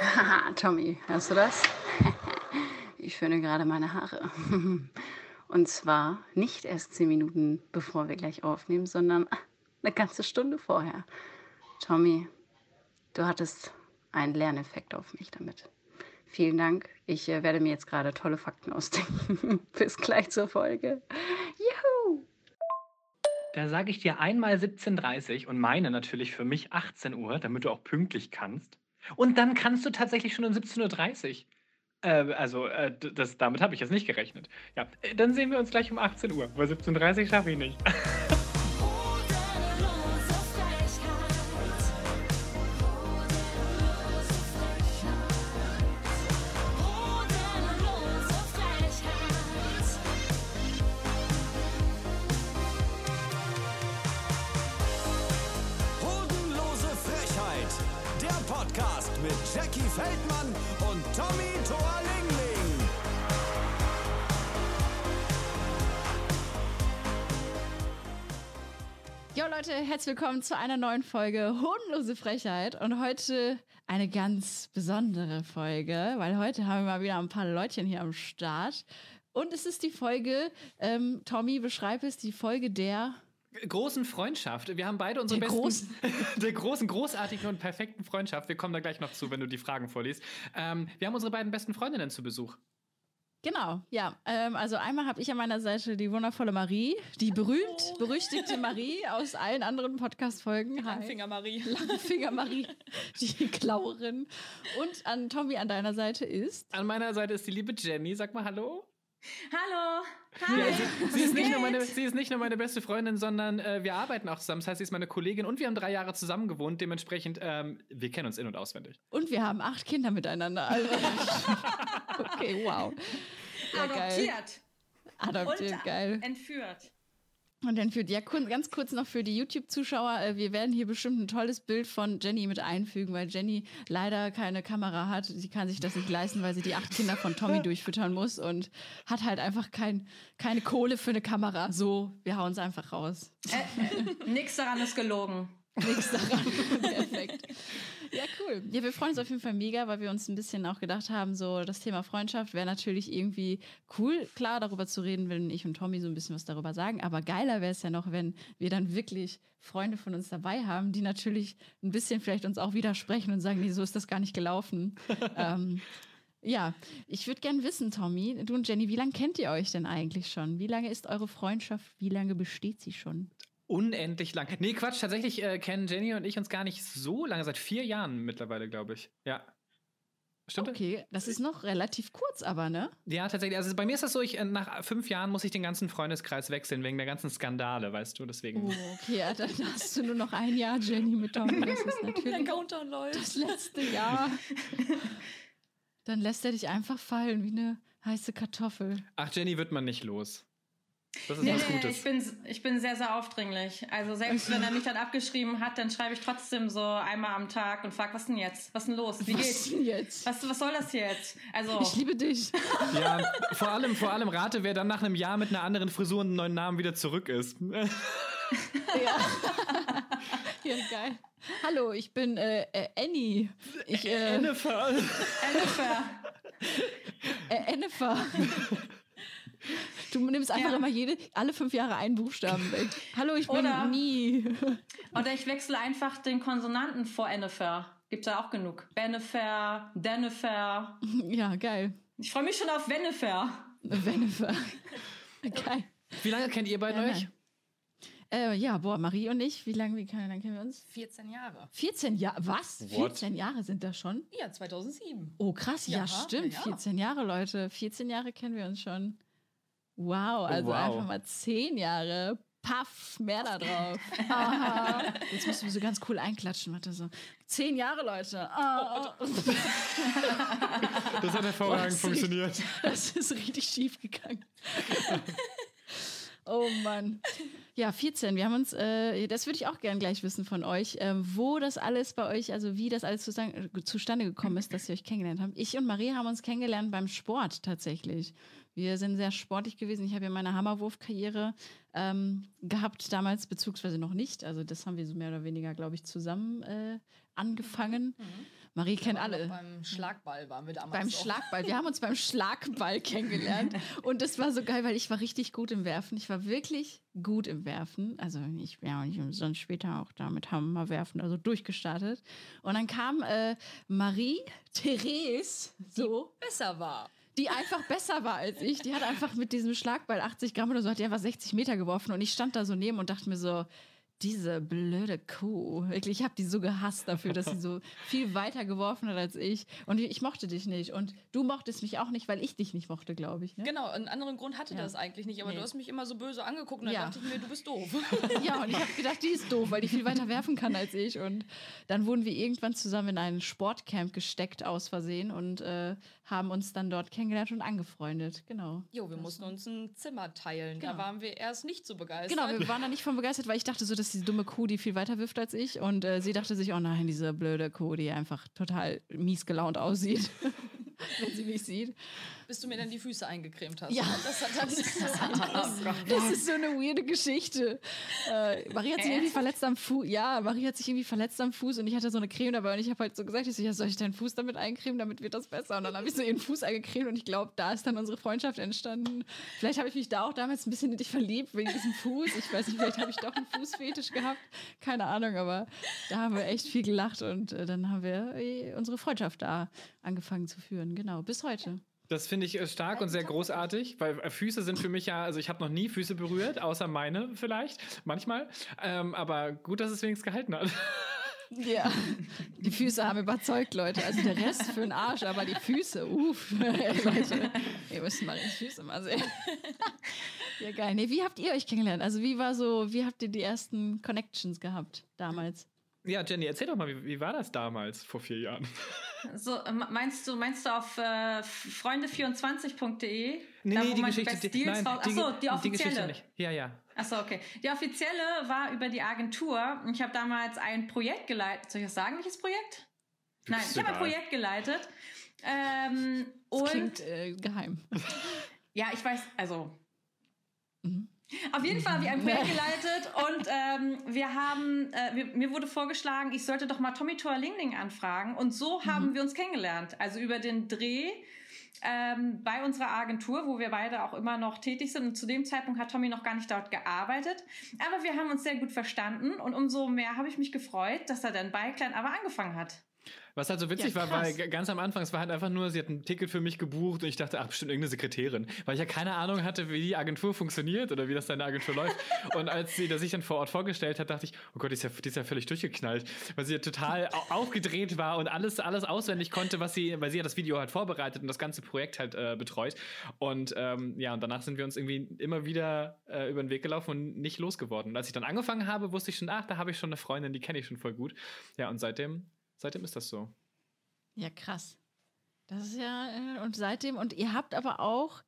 Haha, Tommy, hörst du das? Ich föhne gerade meine Haare. Und zwar nicht erst zehn Minuten, bevor wir gleich aufnehmen, sondern eine ganze Stunde vorher. Tommy, du hattest einen Lerneffekt auf mich damit. Vielen Dank. Ich äh, werde mir jetzt gerade tolle Fakten ausdenken. Bis gleich zur Folge. Juhu! Da sage ich dir einmal 17.30 und meine natürlich für mich 18 Uhr, damit du auch pünktlich kannst. Und dann kannst du tatsächlich schon um 17.30 Uhr. Äh, also, äh, das, damit habe ich jetzt nicht gerechnet. Ja, äh, dann sehen wir uns gleich um 18 Uhr. Weil 17.30 Uhr schaffe ich nicht. herzlich willkommen zu einer neuen Folge Hodenlose Frechheit und heute eine ganz besondere Folge, weil heute haben wir mal wieder ein paar Leutchen hier am Start und es ist die Folge, ähm, Tommy, beschreib es, die Folge der großen Freundschaft. Wir haben beide unsere Der besten, der großen, großartigen und perfekten Freundschaft. Wir kommen da gleich noch zu, wenn du die Fragen vorliest. Ähm, wir haben unsere beiden besten Freundinnen zu Besuch. Genau, ja. Ähm, also einmal habe ich an meiner Seite die wundervolle Marie, die berühmt berüchtigte Marie aus allen anderen Podcast-Folgen. Langfinger Marie. Langfinger Marie, die Klauerin. Und an Tommy an deiner Seite ist. An meiner Seite ist die liebe Jenny. Sag mal Hallo. Hallo. Ja, Hi. sie, sie, ist nicht nur meine, sie ist nicht nur meine beste Freundin, sondern äh, wir arbeiten auch zusammen. Das heißt, sie ist meine Kollegin und wir haben drei Jahre zusammen gewohnt. Dementsprechend, ähm, wir kennen uns in- und auswendig. Und wir haben acht Kinder miteinander. Also, okay, wow. Ja, geil. Adoptiert. Adoptiert, und geil. entführt. Und dann führt, ja, kun- ganz kurz noch für die YouTube-Zuschauer, äh, wir werden hier bestimmt ein tolles Bild von Jenny mit einfügen, weil Jenny leider keine Kamera hat. Sie kann sich das nicht leisten, weil sie die acht Kinder von Tommy durchfüttern muss und hat halt einfach kein, keine Kohle für eine Kamera. So, wir hauen es einfach raus. Nix daran ist gelogen. Nichts daran. Perfekt. Ja, cool. Ja, wir freuen uns auf jeden Fall mega, weil wir uns ein bisschen auch gedacht haben, so das Thema Freundschaft wäre natürlich irgendwie cool, klar darüber zu reden, wenn ich und Tommy so ein bisschen was darüber sagen. Aber geiler wäre es ja noch, wenn wir dann wirklich Freunde von uns dabei haben, die natürlich ein bisschen vielleicht uns auch widersprechen und sagen, nee, so ist das gar nicht gelaufen. ähm, ja, ich würde gern wissen, Tommy, du und Jenny, wie lange kennt ihr euch denn eigentlich schon? Wie lange ist eure Freundschaft? Wie lange besteht sie schon? Unendlich lang. Nee, Quatsch, tatsächlich äh, kennen Jenny und ich uns gar nicht so lange, seit vier Jahren mittlerweile, glaube ich. Ja. Stimmt? Okay, das ist noch relativ kurz, aber ne? Ja, tatsächlich. Also bei mir ist das so, ich, äh, nach fünf Jahren muss ich den ganzen Freundeskreis wechseln, wegen der ganzen Skandale, weißt du, deswegen. Oh, okay, ja, dann hast du nur noch ein Jahr, Jenny, mit Tommy. Das ist Der natürlich Countdown läuft. das letzte Jahr. Dann lässt er dich einfach fallen wie eine heiße Kartoffel. Ach, Jenny wird man nicht los. Das ist Nee, was nee, Gutes. ich bin, ich bin sehr, sehr aufdringlich. Also selbst wenn er mich dann abgeschrieben hat, dann schreibe ich trotzdem so einmal am Tag und frage, was denn jetzt? Was denn los? Wie Was geht's? denn jetzt? Was, was soll das jetzt? Also, Ich liebe dich. Ja, vor allem, vor allem rate, wer dann nach einem Jahr mit einer anderen Frisur und einem neuen Namen wieder zurück ist. Ja, geil. Hallo, ich bin äh, äh, Annie. Ich, äh, Jennifer. Jennifer. äh, Ennefer. Du nimmst einfach Ja. immer jede, alle fünf Jahre einen Buchstaben weg. Hallo, ich bin Oder- Nie. Oder ich wechsle einfach den Konsonanten vor Ennefer. Gibt ja auch genug. Bennefer, Dennefer. Ja, geil. Ich freue mich schon auf Wennefer. Wennefer. Geil. Wie lange kennt ihr beiden Ja, euch? Äh, ja, boah, Marie und ich, wie lange wie kann, dann kennen wir uns? 14 Jahre. 14 Jahre, was? What? 14 Jahre sind das schon? Ja, 2007. Oh, krass, ja, Ja, stimmt. ja. 14 Jahre, Leute. 14 Jahre kennen wir uns schon. Wow, also wow. einfach mal 10 Jahre. Paff, mehr da drauf. Aha. Jetzt müssen wir so ganz cool einklatschen, warte so. 10 Jahre, Leute. Ah. Das hat hervorragend funktioniert. Das ist richtig schief gegangen. Oh Mann. Ja, 14. Wir haben uns, äh, das würde ich auch gern gleich wissen von euch, ähm, wo das alles bei euch, also wie das alles zusammen, äh, zustande gekommen ist, dass ihr euch kennengelernt habt. Ich und Marie haben uns kennengelernt beim Sport tatsächlich. Wir sind sehr sportlich gewesen. Ich habe ja meine Hammerwurf-Karriere ähm, gehabt damals, beziehungsweise noch nicht. Also das haben wir so mehr oder weniger, glaube ich, zusammen äh, angefangen. Marie kennt alle. Beim Schlagball waren wir damals. Beim auch. Schlagball. Wir haben uns beim Schlagball kennengelernt. Und das war so geil, weil ich war richtig gut im Werfen. Ich war wirklich gut im Werfen. Also ich wäre auch nicht umsonst später auch damit Hammer werfen, also durchgestartet. Und dann kam äh, Marie Therese, so, besser war. Die einfach besser war als ich. Die hat einfach mit diesem Schlagball 80 Gramm oder so, hat die einfach 60 Meter geworfen. Und ich stand da so neben und dachte mir so, diese blöde Kuh. Wirklich, ich habe die so gehasst dafür, dass sie so viel weiter geworfen hat als ich. Und ich mochte dich nicht. Und du mochtest mich auch nicht, weil ich dich nicht mochte, glaube ich. Ne? Genau, einen anderen Grund hatte Ja. das eigentlich nicht, aber Nee. du hast mich immer so böse angeguckt und dann Ja. dachte ich mir, du bist doof. Ja, und ich habe gedacht, die ist doof, weil die viel weiter werfen kann als ich. Und dann wurden wir irgendwann zusammen in ein Sportcamp gesteckt aus Versehen und äh, haben uns dann dort kennengelernt und angefreundet. Genau. Jo, wir mussten uns ein Zimmer teilen. Genau. Da waren wir erst nicht so begeistert. Genau, wir waren da nicht von begeistert, weil ich dachte so, dass diese dumme Kuh, die viel weiter wirft als ich. Und äh, sie dachte sich, oh nein, diese blöde Kuh, die einfach total mies gelaunt aussieht, wenn sie mich sieht. Bis du mir dann die Füße eingecremt hast. Ja. Das hat dann so Das ist so eine weirde Geschichte. Äh, Marie hat sich irgendwie verletzt am Fuß. Ja, Marie hat sich irgendwie verletzt am Fuß und ich hatte so eine Creme dabei und ich habe halt so gesagt, ich so, ja, soll ich deinen Fuß damit eincremen, damit wird das besser. Und dann habe ich so ihren Fuß eingecremt und ich glaube, da ist dann unsere Freundschaft entstanden. Vielleicht habe ich mich da auch damals ein bisschen in dich verliebt wegen diesem Fuß. Ich weiß nicht, vielleicht habe ich doch einen Fußfetisch gehabt. Keine Ahnung, aber da haben wir echt viel gelacht und äh, dann haben wir äh, unsere Freundschaft da angefangen zu führen. Genau, bis heute. Das finde ich äh, stark und sehr großartig, weil äh, Füße sind für mich ja, also ich habe noch nie Füße berührt, außer meine vielleicht, manchmal. Ähm, aber gut, dass es wenigstens gehalten hat. Ja, die Füße haben überzeugt, Leute. Also der Rest für den Arsch, aber die Füße, uff. Leute, ihr müsst mal die Füße mal sehen. Ja, geil. Nee, wie habt ihr euch kennengelernt? Also wie war so, wie habt ihr die ersten Connections gehabt damals? Ja, Jenny, erzähl doch mal, wie, wie war das damals vor vier Jahren? So, äh, meinst du, meinst du auf äh, freunde24.de? Nee, Da, nee, wo die man Geschichte, die, nein, raus- Achso, die offizielle. Geschichte nicht. Ja, ja. Achso, okay. Die offizielle war über die Agentur. Ich habe damals ein Projekt geleitet. Soll ich das sagen, welches Projekt? Nein, Ist ich habe ein. Projekt geleitet. Ähm, Das und klingt äh, geheim. ja, ich weiß, also. Mhm. Auf jeden Fall habe ich ein Projekt geleitet und ähm, wir haben, äh, wir, mir wurde vorgeschlagen, ich sollte doch mal Tommy Thor Lingling anfragen und so haben wir uns kennengelernt. Also über den Dreh ähm, bei unserer Agentur, wo wir beide auch immer noch tätig sind. Und zu dem Zeitpunkt hat Tommy noch gar nicht dort gearbeitet. Aber wir haben uns sehr gut verstanden und umso mehr habe ich mich gefreut, dass er dann bei Klein aber angefangen hat. Was halt so witzig Ja, war, weil ganz am Anfang, es war halt einfach nur, sie hat ein Ticket für mich gebucht und ich dachte, ach, bestimmt irgendeine Sekretärin. Weil ich ja keine Ahnung hatte, wie die Agentur funktioniert oder wie das deine Agentur läuft. Und als sie das sich dann vor Ort vorgestellt hat, dachte ich, oh Gott, die ist ja, die ist ja völlig durchgeknallt. Weil sie ja total au- aufgedreht war und alles, alles auswendig konnte, was sie, weil sie ja das Video halt vorbereitet und das ganze Projekt halt äh, betreut. Und ähm, ja, und danach sind wir uns irgendwie immer wieder äh, über den Weg gelaufen und nicht losgeworden. Und als ich dann angefangen habe, wusste ich schon, ach, da habe ich schon eine Freundin, die kenne ich schon voll gut. Ja, und seitdem, seitdem ist das so. Ja, krass. Das ist ja, äh, und seitdem, und ihr habt aber auch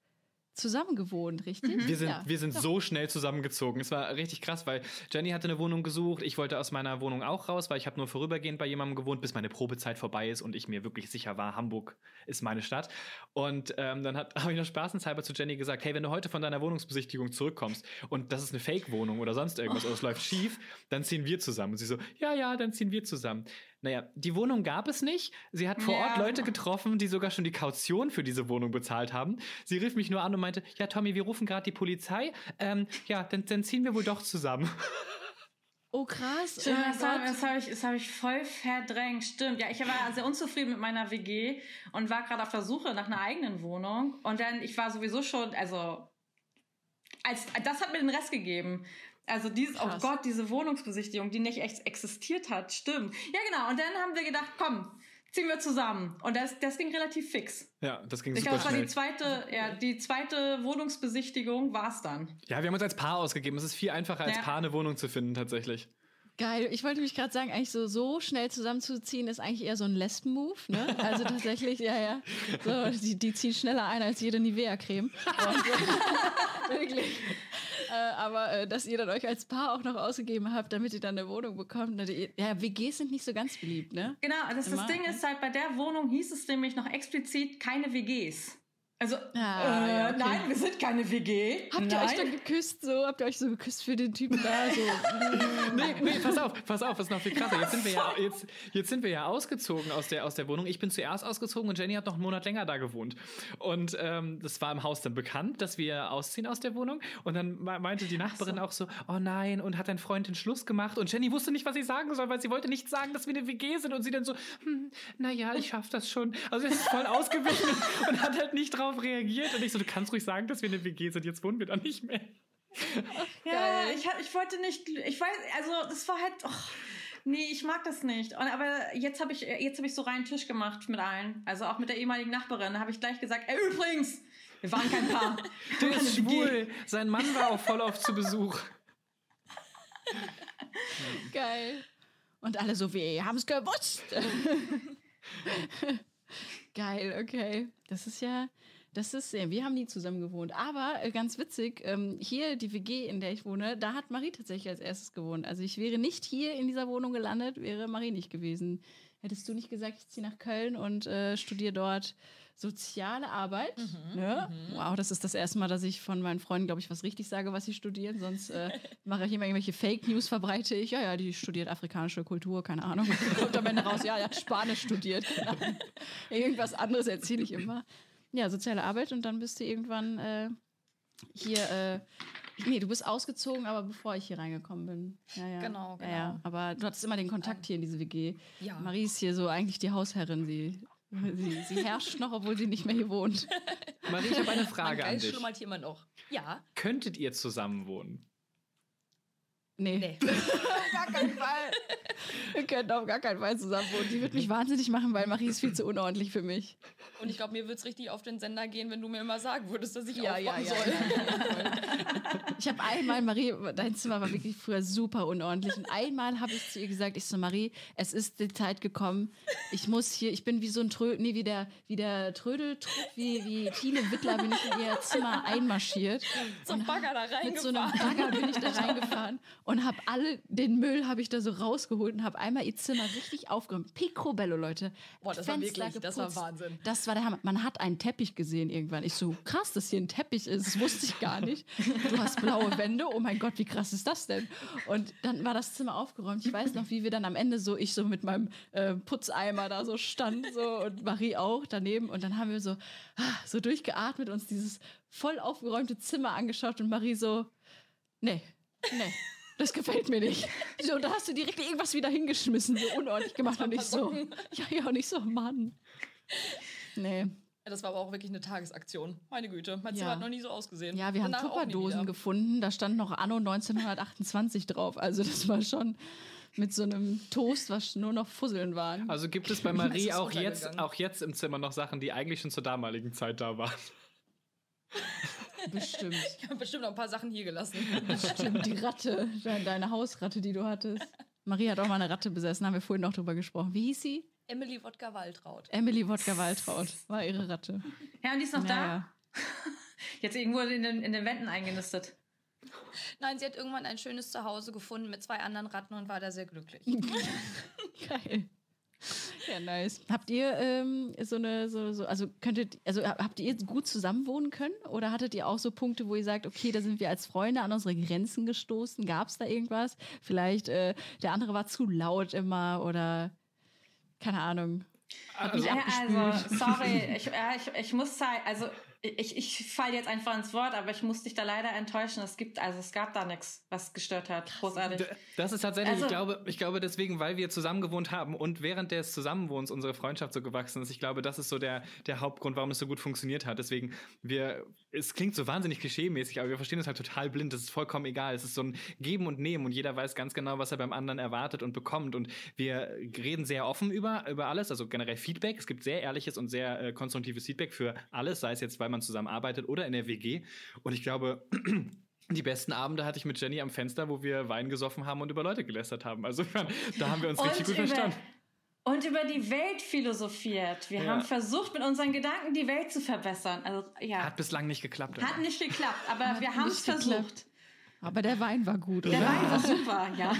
zusammen gewohnt, richtig? Wir sind, Ja. wir sind so schnell zusammengezogen. Es war richtig krass, weil Jenny hatte eine Wohnung gesucht. Ich wollte aus meiner Wohnung auch raus, weil ich habe nur vorübergehend bei jemandem gewohnt, bis meine Probezeit vorbei ist und ich mir wirklich sicher war, Hamburg ist meine Stadt. Und ähm, dann habe ich noch spaßenshalber zu Jenny gesagt, hey, wenn du heute von deiner Wohnungsbesichtigung zurückkommst und das ist eine Fake-Wohnung oder sonst irgendwas oder es läuft schief, dann ziehen wir zusammen. Und sie so, ja, ja, dann ziehen wir zusammen. Naja, die Wohnung gab es nicht. Sie hat vor Ja. Ort Leute getroffen, die sogar schon die Kaution für diese Wohnung bezahlt haben. Sie rief mich nur an und meinte, ja, Tommy, wir rufen gerade die Polizei. Ähm, ja, dann, dann ziehen wir wohl doch zusammen. Oh, krass. Stimmt, oh das habe hab ich, das hab ich voll verdrängt. Stimmt. Ja, ich war sehr unzufrieden mit meiner WG und war gerade auf der Suche nach einer eigenen Wohnung. Und dann, ich war sowieso schon, also, als, das hat mir den Rest gegeben. Also dieses, oh Krass. Gott, diese Wohnungsbesichtigung, die nicht echt existiert hat, stimmt. Ja, genau. Und dann haben wir gedacht, komm, ziehen wir zusammen. Und das, das ging relativ fix. Ja, das ging Ich super glaube, das war die schnell. zweite, ja, die zweite Wohnungsbesichtigung war's dann. Ja, wir haben uns als Paar ausgegeben. Es ist viel einfacher, als Ja. Paar eine Wohnung zu finden, tatsächlich. Geil. Ich wollte mich gerade sagen, eigentlich so, so schnell zusammenzuziehen ist eigentlich eher so ein Lesben-Move, ne? Also tatsächlich, ja, ja. So, die, die ziehen schneller ein als jede Nivea-Creme. Wirklich. Äh, aber äh, dass ihr dann euch als Paar auch noch ausgegeben habt, damit ihr dann eine Wohnung bekommt. Ja, WGs sind nicht so ganz beliebt, ne? Genau, das, das Immer, Ding ne? ist halt, bei der Wohnung hieß es nämlich noch explizit keine WGs. Also, Ah, äh, ja, okay. nein, wir sind keine WG. Habt ihr nein. euch dann geküsst so? Habt ihr euch so geküsst für den Typen da? So. Nee, nee, pass auf, pass auf, das ist noch viel krasser. Jetzt sind wir ja, jetzt, jetzt sind wir ja ausgezogen aus der, aus der Wohnung. Ich bin zuerst ausgezogen und Jenny hat noch einen Monat länger da gewohnt. Und ähm, das war im Haus dann bekannt, dass wir ausziehen aus der Wohnung. Und dann me- meinte die Nachbarin auch so, oh nein, und hat dein Freund den Schluss gemacht. Und Jenny wusste nicht, was sie sagen soll, weil sie wollte nicht sagen, dass wir eine WG sind. Und sie dann so, hm, naja, ich schaff das schon. Also es ist voll ausgewichen und hat halt nicht drauf reagiert. Und ich so, du kannst ruhig sagen, dass wir eine WG sind. Jetzt wohnen wir da nicht mehr. Ja, ich, ich wollte nicht, ich weiß, also das war halt, och, nee, ich mag das nicht. Und, aber jetzt habe ich, jetzt habe ich so reinen Tisch gemacht mit allen, also auch mit der ehemaligen Nachbarin, da habe ich gleich gesagt, ey, übrigens, wir waren kein Paar. Der Wir waren ist eine WG. schwul. Sein Mann war auch voll oft zu Besuch. Geil. Und alle so, wir haben es gewusst. Geil, okay. Das ist ja, das ist, wir haben nie zusammen gewohnt. Aber äh, ganz witzig, ähm, hier die WG, in der ich wohne, da hat Marie tatsächlich als erstes gewohnt. Also ich wäre nicht hier in dieser Wohnung gelandet, wäre Marie nicht gewesen. Hättest du nicht gesagt, ich ziehe nach Köln und äh, studiere dort soziale Arbeit? ne? Wow, das ist das erste Mal, dass ich von meinen Freunden, glaube ich, was richtig sage, was sie studieren. Sonst äh, mache ich immer irgendwelche Fake News, verbreite ich. Ja, ja, die studiert afrikanische Kultur, keine Ahnung. Kommt am Ende raus, ja, ja, Spanisch studiert. Irgendwas anderes erzähle ich immer. Ja, soziale Arbeit und dann bist du irgendwann äh, hier. Äh, Nee, du bist ausgezogen, aber bevor ich hier reingekommen bin. Ja, ja. Genau, Ja, ja. genau. Aber du hattest immer den Kontakt hier in diese WG. Ja. Marie ist hier so eigentlich die Hausherrin. Sie, sie, sie herrscht noch, obwohl sie nicht mehr hier wohnt. Marie, ich habe eine Frage an Geist dich. schlummert hier immer noch. Ja, Könntet ihr zusammen wohnen? Nee, nee. gar keinen Fall. Wir können auf gar keinen Fall zusammen wohnen. Die wird mich wahnsinnig machen, weil Marie ist viel zu unordentlich für mich. Und ich glaube, mir würde es richtig auf den Sender gehen, wenn du mir immer sagen würdest, dass ich Ja, ja, aufräumen ja. soll. Ich habe einmal, Marie, dein Zimmer war wirklich früher super unordentlich. Und einmal habe ich zu ihr gesagt, ich so, Marie, es ist die Zeit gekommen. Ich muss hier, ich bin wie so ein Trödel, nee, wie der, wie der Trödeltrupp, wie, wie Tine Wittler bin ich in ihr Zimmer einmarschiert. Zum Bagger da Mit so einem reingefahren. Bagger bin ich da reingefahren und habe alle den Müll habe ich da so rausgeholt und habe einmal ihr Zimmer richtig aufgeräumt. Picobello, Leute. Boah, das war Fenster wirklich- das war geputzt. Wahnsinn. Das war der Hammer. Man hat einen Teppich gesehen irgendwann. Ich so, krass, dass hier ein Teppich ist. Das wusste ich gar nicht. Du hast blaue Wände. Oh mein Gott, wie krass ist das denn? Und dann war das Zimmer aufgeräumt. Ich weiß noch, wie wir dann am Ende so, ich so mit meinem äh, Putzeimer da so stand so und Marie auch daneben. Und dann haben wir so, ah, so durchgeatmet, uns dieses voll aufgeräumte Zimmer angeschaut und Marie so, nee, nee. Das gefällt mir nicht. So, und da hast du direkt irgendwas wieder hingeschmissen, so unordentlich gemacht. Und ich so, ja, ja, und ich so, Mann. Nee. Ja, das war aber auch wirklich eine Tagesaktion. Meine Güte, mein Ja. Zimmer hat noch nie so ausgesehen. Ja, wir haben Danach auch nie Tupperdosen gefunden. Da stand noch Anno 1928 drauf. Also das war schon mit so einem Toast, was nur noch Fusseln waren. Also gibt es bei Marie auch jetzt, auch jetzt im Zimmer noch Sachen, die eigentlich schon zur damaligen Zeit da waren. Bestimmt. Ich habe bestimmt noch ein paar Sachen hier gelassen. Bestimmt. Die Ratte, de- deine Hausratte, die du hattest. Marie hat auch mal eine Ratte besessen, haben wir vorhin noch drüber gesprochen. Wie hieß sie? Emily Wodka Waltraud. Emily Wodka Waltraud war ihre Ratte. Ja, und die ist noch Naja. da? Jetzt irgendwo in den, in den Wänden eingenistet. Nein, sie hat irgendwann ein schönes Zuhause gefunden mit zwei anderen Ratten und war da sehr glücklich. Geil. Ja, nice. Habt ihr ähm, so eine, so, so, also könntet, also habt ihr gut zusammen wohnen können? Oder hattet ihr auch so Punkte, wo ihr sagt, okay, da sind wir als Freunde an unsere Grenzen gestoßen? Gab es da irgendwas? Vielleicht äh, der andere war zu laut immer oder keine Ahnung. Also, Ja, also, sorry, ich, ja, ich, ich muss sagen, also ich, ich falle jetzt einfach ins Wort, aber ich muss dich da leider enttäuschen. Es gibt, also es gab da nichts, was gestört hat. Großartig. Das ist tatsächlich, Also- ich, glaube, ich glaube deswegen, weil wir zusammen gewohnt haben und während des Zusammenwohnens unsere Freundschaft so gewachsen ist. Ich glaube, das ist so der, der Hauptgrund, warum es so gut funktioniert hat. Deswegen, wir, es klingt so wahnsinnig klischee-mäßig, aber wir verstehen es halt total blind. Das ist vollkommen egal. Es ist so ein Geben und Nehmen und jeder weiß ganz genau, was er beim anderen erwartet und bekommt. Und wir reden sehr offen über, über alles, also generell Feedback. Es gibt sehr ehrliches und sehr äh, konstruktives Feedback für alles, sei es jetzt, weil man zusammenarbeitet oder in der WG. Und ich glaube, die besten Abende hatte ich mit Jenny am Fenster, wo wir Wein gesoffen haben und über Leute gelästert haben. Also da haben wir uns richtig gut verstanden. und über die Welt philosophiert. Wir Ja. haben versucht, mit unseren Gedanken die Welt zu verbessern. Also ja, Hat bislang nicht geklappt. hat nicht geklappt, aber wir haben es geklappt. versucht. Aber der Wein war gut, Der oder? Wein war super, ja.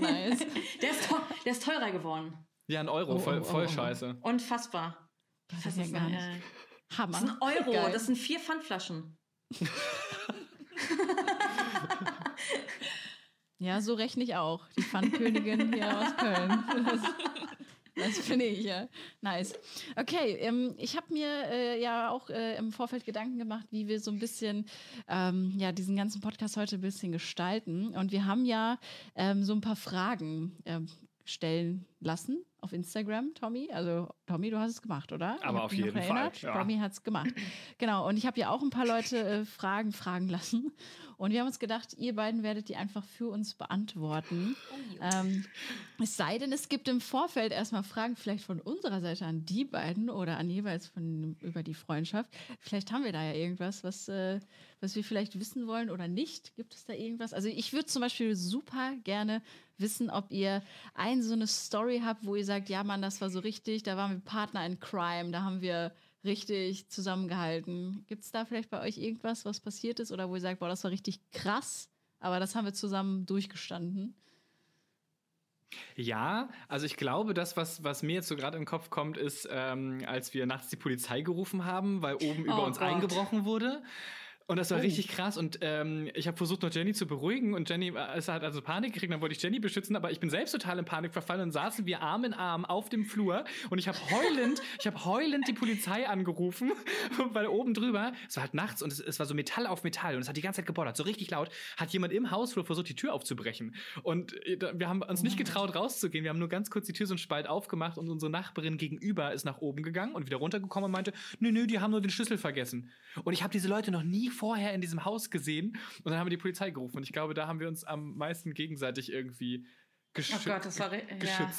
nice. Der ist, der ist teurer geworden. Ja, ein Euro, Oh, voll, oh, voll oh, oh. scheiße. Unfassbar. Das ist ja gar nicht. äh, Hammer. Das ist ein Euro, Geil. das sind vier Pfandflaschen. Ja, so rechne ich auch. Die Pfandkönigin hier aus Köln. Das, das finde ich, ja. Nice. Okay, ähm, ich habe mir äh, ja auch äh, im Vorfeld Gedanken gemacht, wie wir so ein bisschen ähm, ja, diesen ganzen Podcast heute ein bisschen gestalten. Und wir haben ja ähm, so ein paar Fragen ähm, stellen lassen auf Instagram, Tommy. Also, Tommy, du hast es gemacht, oder? Aber auf jeden Fall, ja. Tommy hat es gemacht. Genau. Und ich habe ja auch ein paar Leute äh, Fragen fragen lassen. Und wir haben uns gedacht, ihr beiden werdet die einfach für uns beantworten. Ähm, es sei denn, es gibt im Vorfeld erstmal Fragen, vielleicht von unserer Seite an die beiden oder an jeweils von über die Freundschaft. Vielleicht haben wir da ja irgendwas, was, äh, was wir vielleicht wissen wollen oder nicht. Gibt es da irgendwas? Also ich würde zum Beispiel super gerne wissen, ob ihr ein so eine Story habt, wo ihr sagt, ja Mann, das war so richtig, da waren wir Partner in Crime, da haben wir richtig zusammengehalten. Gibt es da vielleicht bei euch irgendwas, was passiert ist oder wo ihr sagt, boah, das war richtig krass, aber das haben wir zusammen durchgestanden? Ja, also ich glaube, das, was, was mir jetzt so gerade in den Kopf kommt, ist, ähm, als wir nachts die Polizei gerufen haben, weil oben über Oh uns Gott. eingebrochen wurde. Und das war richtig krass. Und ähm, ich habe versucht, noch Jenny zu beruhigen. Und Jenny äh, es hat also Panik gekriegt. Dann wollte ich Jenny beschützen. Aber ich bin selbst total in Panik verfallen und saßen wir Arm in Arm auf dem Flur. Und ich habe heulend, ich habe heulend die Polizei angerufen, weil oben drüber, es war halt nachts und es, es war so Metall auf Metall. Und es hat die ganze Zeit gebollert, so richtig laut. Hat jemand im Hausflur versucht, die Tür aufzubrechen. Und äh, wir haben uns nicht getraut, rauszugehen. Wir haben nur ganz kurz die Tür so einen Spalt aufgemacht und unsere Nachbarin gegenüber ist nach oben gegangen und wieder runtergekommen und meinte, nö, nö, die haben nur den Schlüssel vergessen. Und ich habe diese Leute noch nie vorher in diesem Haus gesehen. Und dann haben wir die Polizei gerufen. Und ich glaube, da haben wir uns am meisten gegenseitig irgendwie geschü Oh Gott, das war ri- ja.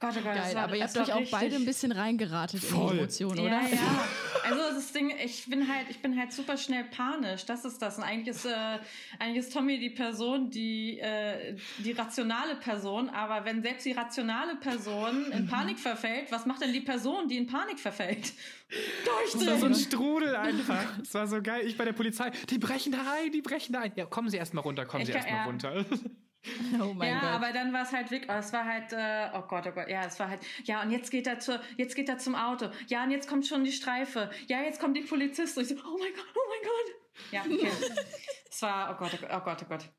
Oh Gott, oh Gott, das Geil, war, aber ihr das habt euch auch beide ein bisschen reingeratet in Voll. die Emotionen, oder? Ja, ja. Also das Ding, ich bin halt, ich bin halt super schnell panisch. Das ist das. Und eigentlich ist, äh, eigentlich ist Tommy die Person, die, äh, die rationale Person. Aber wenn selbst die rationale Person in Panik verfällt, was macht denn die Person, die in Panik verfällt? Das war so ein Durchdrehen. Strudel einfach. Es war so geil. Ich bei der Polizei. Die brechen da ein, die brechen da ein. Ja, kommen Sie erstmal runter, kommen Ich Sie erstmal ja. runter. Oh mein ja, Gott. aber dann war es halt wirklich, oh, es war halt, äh, oh Gott, oh Gott, ja, es war halt, ja, und jetzt geht er zur, jetzt geht er zum Auto, ja, und jetzt kommt schon die Streife, ja, jetzt kommt die Polizistin. Ich so, oh mein Gott, oh mein Gott. Ja, okay. es war, oh Gott, oh Gott, oh Gott, oh Gott.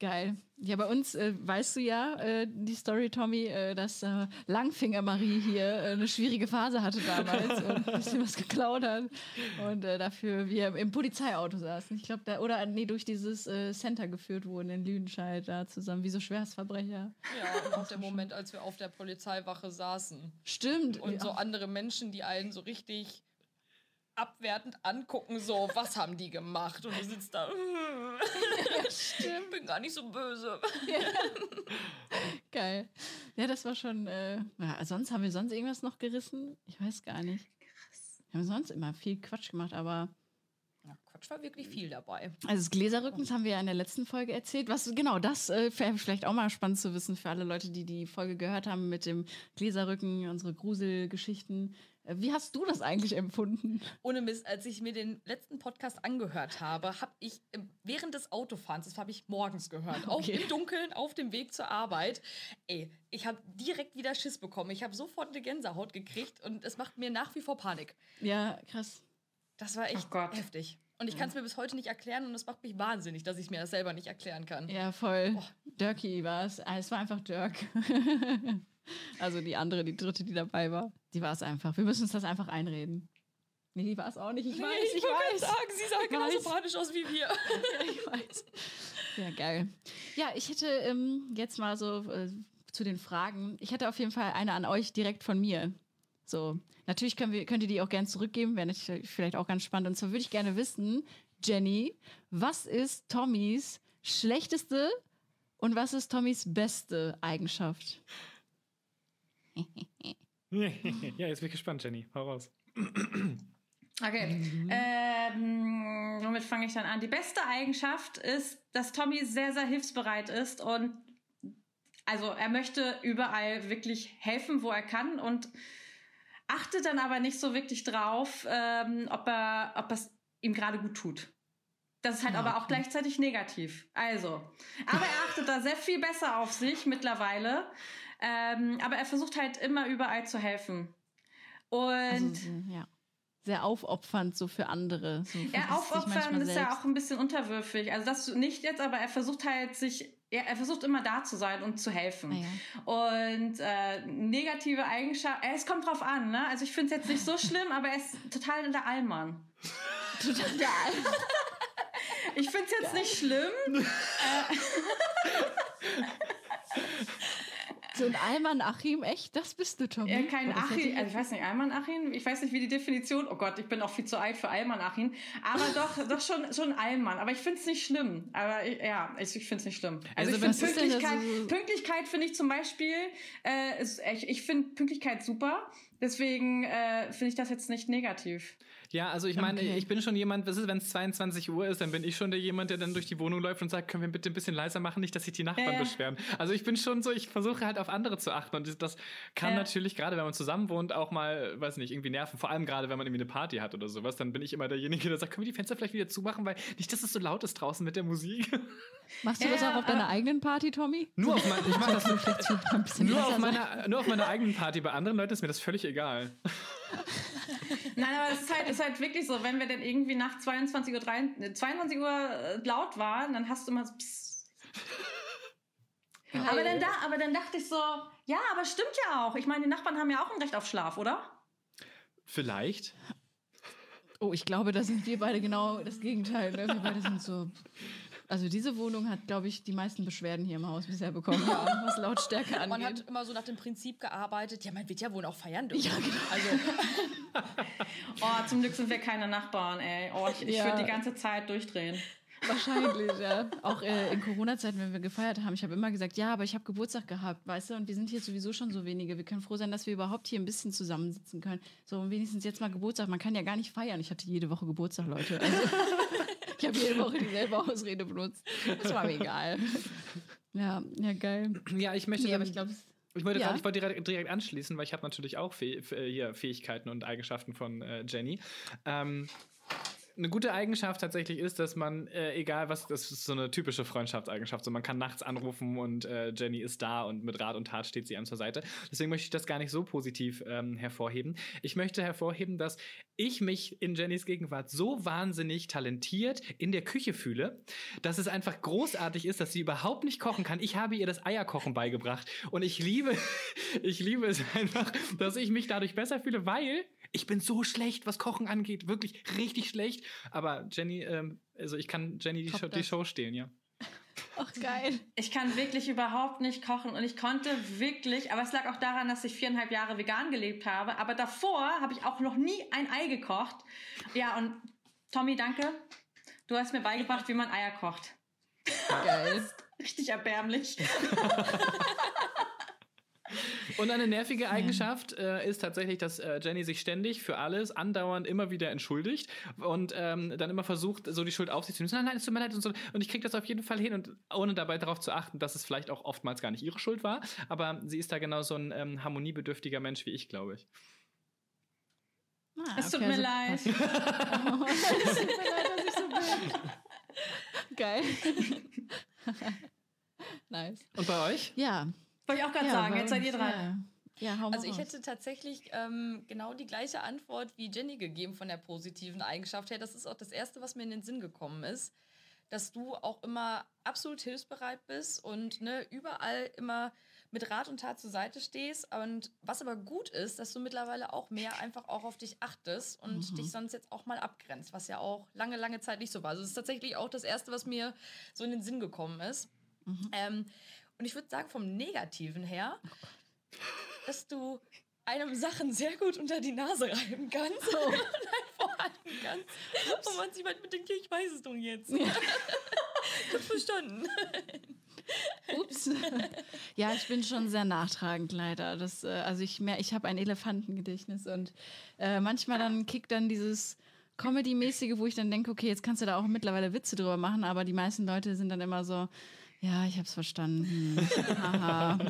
Geil. Ja, bei uns äh, weißt du ja, äh, die Story, Tommy, äh, dass äh, Langfinger Marie hier äh, eine schwierige Phase hatte damals und ein bisschen was geklaut hat und äh, dafür wir im Polizeiauto saßen. Ich glaube, da, oder nee, durch dieses Center geführt wurden in Lüdenscheid da zusammen, wie so Schwerstverbrecher. Ja, und auch der Moment, als wir auf der Polizeiwache saßen. Stimmt. Und so andere Menschen, die einen so richtig abwertend angucken, so, was haben die gemacht? Und du sitzt da, ich bin gar nicht so böse. Geil. Ja, das war schon. Äh, ja, sonst haben wir sonst irgendwas noch gerissen? Ich weiß gar nicht. Wir haben sonst immer viel Quatsch gemacht, aber. Ja, Quatsch war wirklich viel dabei. Also das Gläserrückens haben wir ja in der letzten Folge erzählt. Was genau, das äh, wäre vielleicht auch mal spannend zu wissen für alle Leute, die die Folge gehört haben mit dem Gläserrücken, unsere Gruselgeschichten. Wie hast du das eigentlich empfunden? Ohne Mist, als ich mir den letzten Podcast angehört habe, habe ich während des Autofahrens, das habe ich morgens gehört, auch Okay. im Dunkeln auf dem Weg zur Arbeit. Ey, ich habe direkt wieder Schiss bekommen. Ich habe sofort eine Gänsehaut gekriegt und es macht mir nach wie vor Panik. Ja, krass. Das war echt Oh Gott. heftig. Und ich kann es mir bis heute nicht erklären und es macht mich wahnsinnig, dass ich mir das selber nicht erklären kann. Ja, voll. Dirky war es. Ah, Es war einfach Dirk. also die andere, die dritte, die dabei war. Die war es einfach. Wir müssen uns das einfach einreden. Nee, die war es auch nicht. Ich weiß, ich, gerade weiß. sagen, sie sah Ich genauso panisch aus wie wir. Ja, ich weiß. Ja, geil. Ja, ich hätte ähm, jetzt mal so äh, zu den Fragen. Ich hätte auf jeden Fall eine an euch direkt von mir. So, natürlich können wir, könnt ihr die auch gerne zurückgeben, wäre natürlich vielleicht auch ganz spannend. Und zwar würde ich gerne wissen, Jenny, was ist Tommys schlechteste und was ist Tommys beste Eigenschaft? ja, jetzt bin ich gespannt, Jenny. Hau raus. Okay, ähm, womit fange ich dann an? Die beste Eigenschaft ist, dass Tommy sehr, sehr hilfsbereit ist und also er möchte überall wirklich helfen, wo er kann und achtet dann aber nicht so wirklich drauf, ähm, ob er, ob es ihm gerade gut tut. Das ist halt Ah, aber auch okay. gleichzeitig negativ. Also, aber er achtet da sehr viel besser auf sich mittlerweile. Ähm, aber er versucht halt immer überall zu helfen. Und Also, so, ja. sehr aufopfernd so für andere. So Ja, vergisst sich aufopfern manchmal ist ja auch ein bisschen unterwürfig. Also das nicht jetzt, aber er versucht halt sich, ja, er versucht immer da zu sein und zu helfen. Ah, Und äh, negative Eigenschaften, äh, es kommt drauf an, ne? Also ich finde es jetzt nicht so schlimm, aber er ist total der Allmann. Total geil. Ich finde es jetzt nicht schlimm. So ein Alman Achim, echt? Das bist du, Tommy? Ja, kein Oh, Achim, ich also ich weiß nicht, Alman Achim, ich weiß nicht, wie die Definition, oh Gott, ich bin auch viel zu alt für Alman Achim, aber doch, doch schon, schon Alman, aber ich finde es nicht schlimm, aber ich, ja, ich, ich finde es nicht schlimm. Also, Also ich finde Pünktlichkeit, so- Pünktlichkeit finde ich zum Beispiel, äh, ist, ich, ich finde Pünktlichkeit super, deswegen äh, finde ich das jetzt nicht negativ. Ja, also ich meine, Okay. ich bin schon jemand, was ist, wenn es 22 Uhr ist, dann bin ich schon der jemand, der dann durch die Wohnung läuft und sagt, können wir bitte ein bisschen leiser machen, nicht, dass sich die Nachbarn Ja, beschweren. Also ich bin schon so, ich versuche halt auf andere zu achten und das- kann Ja. natürlich gerade, wenn man zusammen wohnt, auch mal, weiß nicht, irgendwie nerven. Vor allem gerade, wenn man irgendwie eine Party hat oder sowas, dann bin ich immer derjenige, der sagt, können wir die Fenster vielleicht wieder zumachen, weil nicht, dass es so laut ist draußen mit der Musik. Machst du Ja, das auch auf deiner eigenen Party, Tommy? Nur auf, mein, ich mach das nur leiser auf, meiner, nur auf meiner eigenen Party. Bei anderen Leuten ist mir das völlig egal. Nein, aber es ist halt, ist halt wirklich so, wenn wir dann irgendwie nach 22 Uhr, 23, 22 Uhr äh, laut waren, dann hast du immer so, psst. Aber dann, da, aber dann dachte ich so, ja, aber stimmt ja auch. Ich meine, die Nachbarn haben ja auch ein Recht auf Schlaf, oder? Vielleicht. Oh, ich glaube, da sind wir beide genau das Gegenteil. Ne? Wir beide sind so. Also diese Wohnung hat, glaube ich, die meisten Beschwerden hier im Haus bisher bekommen, ja, was Lautstärke angeht. Man hat immer so nach dem Prinzip gearbeitet, ja, man wird ja wohl auch feiern dürfen. Ja, genau. Also, Oh, zum Glück sind wir keine Nachbarn, ey. Oh, ich, ich Ja. würde die ganze Zeit durchdrehen. Wahrscheinlich, ja. Auch äh, in Corona-Zeiten, wenn wir gefeiert haben, ich habe immer gesagt, ja, aber ich habe Geburtstag gehabt, weißt du, und wir sind hier sowieso schon so wenige. Wir können froh sein, dass wir überhaupt hier ein bisschen zusammensitzen können. So, und wenigstens jetzt mal Geburtstag. Man kann ja gar nicht feiern. Ich hatte jede Woche Geburtstag, Leute. Also, ich habe jede Woche dieselbe Ausrede benutzt. Das war mir egal. Ja, ja, geil. Ja, ich möchte Nee, aber ich glaube, Ich wollte, Ja. ich wollte direkt, direkt anschließen, weil ich habe natürlich auch Fäh äh, hier Fähigkeiten und Eigenschaften von äh, Jenny. Ähm, eine gute Eigenschaft tatsächlich ist, dass man, äh, egal was, das ist so eine typische Freundschaftseigenschaft, so man kann nachts anrufen und äh, Jenny ist da und mit Rat und Tat steht sie einem zur Seite. Deswegen möchte ich das gar nicht so positiv ähm, hervorheben. Ich möchte hervorheben, dass ich mich in Jennys Gegenwart so wahnsinnig talentiert in der Küche fühle, dass es einfach großartig ist, dass sie überhaupt nicht kochen kann. Ich habe ihr das Eierkochen beigebracht und ich liebe, ich liebe es einfach, dass ich mich dadurch besser fühle, weil ich bin so schlecht, was Kochen angeht, wirklich richtig schlecht. Aber Jenny, ähm, also ich kann Jenny die, Top Show, die. Show stehlen, ja. ach geil. Ich kann wirklich überhaupt nicht kochen und ich konnte wirklich, aber es lag auch daran, dass ich viereinhalb Jahre vegan gelebt habe. Aber davor habe ich auch noch nie ein Ei gekocht. Ja, und Tommy, danke. Du hast mir beigebracht, wie man Eier kocht. Geil. Richtig erbärmlich. Und eine nervige Eigenschaft äh, ist tatsächlich, dass äh, Jenny sich ständig für alles andauernd immer wieder entschuldigt und ähm, dann immer versucht, so die Schuld auf sich zu nehmen. So, Nein, nein, es tut mir leid und so. Und ich kriege das auf jeden Fall hin und ohne dabei darauf zu achten, dass es vielleicht auch oftmals gar nicht ihre Schuld war. Aber sie ist da genau so ein ähm, harmoniebedürftiger Mensch wie ich, glaube ich. Ah, Es tut okay, mir also leid. Oh, es tut mir leid, dass ich so bin. Geil. nice. Und bei euch? Ja. Wollte ich auch gerade ja, sagen, jetzt seid ihr dran. Ja, ja also ich raus. hätte tatsächlich ähm, genau die gleiche Antwort wie Jenny gegeben von der positiven Eigenschaft her. Das ist auch das Erste, was mir in den Sinn gekommen ist. Dass du auch immer absolut hilfsbereit bist und ne, überall immer mit Rat und Tat zur Seite stehst. Und was aber gut ist, dass du mittlerweile auch mehr einfach auch auf dich achtest und Mhm. dich sonst jetzt auch mal abgrenzt, was ja auch lange, lange Zeit nicht so war. Also das ist tatsächlich auch das Erste, was mir so in den Sinn gekommen ist. Mhm. Ähm, und ich würde sagen, vom Negativen her, dass du einem Sachen sehr gut unter die Nase reiben kannst und einvorhalten kannst. Und man sich manchmal denkt, ja, ich weiß es doch jetzt. Ich hab verstanden. Ups. ja, ich bin schon sehr nachtragend leider. Das, äh, also ich mehr, ich habe ein Elefantengedächtnis und äh, manchmal dann kickt dann dieses Comedy-mäßige, wo ich dann denke, okay, jetzt kannst du da auch mittlerweile Witze drüber machen, aber die meisten Leute sind dann immer so, ja, ich hab's verstanden. Haha.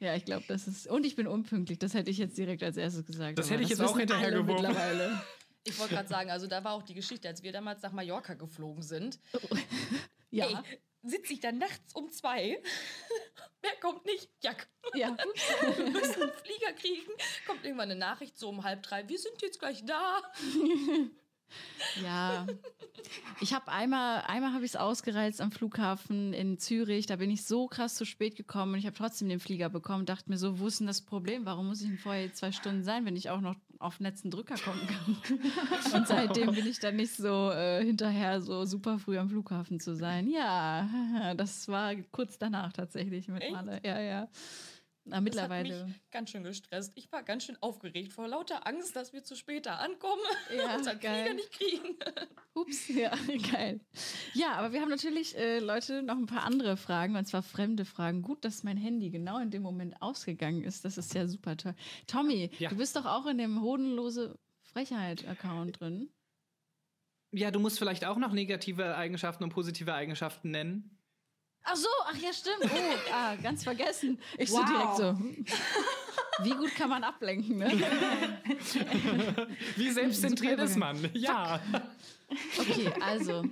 ja, ich glaube, das ist. Und ich bin unpünktlich. Das hätte ich jetzt direkt als erstes gesagt. Das hätte ich jetzt auch wissen hinterher alle geworfen. mittlerweile. Ich wollte gerade sagen, also da war auch die Geschichte, als wir damals nach Mallorca geflogen sind. Ja. Ey, sitze ich da nachts um zwei. Wer kommt nicht? Jack. ja. Wir müssen einen Flieger kriegen. Kommt irgendwann eine Nachricht so um halb drei, wir sind jetzt gleich da. Ja, ich habe einmal, einmal habe ich es ausgereizt am Flughafen in Zürich. Da bin ich so krass zu spät gekommen und ich habe trotzdem den Flieger bekommen. Dachte mir so, wo ist denn das Problem? Warum muss ich denn vorher zwei Stunden sein, wenn ich auch noch auf den letzten Drücker kommen kann? Und seitdem bin ich dann nicht so äh, hinterher, so super früh am Flughafen zu sein. Ja, das war kurz danach tatsächlich mit? Malle. Ja, ja. Na, Das hat mittlerweile. mich ganz schön gestresst. Ich war ganz schön aufgeregt vor lauter Angst, dass wir zu spät da ankommen Ja, und unseren geil. Flieger nicht kriegen. Ups, ja, geil. Ja, aber wir haben natürlich, äh, Leute, noch ein paar andere Fragen, und zwar fremde Fragen. Gut, dass mein Handy genau in dem Moment ausgegangen ist. Das ist ja super toll. Tommy, Ja. du bist doch auch in dem hodenlose Frechheit-Account drin. Ja, du musst vielleicht auch noch negative Eigenschaften und positive Eigenschaften nennen. Ach so, ach ja, stimmt. Oh, ah, ganz vergessen. Ich so Wow. direkt so. Wie gut kann man ablenken, ne? Wie selbstzentriert ist man? Ja. Okay, also,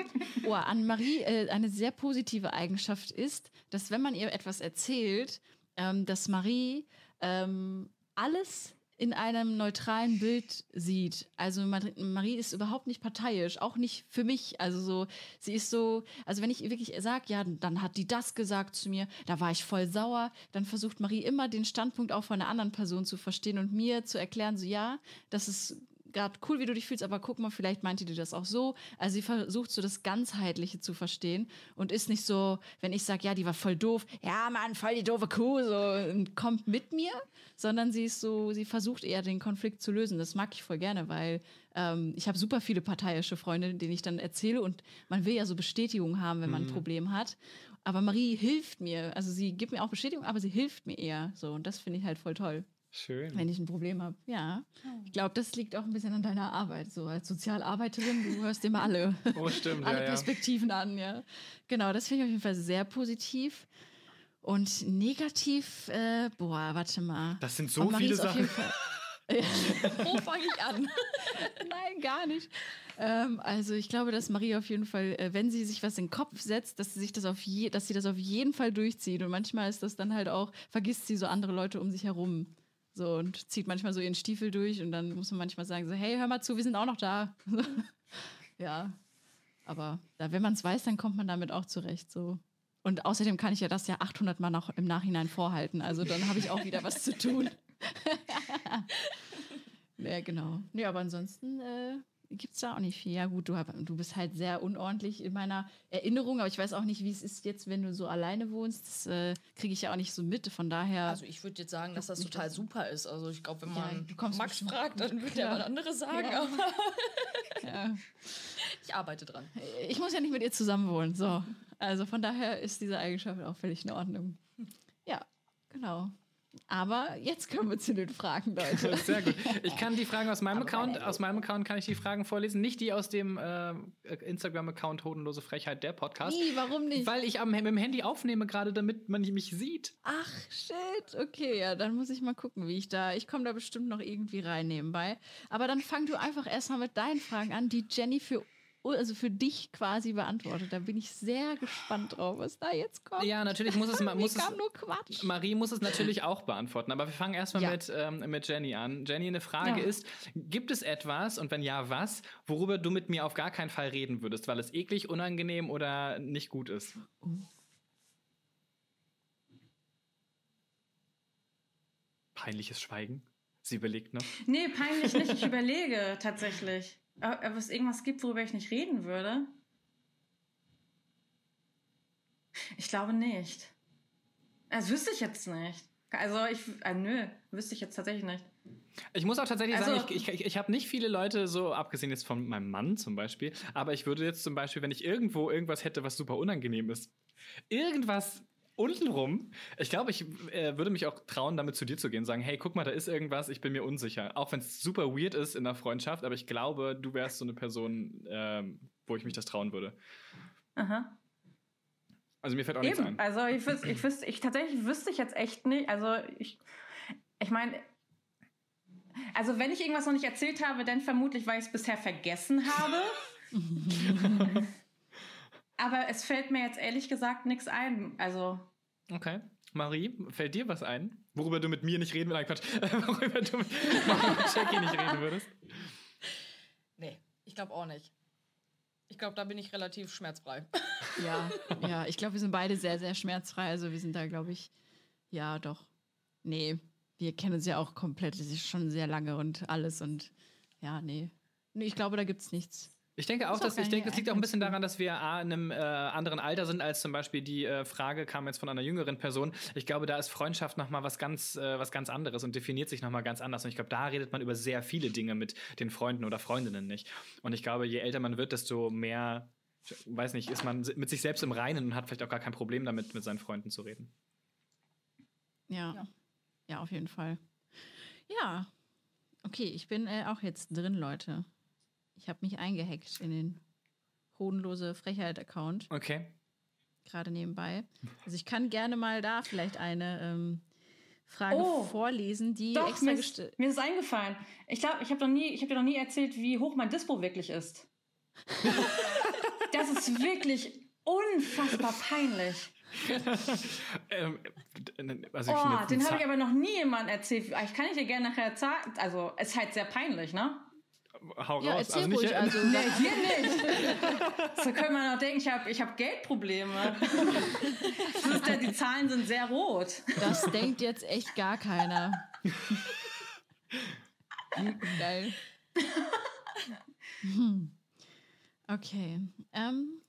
oh, an Marie äh, eine sehr positive Eigenschaft ist, dass wenn man ihr etwas erzählt, ähm, dass Marie ähm, alles in einem neutralen Bild sieht. Also Mar- Marie ist überhaupt nicht parteiisch, auch nicht für mich. Also so, sie ist so, also wenn ich wirklich sage, ja, dann hat die das gesagt zu mir, da war ich voll sauer, dann versucht Marie immer den Standpunkt auch von einer anderen Person zu verstehen und mir zu erklären, so ja, das ist gerade cool, wie du dich fühlst, aber guck mal, vielleicht meinte die das auch so. Also sie versucht so das Ganzheitliche zu verstehen und ist nicht so, wenn ich sage, ja, die war voll doof, ja, Mann, voll die doofe Kuh, so und kommt mit mir, sondern sie ist so, sie versucht eher den Konflikt zu lösen. Das mag ich voll gerne, weil ähm, ich habe super viele parteiische Freunde, denen ich dann erzähle und man will ja so Bestätigung haben, wenn man ein Problem hat. Aber Marie hilft mir, also sie gibt mir auch Bestätigung, aber sie hilft mir eher so und das finde ich halt voll toll Schön. wenn ich ein Problem habe. Ja. Ich glaube, das liegt auch ein bisschen an deiner Arbeit. So als Sozialarbeiterin, du hörst immer alle, Oh, stimmt. alle Ja, ja. Perspektiven an, ja. Genau, das finde ich auf jeden Fall sehr positiv. Und negativ, äh, boah, warte mal. Das sind so viele Sachen. Wo fange ich an? Nein, gar nicht. Ähm, also ich glaube, dass Marie auf jeden Fall, äh, wenn sie sich was in den Kopf setzt, dass sie sich das auf je, dass sie das auf jeden Fall durchzieht. Und manchmal ist das dann halt auch, vergisst sie so andere Leute um sich herum. So und zieht manchmal so ihren Stiefel durch und dann muss man manchmal sagen, so, hey, hör mal zu, wir sind auch noch da. ja. Aber da, wenn man es weiß, dann kommt man damit auch zurecht. So. Und außerdem kann ich ja das ja 800 Mal noch im Nachhinein vorhalten. Also dann habe ich auch wieder was zu tun. ja, genau. Nee, aber ansonsten äh, gibt es da auch nicht viel. Ja, gut, du, du bist halt sehr unordentlich in meiner Erinnerung, aber ich weiß auch nicht, wie es ist jetzt, wenn du so alleine wohnst. Das äh, kriege ich ja auch nicht so mit. Von daher. Also ich würde jetzt sagen, dass das total das. super ist. Also ich glaube, wenn Ja, man kommst Max fragt, dann wird er was anderes sagen. Ja. Aber ja. ich arbeite dran. ich muss ja nicht mit ihr zusammen wohnen. So. Also von daher ist diese Eigenschaft auch völlig in Ordnung. Ja, genau. Aber jetzt kommen wir zu den Fragen, Leute. Sehr gut. Ich kann die Fragen aus meinem Aber Account, aus meinem Account kann ich die Fragen vorlesen, nicht die aus dem äh, Instagram-Account Hodenlose Frechheit, der Podcast. Wie, warum nicht? Weil ich am, mit dem Handy aufnehme gerade, damit man mich sieht. Ach, shit. Okay, ja, dann muss ich mal gucken, wie ich da. Ich komme da bestimmt noch irgendwie rein nebenbei. Aber dann fang du einfach erstmal mit deinen Fragen an, die Jenny für, also für dich quasi beantwortet. Da bin ich sehr gespannt drauf, was da jetzt kommt. Ja, natürlich muss es, muss es kam nur Quatsch. Marie muss es natürlich auch beantworten, aber wir fangen erstmal Ja. mit, ähm, mit Jenny an. Jenny, eine Frage Ja. ist: Gibt es etwas und wenn ja, was, worüber du mit mir auf gar keinen Fall reden würdest, weil es eklig, unangenehm oder nicht gut ist? Peinliches Schweigen. Sie überlegt noch. Nee, peinlich nicht. Ich überlege tatsächlich. Ob ob es irgendwas gibt, worüber ich nicht reden würde? Ich glaube nicht. Das wüsste ich jetzt nicht. Also ich, äh, nö, wüsste ich jetzt tatsächlich nicht. Ich muss auch tatsächlich Also- sagen, ich, ich, ich habe nicht viele Leute so, abgesehen jetzt von meinem Mann zum Beispiel, aber ich würde jetzt zum Beispiel, wenn ich irgendwo irgendwas hätte, was super unangenehm ist, irgendwas untenrum, ich glaube, ich äh, würde mich auch trauen, damit zu dir zu gehen, sagen, hey, guck mal, da ist irgendwas, ich bin mir unsicher. Auch wenn es super weird ist in der Freundschaft, aber ich glaube, du wärst so eine Person, ähm, wo ich mich das trauen würde. Aha. Also mir fällt auch nichts Eben. ein. Also ich wüsste, ich wüsste, ich tatsächlich wüsste ich jetzt echt nicht. Also ich, ich meine, also wenn ich irgendwas noch nicht erzählt habe, dann vermutlich, weil ich es bisher vergessen habe. Aber es fällt mir jetzt ehrlich gesagt nichts ein. Also Okay. Marie, fällt dir was ein, worüber du mit mir nicht reden würdest? Nein, Quatsch. worüber du mit Jackie nicht reden würdest? Nee, ich glaube auch nicht. Ich glaube, da bin ich relativ schmerzfrei. Ja, ja, ich glaube, wir sind beide sehr, sehr schmerzfrei. Also wir sind da, glaube ich, ja, doch. Nee, wir kennen uns ja auch komplett, das ist schon sehr lange und alles und ja, nee. Nee, ich glaube, da gibt es nichts. Ich denke auch, dass ich denke, es liegt auch ein bisschen daran, dass wir A, in einem äh, anderen Alter sind, als zum Beispiel die äh, Frage kam jetzt von einer jüngeren Person. Ich glaube, da ist Freundschaft nochmal was ganz, äh, was ganz anderes und definiert sich nochmal ganz anders. Und ich glaube, da redet man über sehr viele Dinge mit den Freunden oder Freundinnen nicht. Und ich glaube, je älter man wird, desto mehr, weiß nicht, ist man mit sich selbst im Reinen und hat vielleicht auch gar kein Problem damit, mit seinen Freunden zu reden. Ja. ja. Ja. auf jeden Fall. Ja. Okay, ich bin äh, auch jetzt drin, Leute. Ich habe mich eingehackt in den hodenlose Frechheit-Account, Okay. gerade nebenbei. Also ich kann gerne mal da vielleicht eine ähm, Frage Oh, vorlesen, die Doch, extra mir ist, gestellt. mir ist eingefallen. Ich glaube, ich habe hab dir noch nie erzählt, wie hoch mein Dispo wirklich ist. das ist wirklich unfassbar peinlich. ähm, also ich Oh, den habe ich aber noch nie jemandem erzählt. Ich kann ich dir gerne nachher sagen. Also, es ist halt sehr peinlich, ne? Hau Ja, raus. erzähl also nicht, ruhig. Also, Nee, hier nicht. so können wir noch denken, ich habe ich hab Geldprobleme. Ja, die Zahlen sind sehr rot. Das denkt jetzt echt gar keiner. Geil. Hm. Okay. Ähm,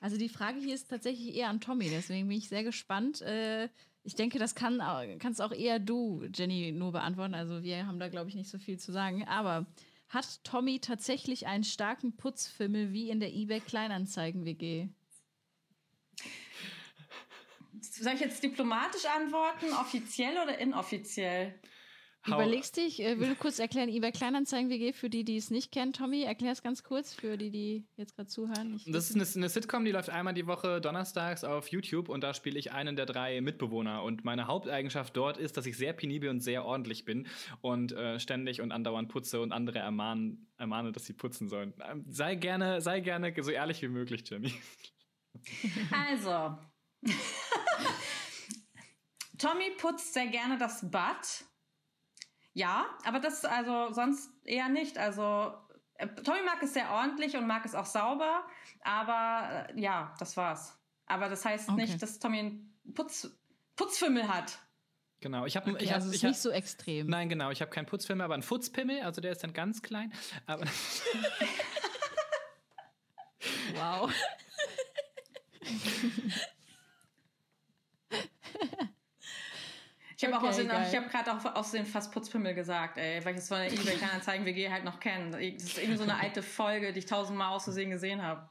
also die Frage hier ist tatsächlich eher an Tommy, deswegen bin ich sehr gespannt. Äh, ich denke, das kann, kannst auch eher du, Jenny, nur beantworten. Also wir haben da, glaube ich, nicht so viel zu sagen. Aber hat Tommy tatsächlich einen starken Putzfimmel wie in der eBay Kleinanzeigen-WG? Soll ich jetzt diplomatisch antworten, offiziell oder inoffiziell? Überlegst dich, äh, will du kurz erklären, eBay Kleinanzeigen WG für die, die es nicht kennen, Tommy? Erklär es ganz kurz für die, die jetzt gerade zuhören. Ich, Das ist eine, eine Sitcom, die läuft einmal die Woche donnerstags auf YouTube und da spiele ich einen der drei Mitbewohner. Und meine Haupteigenschaft dort ist, dass ich sehr penibel und sehr ordentlich bin und äh, ständig und andauernd putze und andere ermahnen, ermahne, dass sie putzen sollen. Ähm, sei gerne, sei gerne so ehrlich wie möglich, Jenny. Also, Tommy putzt sehr gerne das Bad. Ja, aber das also sonst eher nicht. Also äh, Tommy mag es sehr ordentlich und mag es auch sauber, aber äh, ja, das war's. Aber das heißt Okay. nicht, dass Tommy einen Putz, Putzfimmel hat. Genau, ich habe okay, ich hab, also es ich ist hab, nicht so extrem. Nein, genau, ich habe keinen Putzfimmel, aber einen Futzpimmel, also der ist dann ganz klein. Aber Wow. Ich habe auch Okay, aus den, geil. ich habe gerade auch aus den fast Putzpimmel gesagt, ey, weil ich es von der eBay Kleinanzeigen WG halt noch kenne. Das ist irgendwie so eine alte Folge, die ich tausendmal aus Versehen gesehen habe.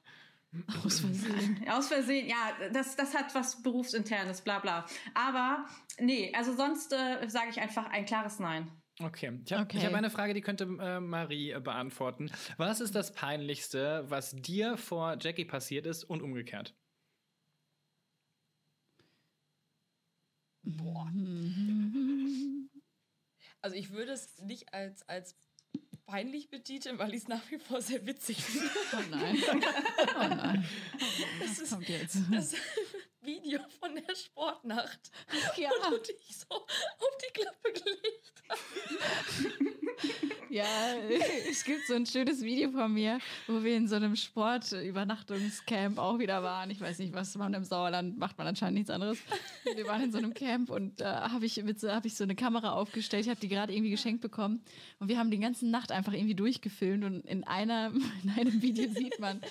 Aus Versehen. Aus Versehen, ja, das, das hat was Berufsinternes, bla bla. Aber nee, also sonst äh, sage ich einfach ein klares Nein. Okay, ich habe Okay. hab eine Frage, die könnte äh, Marie äh, beantworten. Was ist das Peinlichste, was dir vor Jackie passiert ist und umgekehrt? Boah. Also ich würde es nicht als, als peinlich betiteln, weil ich es nach wie vor sehr witzig finde. Oh nein. Oh nein. Das ist kommt jetzt. das Video von der Sportnacht, Ja, wo du dich so auf die Klappe gelegt hast. ja, es gibt so ein schönes Video von mir, wo wir in so einem Sportübernachtungscamp auch wieder waren. Ich weiß nicht, was man im Sauerland macht, man anscheinend nichts anderes. Wir waren in so einem Camp und da habe ich, mit so, hab ich so eine Kamera aufgestellt. Ich habe die gerade irgendwie geschenkt bekommen. Und wir haben die ganze Nacht einfach irgendwie durchgefilmt. Und in, einer, in einem Video sieht man,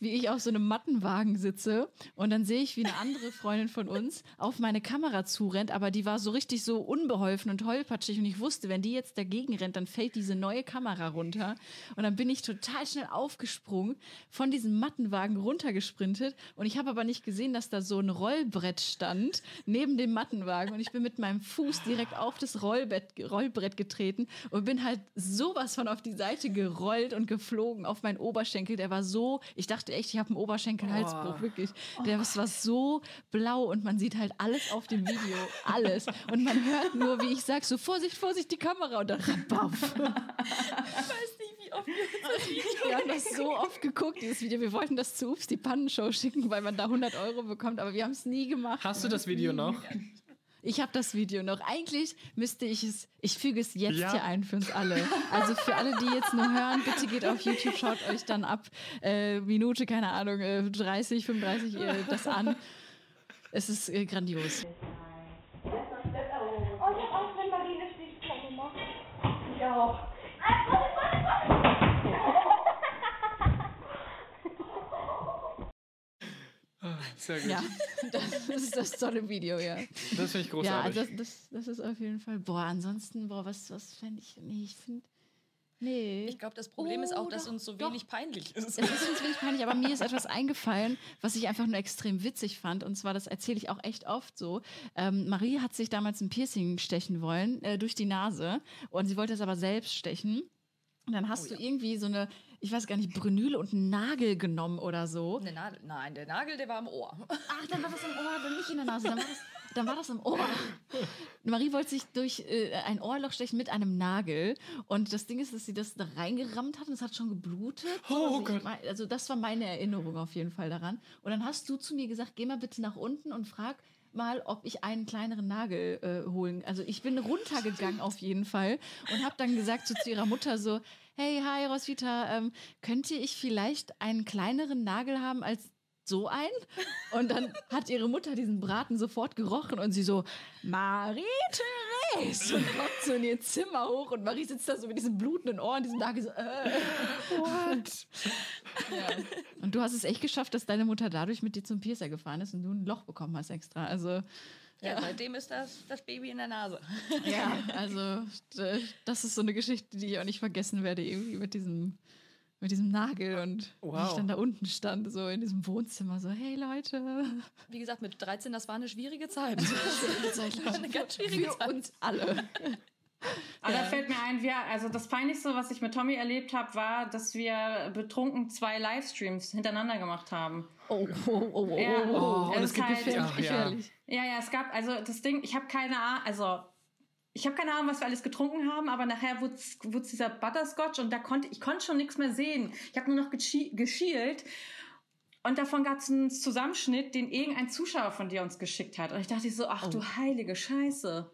wie ich auf so einem Mattenwagen sitze und dann sehe ich, wie eine andere Freundin von uns auf meine Kamera zurennt, aber die war so richtig so unbeholfen und tollpatschig und ich wusste, wenn die jetzt dagegen rennt, dann fällt diese neue Kamera runter und dann bin ich total schnell aufgesprungen, von diesem Mattenwagen runtergesprintet und ich habe aber nicht gesehen, dass da so ein Rollbrett stand neben dem Mattenwagen und ich bin mit meinem Fuß direkt auf das Rollbrett, Rollbrett getreten und bin halt sowas von auf die Seite gerollt und geflogen auf meinen Oberschenkel. Der war so, ich dachte echt, ich habe einen Oberschenkelhalsbruch, wirklich. Der war so blau und man sieht halt alles auf dem Video, alles. Und man hört nur, wie ich sage, so Vorsicht, Vorsicht, die Kamera und dann rabauf. Ich weiß nicht, wie oft wir das Video Wir haben das so oft geguckt, dieses Video. Wir wollten das zu Ups, die Pannenshow schicken, weil man da 100 Euro bekommt, aber wir haben es nie gemacht. Hast du das Video noch? Ich habe das Video noch. Eigentlich müsste ich es, ich füge es jetzt Ja. hier ein für uns alle. Also für alle, die jetzt nur hören, bitte geht auf YouTube, schaut euch dann ab äh, Minute, keine Ahnung, äh, 30, 35 äh, das an. Es ist äh, grandios. Oh, ich hab Angst, wenn Marie eine Stichprobe macht. Ich auch. Sehr gut. Ja, das ist das tolle Video, ja. Das finde ich Ja, großartig. also das, das, das ist auf jeden Fall. Boah, ansonsten, boah, was, was fände ich. Nee, ich finde. Nee. Ich glaube, das Problem ist Oh, auch, dass doch, uns so doch. wenig peinlich ist. Es ist uns wenig peinlich, aber mir ist etwas eingefallen, was ich einfach nur extrem witzig fand. Und zwar, das erzähle ich auch echt oft so. Ähm, Marie hat sich damals ein Piercing stechen wollen äh, durch die Nase und sie wollte es aber selbst stechen. Und dann hast du irgendwie so eine, ich weiß gar nicht, Brünüle und einen Nagel genommen oder so. Eine Nadel, nein, der Nagel, der war im Ohr. Ach, dann war das im Ohr, dann nicht in der Nase, dann war das, dann war das im Ohr. Marie wollte sich durch äh, ein Ohrloch stechen mit einem Nagel. Und das Ding ist, dass sie das da reingerammt hat und es hat schon geblutet. Oh also, Gott. mein- also das war meine Erinnerung auf jeden Fall daran. Und dann hast du zu mir gesagt, geh mal bitte nach unten und frag mal, ob ich einen kleineren Nagel äh, holen. Also ich bin runtergegangen auf jeden Fall und habe dann gesagt so zu ihrer Mutter so, hey, hi Roswitha, ähm, könnte ich vielleicht einen kleineren Nagel haben als so ein? Und dann hat ihre Mutter diesen Braten sofort gerochen und sie so, Marie-Therese! Und kommt so in ihr Zimmer hoch und Marie sitzt da so mit diesem blutenden Ohr und diesem Nagel so, äh. What? Und du hast es echt geschafft, dass deine Mutter dadurch mit dir zum Piercer gefahren ist und du ein Loch bekommen hast extra. Also, Ja, seitdem ist das, das Baby in der Nase. ja, also das ist so eine Geschichte, die ich auch nicht vergessen werde, irgendwie mit diesem, mit diesem Nagel und wie ich Wow. dann da unten stand, so in diesem Wohnzimmer, so, hey Leute. Wie gesagt, mit 13, das war eine schwierige Zeit. Zeit war eine ganz schwierige Für Zeit. uns alle. Aber da fällt mir ein, wir, also das Peinlichste, was ich mit Tommy erlebt habe, war, dass wir betrunken zwei Livestreams hintereinander gemacht haben. Oh, oh, oh, oh, Ja. oh, oh. Es das ist halt- gefährlich, Ach, ja. gefährlich. Ja, ja, es gab, also das Ding, ich habe keine Ahnung, also ich habe keine Ahnung, was wir alles getrunken haben, aber nachher wurde es dieser Butterscotch und da konnte ich konnte schon nichts mehr sehen. Ich habe nur noch geschi- geschielt. Und davon gab es einen Zusammenschnitt, den irgendein Zuschauer von dir uns geschickt hat. Und ich dachte so, ach du heilige Scheiße.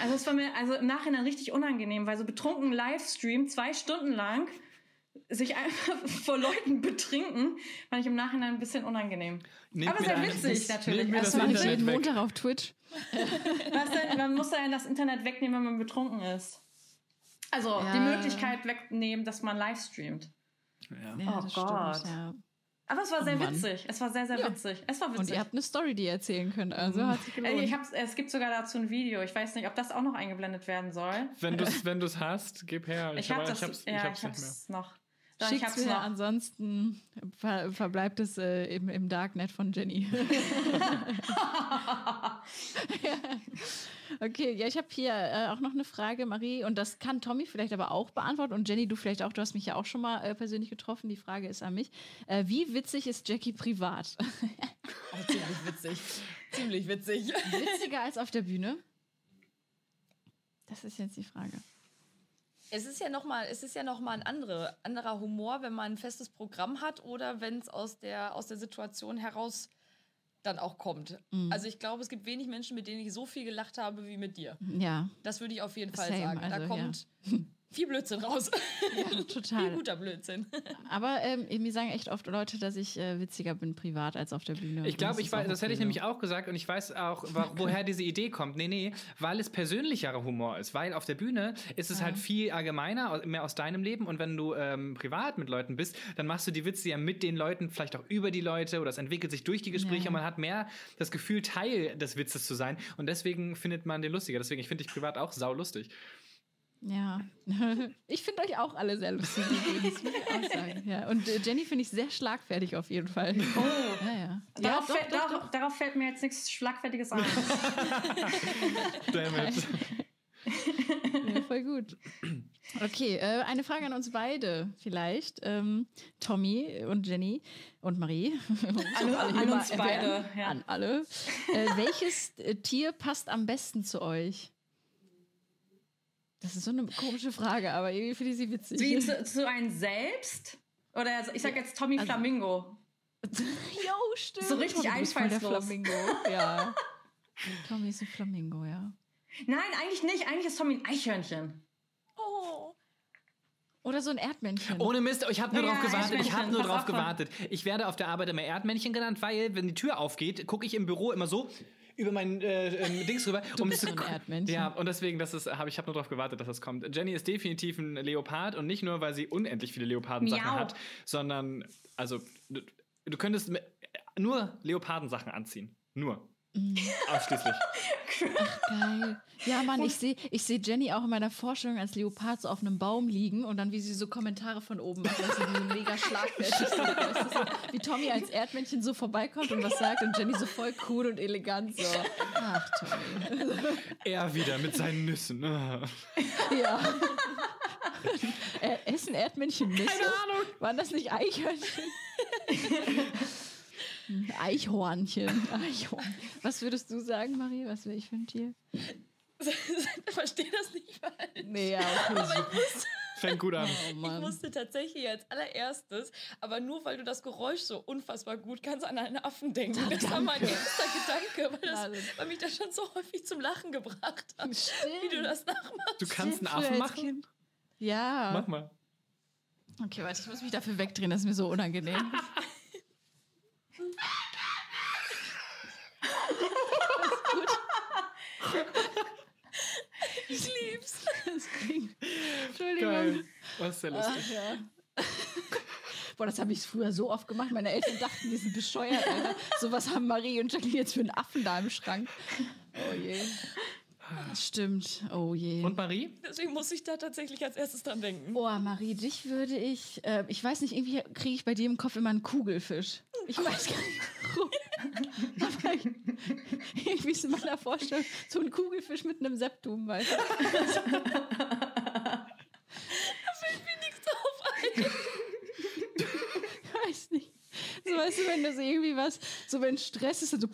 Also es war mir also im Nachhinein richtig unangenehm, weil so betrunken Livestream zwei Stunden lang sich einfach vor Leuten betrinken, fand ich im Nachhinein ein bisschen unangenehm. Nehmt Aber sehr witzig natürlich. Nehmt mir das Also, Das war Internet jeden. Montag auf Twitch. Was denn? Man muss ja das Internet wegnehmen, wenn man betrunken ist. Also Ja. die Möglichkeit wegnehmen, dass man live streamt. Ja. Ja, Oh das Gott. stimmt, ja. Aber es war sehr Mann. witzig. Es war sehr, sehr Ja. witzig. Es war Und witzig. ihr habt eine Story, die ihr erzählen könnt. Also hat sich gelohnt. ich hab's, es gibt sogar dazu ein Video. Ich weiß nicht, ob das auch noch eingeblendet werden soll. Wenn du es wenn du's hast, gib her. Ich, hab- hab das, ich hab's, ja, ich hab's ich nicht mehr. hab's noch. Doch, ich hab's mir, noch. ansonsten ver verbleibt es äh, im, im Darknet von Jenny. okay, ja, ich habe hier äh, auch noch eine Frage, Marie, und das kann Tommy vielleicht aber auch beantworten und Jenny, du vielleicht auch, du hast mich ja auch schon mal äh, persönlich getroffen, die Frage ist an mich. Äh, wie witzig ist Jackie privat? Oh, ziemlich witzig. ziemlich witzig. Witziger als auf der Bühne? Das ist jetzt die Frage. Es ist ja nochmal, es ist ja noch mal ein andere, anderer Humor, wenn man ein festes Programm hat oder wenn es aus der, aus der Situation heraus dann auch kommt. Mhm. Also ich glaube, es gibt wenig Menschen, mit denen ich so viel gelacht habe wie mit dir. Ja, Das würde ich auf jeden Fall Same, sagen. also, da ja. viel Blödsinn raus. ja viel total. guter Blödsinn. Aber ähm, mir sagen echt oft Leute, dass ich äh, witziger bin privat als auf der Bühne. Ich glaube, ich weiß, das hätte ich nämlich auch gesagt und ich weiß auch, woher diese Idee kommt. Nee, nee, weil es persönlicherer Humor ist. Weil auf der Bühne ist es halt viel allgemeiner, mehr aus deinem Leben. Und wenn du ähm, privat mit Leuten bist, dann machst du die Witze ja mit den Leuten, vielleicht auch über die Leute oder es entwickelt sich durch die Gespräche Ja. und man hat mehr das Gefühl, Teil des Witzes zu sein. Und deswegen findet man den lustiger. Deswegen, ich finde dich privat auch saulustig. Ja. Ich finde euch auch alle sehr lustig. übrigens, muss ich auch sagen. Ja. Und äh, Jenny finde ich sehr schlagfertig auf jeden Fall. Oh. Ja, ja. Darauf, ja, fällt, darauf, darauf fällt mir jetzt nichts Schlagfertiges ein. Damit. Ja, voll gut. Okay, äh, eine Frage an uns beide vielleicht. Ähm, Tommy und Jenny und Marie. An, Alle hier an uns beide. Ja. An alle. Äh, welches äh, Tier passt am besten zu euch? Das ist so eine komische Frage, aber irgendwie finde ich sie witzig. Wie zu, zu einem selbst? Oder also ich sag jetzt Tommy Flamingo. Jo, stimmt. So richtig einfallslos. Flamingo. Ja. Tommy ist ein Flamingo, ja. Nein, eigentlich nicht. Eigentlich ist Tommy ein Eichhörnchen. Oh. Oder so ein Erdmännchen. Ohne Mist, ich habe nur Ja, drauf gewartet. Ich habe nur drauf gewartet. Ich werde auf der Arbeit immer Erdmännchen genannt, weil, wenn die Tür aufgeht, gucke ich im Büro immer so über mein äh, ähm, Dings rüber. Du um bist ein Erdmännchen. Ja, und deswegen, das ist, hab, ich habe nur drauf gewartet, dass das kommt. Jenny ist definitiv ein Leopard und nicht nur, weil sie unendlich viele Leopardensachen Miau. hat, sondern, also, du, du könntest nur Leopardensachen anziehen. Nur. Mhm. Ausschließlich. Geil. Ja, Mann, ich sehe ich seh Jenny auch in meiner Vorstellung als Leopard so auf einem Baum liegen und dann, wie sie so Kommentare von oben macht, dass sie so mega schlagfertig so, wie Tommy als Erdmännchen so vorbeikommt und was sagt und Jenny so voll cool und elegant so. Ach, Tommy. er wieder mit seinen Nüssen. Ah. Ja. äh, essen Erdmännchen Nüsse? Keine Ahnung. Waren das nicht Eichhörnchen? Eichhornchen. Eichhorn. Was würdest du sagen, Marie? Was wäre ich für ein Tier? ich verstehe das nicht mal. Nee, ja, okay. Aber ich wusste, Fängt gut an. Oh ich Mann. wusste tatsächlich als allererstes, aber nur weil du das Geräusch so unfassbar gut kannst, an einen Affen denken. Das war mein danke. erster Gedanke, weil, das, weil mich das schon so häufig zum Lachen gebracht hat. Wie du das nachmachst. Du kannst einen Früher Affen machen? Kind. Ja. Mach mal. Okay, warte, ich muss mich dafür wegdrehen, das ist mir so unangenehm. Ich lieb's. Das klingt. Entschuldigung. Geil. Das ist sehr lustig. Ach, ja. Boah, das habe ich früher so oft gemacht. Meine Eltern dachten, die sind bescheuert. Alter. So was haben Marie und Jacqueline jetzt für einen Affen da im Schrank. Oh je. Das stimmt. Oh je. Und Marie? Deswegen muss ich da tatsächlich als erstes dran denken. Oh, Marie, dich würde ich, äh, ich weiß nicht, irgendwie kriege ich bei dir im Kopf immer einen Kugelfisch. Ich weiß gar nicht warum. Aber ich, irgendwie ist in meiner Vorstellung so ein Kugelfisch mit einem Septum, weißt du? Nichts drauf ein. Ich weiß nicht. So weißt du, wenn das irgendwie was, so wenn Stress ist, dann so.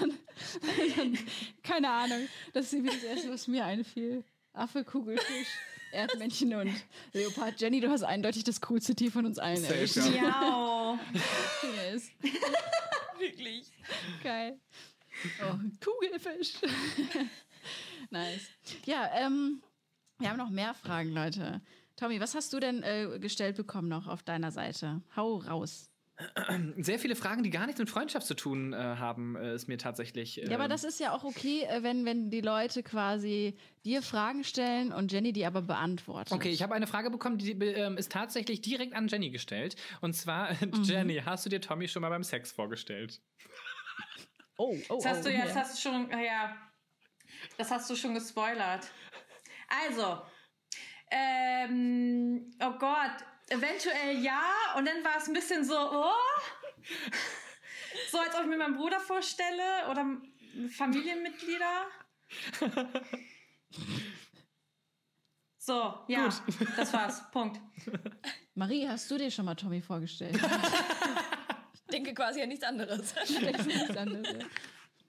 Dann, dann, keine Ahnung. Das ist irgendwie das Erste, was mir einfiel. Affe, Kugelfisch, Erdmännchen und Leopard. Jenny, du hast eindeutig das coolste Tier von uns allen Safe. Ja. Yes. Wirklich. Geil. Oh, Kugelfisch. nice. Ja, ähm, wir haben noch mehr Fragen, Leute. Tommy, was hast du denn äh, gestellt bekommen noch auf deiner Seite? Hau raus. Sehr viele Fragen, die gar nichts mit Freundschaft zu tun äh, haben, äh, ist mir tatsächlich. Ja, aber ähm, das ist ja auch okay, äh, wenn, wenn die Leute quasi dir Fragen stellen und Jenny die aber beantwortet. Okay, ich habe eine Frage bekommen, die ähm, ist tatsächlich direkt an Jenny gestellt. Und zwar, Mhm. Jenny, hast du dir Tommy schon mal beim Sex vorgestellt? Oh, oh, Das hast oh, du jetzt ja. hast du schon, ja, das hast du schon gespoilert. Also, ähm, oh Gott, eventuell ja, und dann war es ein bisschen so, oh, so als ob ich mir meinen Bruder vorstelle oder Familienmitglieder. So, ja, das war's. Punkt. Marie, hast du dir schon mal Tommy vorgestellt? Ich denke quasi an nichts anderes. Nichts anderes, ja.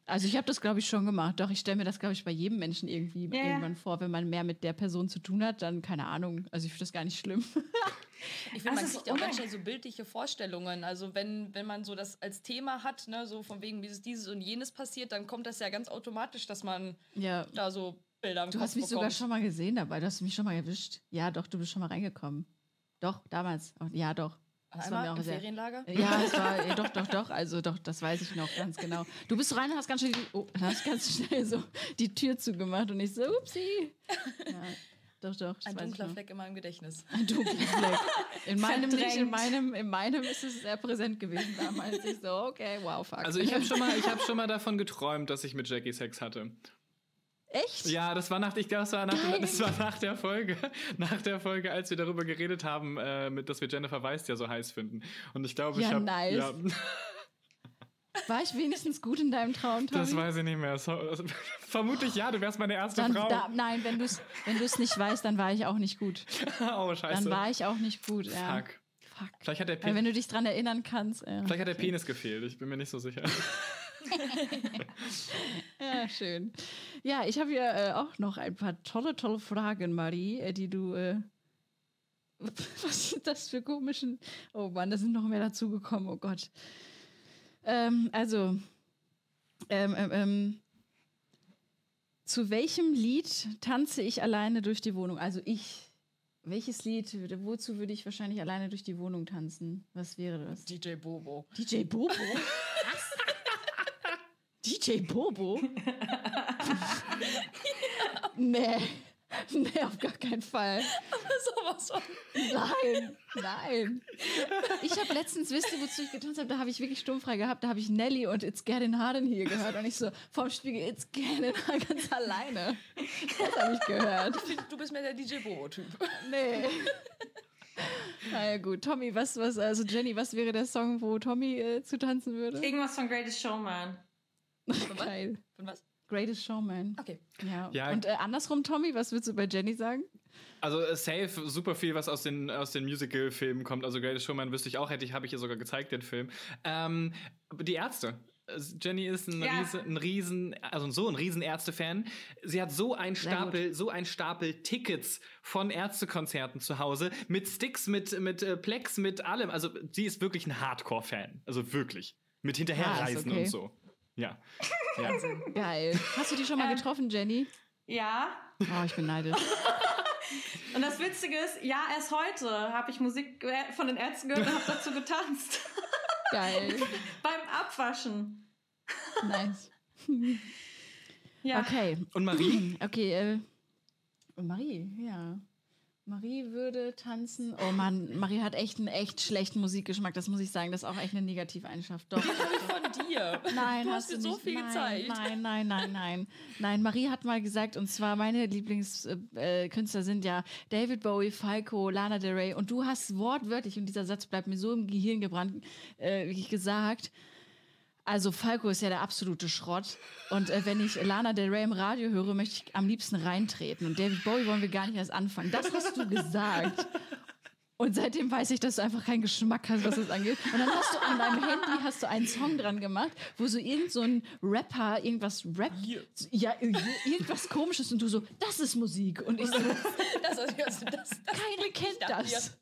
Also ich habe das, glaube ich, schon gemacht. Doch, ich stelle mir das, glaube ich, bei jedem Menschen irgendwie Ja. irgendwann vor. Wenn man mehr mit der Person zu tun hat, dann keine Ahnung. Also ich finde das gar nicht schlimm. Ich finde, Das man kriegt ja auch ganz schnell so bildliche Vorstellungen. Also wenn, wenn man so das als Thema hat, ne, so von wegen, wie es dieses und jenes passiert, dann kommt das ja ganz automatisch, dass man ja. da so Bilder im Du Kopf hast mich sogar bekommt. schon mal gesehen dabei. Du hast mich schon mal erwischt. Ja, doch, du bist schon mal reingekommen. Doch, damals. Ja, doch. Das war Einmal mir auch im sehr- Ferienlager? Ja, es war, ja, doch, doch, doch. Also doch, das weiß ich noch ganz genau. Du bist rein und hast ganz schnell, die, oh, hast ganz schnell so die Tür zugemacht und ich so, upsie. Ja, doch, doch. Ein dunkler. Fleck in meinem Gedächtnis. Ein dunkler Fleck. In meinem nicht, in meinem, in meinem ist es sehr präsent gewesen damals. Ich so, okay, wow, fuck. Also ich habe schon mal, ich habe schon mal davon geträumt, dass ich mit Jackie Sex hatte. Echt? Ja, das war nach, ich glaube, das war nach, das war nach der Folge, nach der Folge, als wir darüber geredet haben, äh, mit, dass wir Jennifer Weiss ja so heiß finden. Und ich glaube, Ja, ich habe, nice. ja, War ich wenigstens gut in deinem Traum, Tommy? das weiß ich nicht mehr. So, also, vermutlich ja, du wärst meine erste dann, Frau. da, nein, wenn du es wenn du's nicht weißt, dann war ich auch nicht gut. oh Scheiße. Dann war ich auch nicht gut. Ja. Fuck. Fuck. Vielleicht hat der, Aber Pe wenn du dich dran erinnern kannst. Ja. Vielleicht hat der Penis gefehlt. Ich bin mir nicht so sicher. Ja, schön. Ja, ich habe hier äh, auch noch ein paar tolle, tolle Fragen, Marie, äh, die du. Äh, was sind das für komischen. Oh Mann, da sind noch mehr dazugekommen, oh Gott. Ähm, also, Ähm, ähm, ähm, zu welchem Lied tanze ich alleine durch die Wohnung? Also ich. Welches Lied, wozu würde ich wahrscheinlich alleine durch die Wohnung tanzen? Was wäre das? DJ Bobo. DJ Bobo? Was? DJ Bobo? nee. Nee, auf gar keinen Fall. Sowas von. Nein, nein. Ich habe letztens, wisst ihr, wozu ich getanzt habe? Da habe ich wirklich sturmfrei gehabt. Da habe ich Nelly und It's Getting Hard in Here gehört. Und ich so vorm Spiegel, It's Getting Hard ganz alleine. Das habe ich gehört. Ich find, du bist mehr der DJ Bobo-Typ. Nee. Na ja, gut. Tommy, was, was, also Jenny, was wäre der Song, wo Tommy äh, zu tanzen würde? Irgendwas von Greatest Showman. Geil. Von was? Greatest Showman. Okay. Ja. Ja. Und äh, andersrum, Tommy, was würdest du bei Jenny sagen? Also äh, safe, super viel, was aus den, aus den Musical-Filmen kommt. Also Greatest Showman wüsste ich auch, hätte ich, habe ich ihr sogar gezeigt, den Film. Ähm, die Ärzte. Äh, Jenny ist ein, Ja. riesen, ein riesen, also so ein riesen Ärzte-Fan. Sie hat so einen Stapel, so einen Stapel Tickets von Ärztekonzerten zu Hause mit Sticks, mit, mit äh, Plex, mit allem. Also sie ist wirklich ein Hardcore-Fan. Also wirklich. Mit Hinterherreisen okay. und so. Ja. ja. Geil. Hast du die schon mal Ähm, getroffen, Jenny? Ja. Oh, ich bin neidisch. Und das Witzige ist, ja, erst heute habe ich Musik von den Ärzten gehört und habe dazu getanzt. Geil. Beim Abwaschen. Nice. Ja. Okay. Und Marie? Okay, äh, und Marie, ja. Marie würde tanzen. Oh Mann, Marie hat echt einen echt schlechten Musikgeschmack, das muss ich sagen. Das ist auch echt eine Negativeigenschaft. Doch. Von dir. Nein, du hast hast du so nicht. viel nein, gezeigt. Nein, nein, nein, nein. Nein, Marie hat mal gesagt, und zwar meine Lieblingskünstler äh, Künstler sind ja David Bowie, Falco, Lana Del Rey. Und du hast wortwörtlich, und dieser Satz bleibt mir so im Gehirn gebrannt, äh, wirklich gesagt, also Falco ist ja der absolute Schrott. Und äh, wenn ich Lana Del Rey im Radio höre, möchte ich am liebsten reintreten. Und David Bowie wollen wir gar nicht erst anfangen. Das hast du gesagt. Und seitdem weiß ich, dass du einfach keinen Geschmack hast, was das angeht. Und dann hast du an deinem Handy hast du einen Song dran gemacht, wo so irgend so ein Rapper irgendwas rappt. Ja, ir- irgendwas komisches und du so, das ist Musik. Und ich so, Das, also, das, das, keiner kennt das.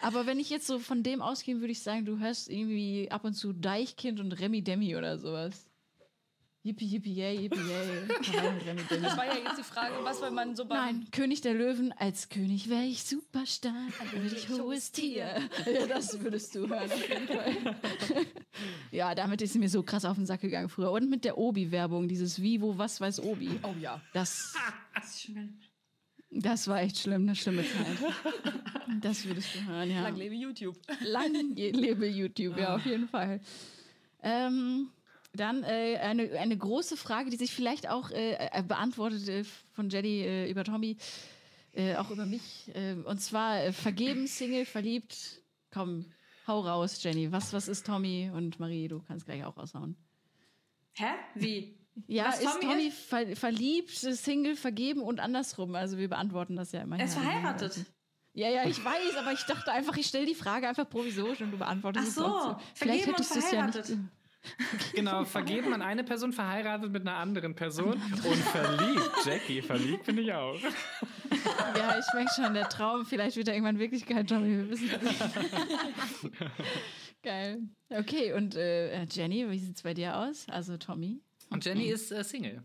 Aber wenn ich jetzt so von dem ausgehe, würde ich sagen, du hörst irgendwie ab und zu Deichkind und Remi Demi oder sowas. Yippie, yippie, yay, yippie, yay. Das war ja jetzt die Frage, was wenn man so beim Nein, König der Löwen, als König wäre ich super stark, würde ich hohes Tier. Ja, das würdest du hören, auf jeden Fall. Ja, damit ist sie mir so krass auf den Sack gegangen früher. Und mit der Obi-Werbung, dieses Wie, wo, was weiß Obi. Oh ja. Das, Das ist schon das war echt schlimm, eine schlimme Zeit. Das würdest du hören, ja. Lang lebe YouTube. Lang lebe YouTube, ja, auf jeden Fall. Ähm, dann äh, eine, eine große Frage, die sich vielleicht auch äh, äh, beantwortet äh, von Jenny äh, über Tommy, äh, auch über mich. Und zwar vergeben, Single, verliebt. Komm, hau raus, Jenny. Was, was ist Tommy und Marie? Du kannst gleich auch raushauen. Hä? Wie? Ja, Was ist Tommy Tommy ver verliebt, Single, vergeben und andersrum? Also wir beantworten das ja immer. Er ist verheiratet. Ja, ja, ich weiß, aber ich dachte einfach, ich stelle die Frage einfach provisorisch und du beantwortest Ach es so, trotzdem. Vielleicht vergeben und hättest du es ja nicht. verheiratet. Genau, vergeben an eine Person, verheiratet mit einer anderen Person und verliebt. Jackie, verliebt bin ich auch. Ja, ich merke schon, der Traum, vielleicht wird er irgendwann Wirklichkeit, Tommy, wir wissen es nicht. Geil. Okay, und äh, Jenny, wie sieht es bei dir aus? Also Tommy? Und Jenny ist äh, Single.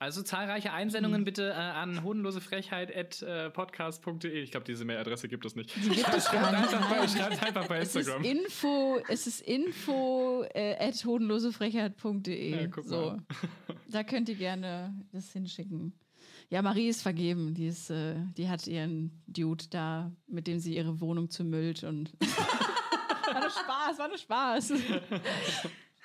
Also zahlreiche Einsendungen bitte äh, an hodenlosefrechheit.podcast.de. Ich glaube, diese Mailadresse gibt es nicht. Die gibt es gar nicht. Einfach bei, Nein. schreibt einfach bei Es ist Instagram. info, es ist info äh, at hodenlosefrechheit.de. Ja, so. Da könnt ihr gerne das hinschicken. Ja, Marie ist vergeben. Die, ist, äh, die hat ihren Dude da, mit dem sie ihre Wohnung zermüllt und. war nur Spaß, war nur Spaß.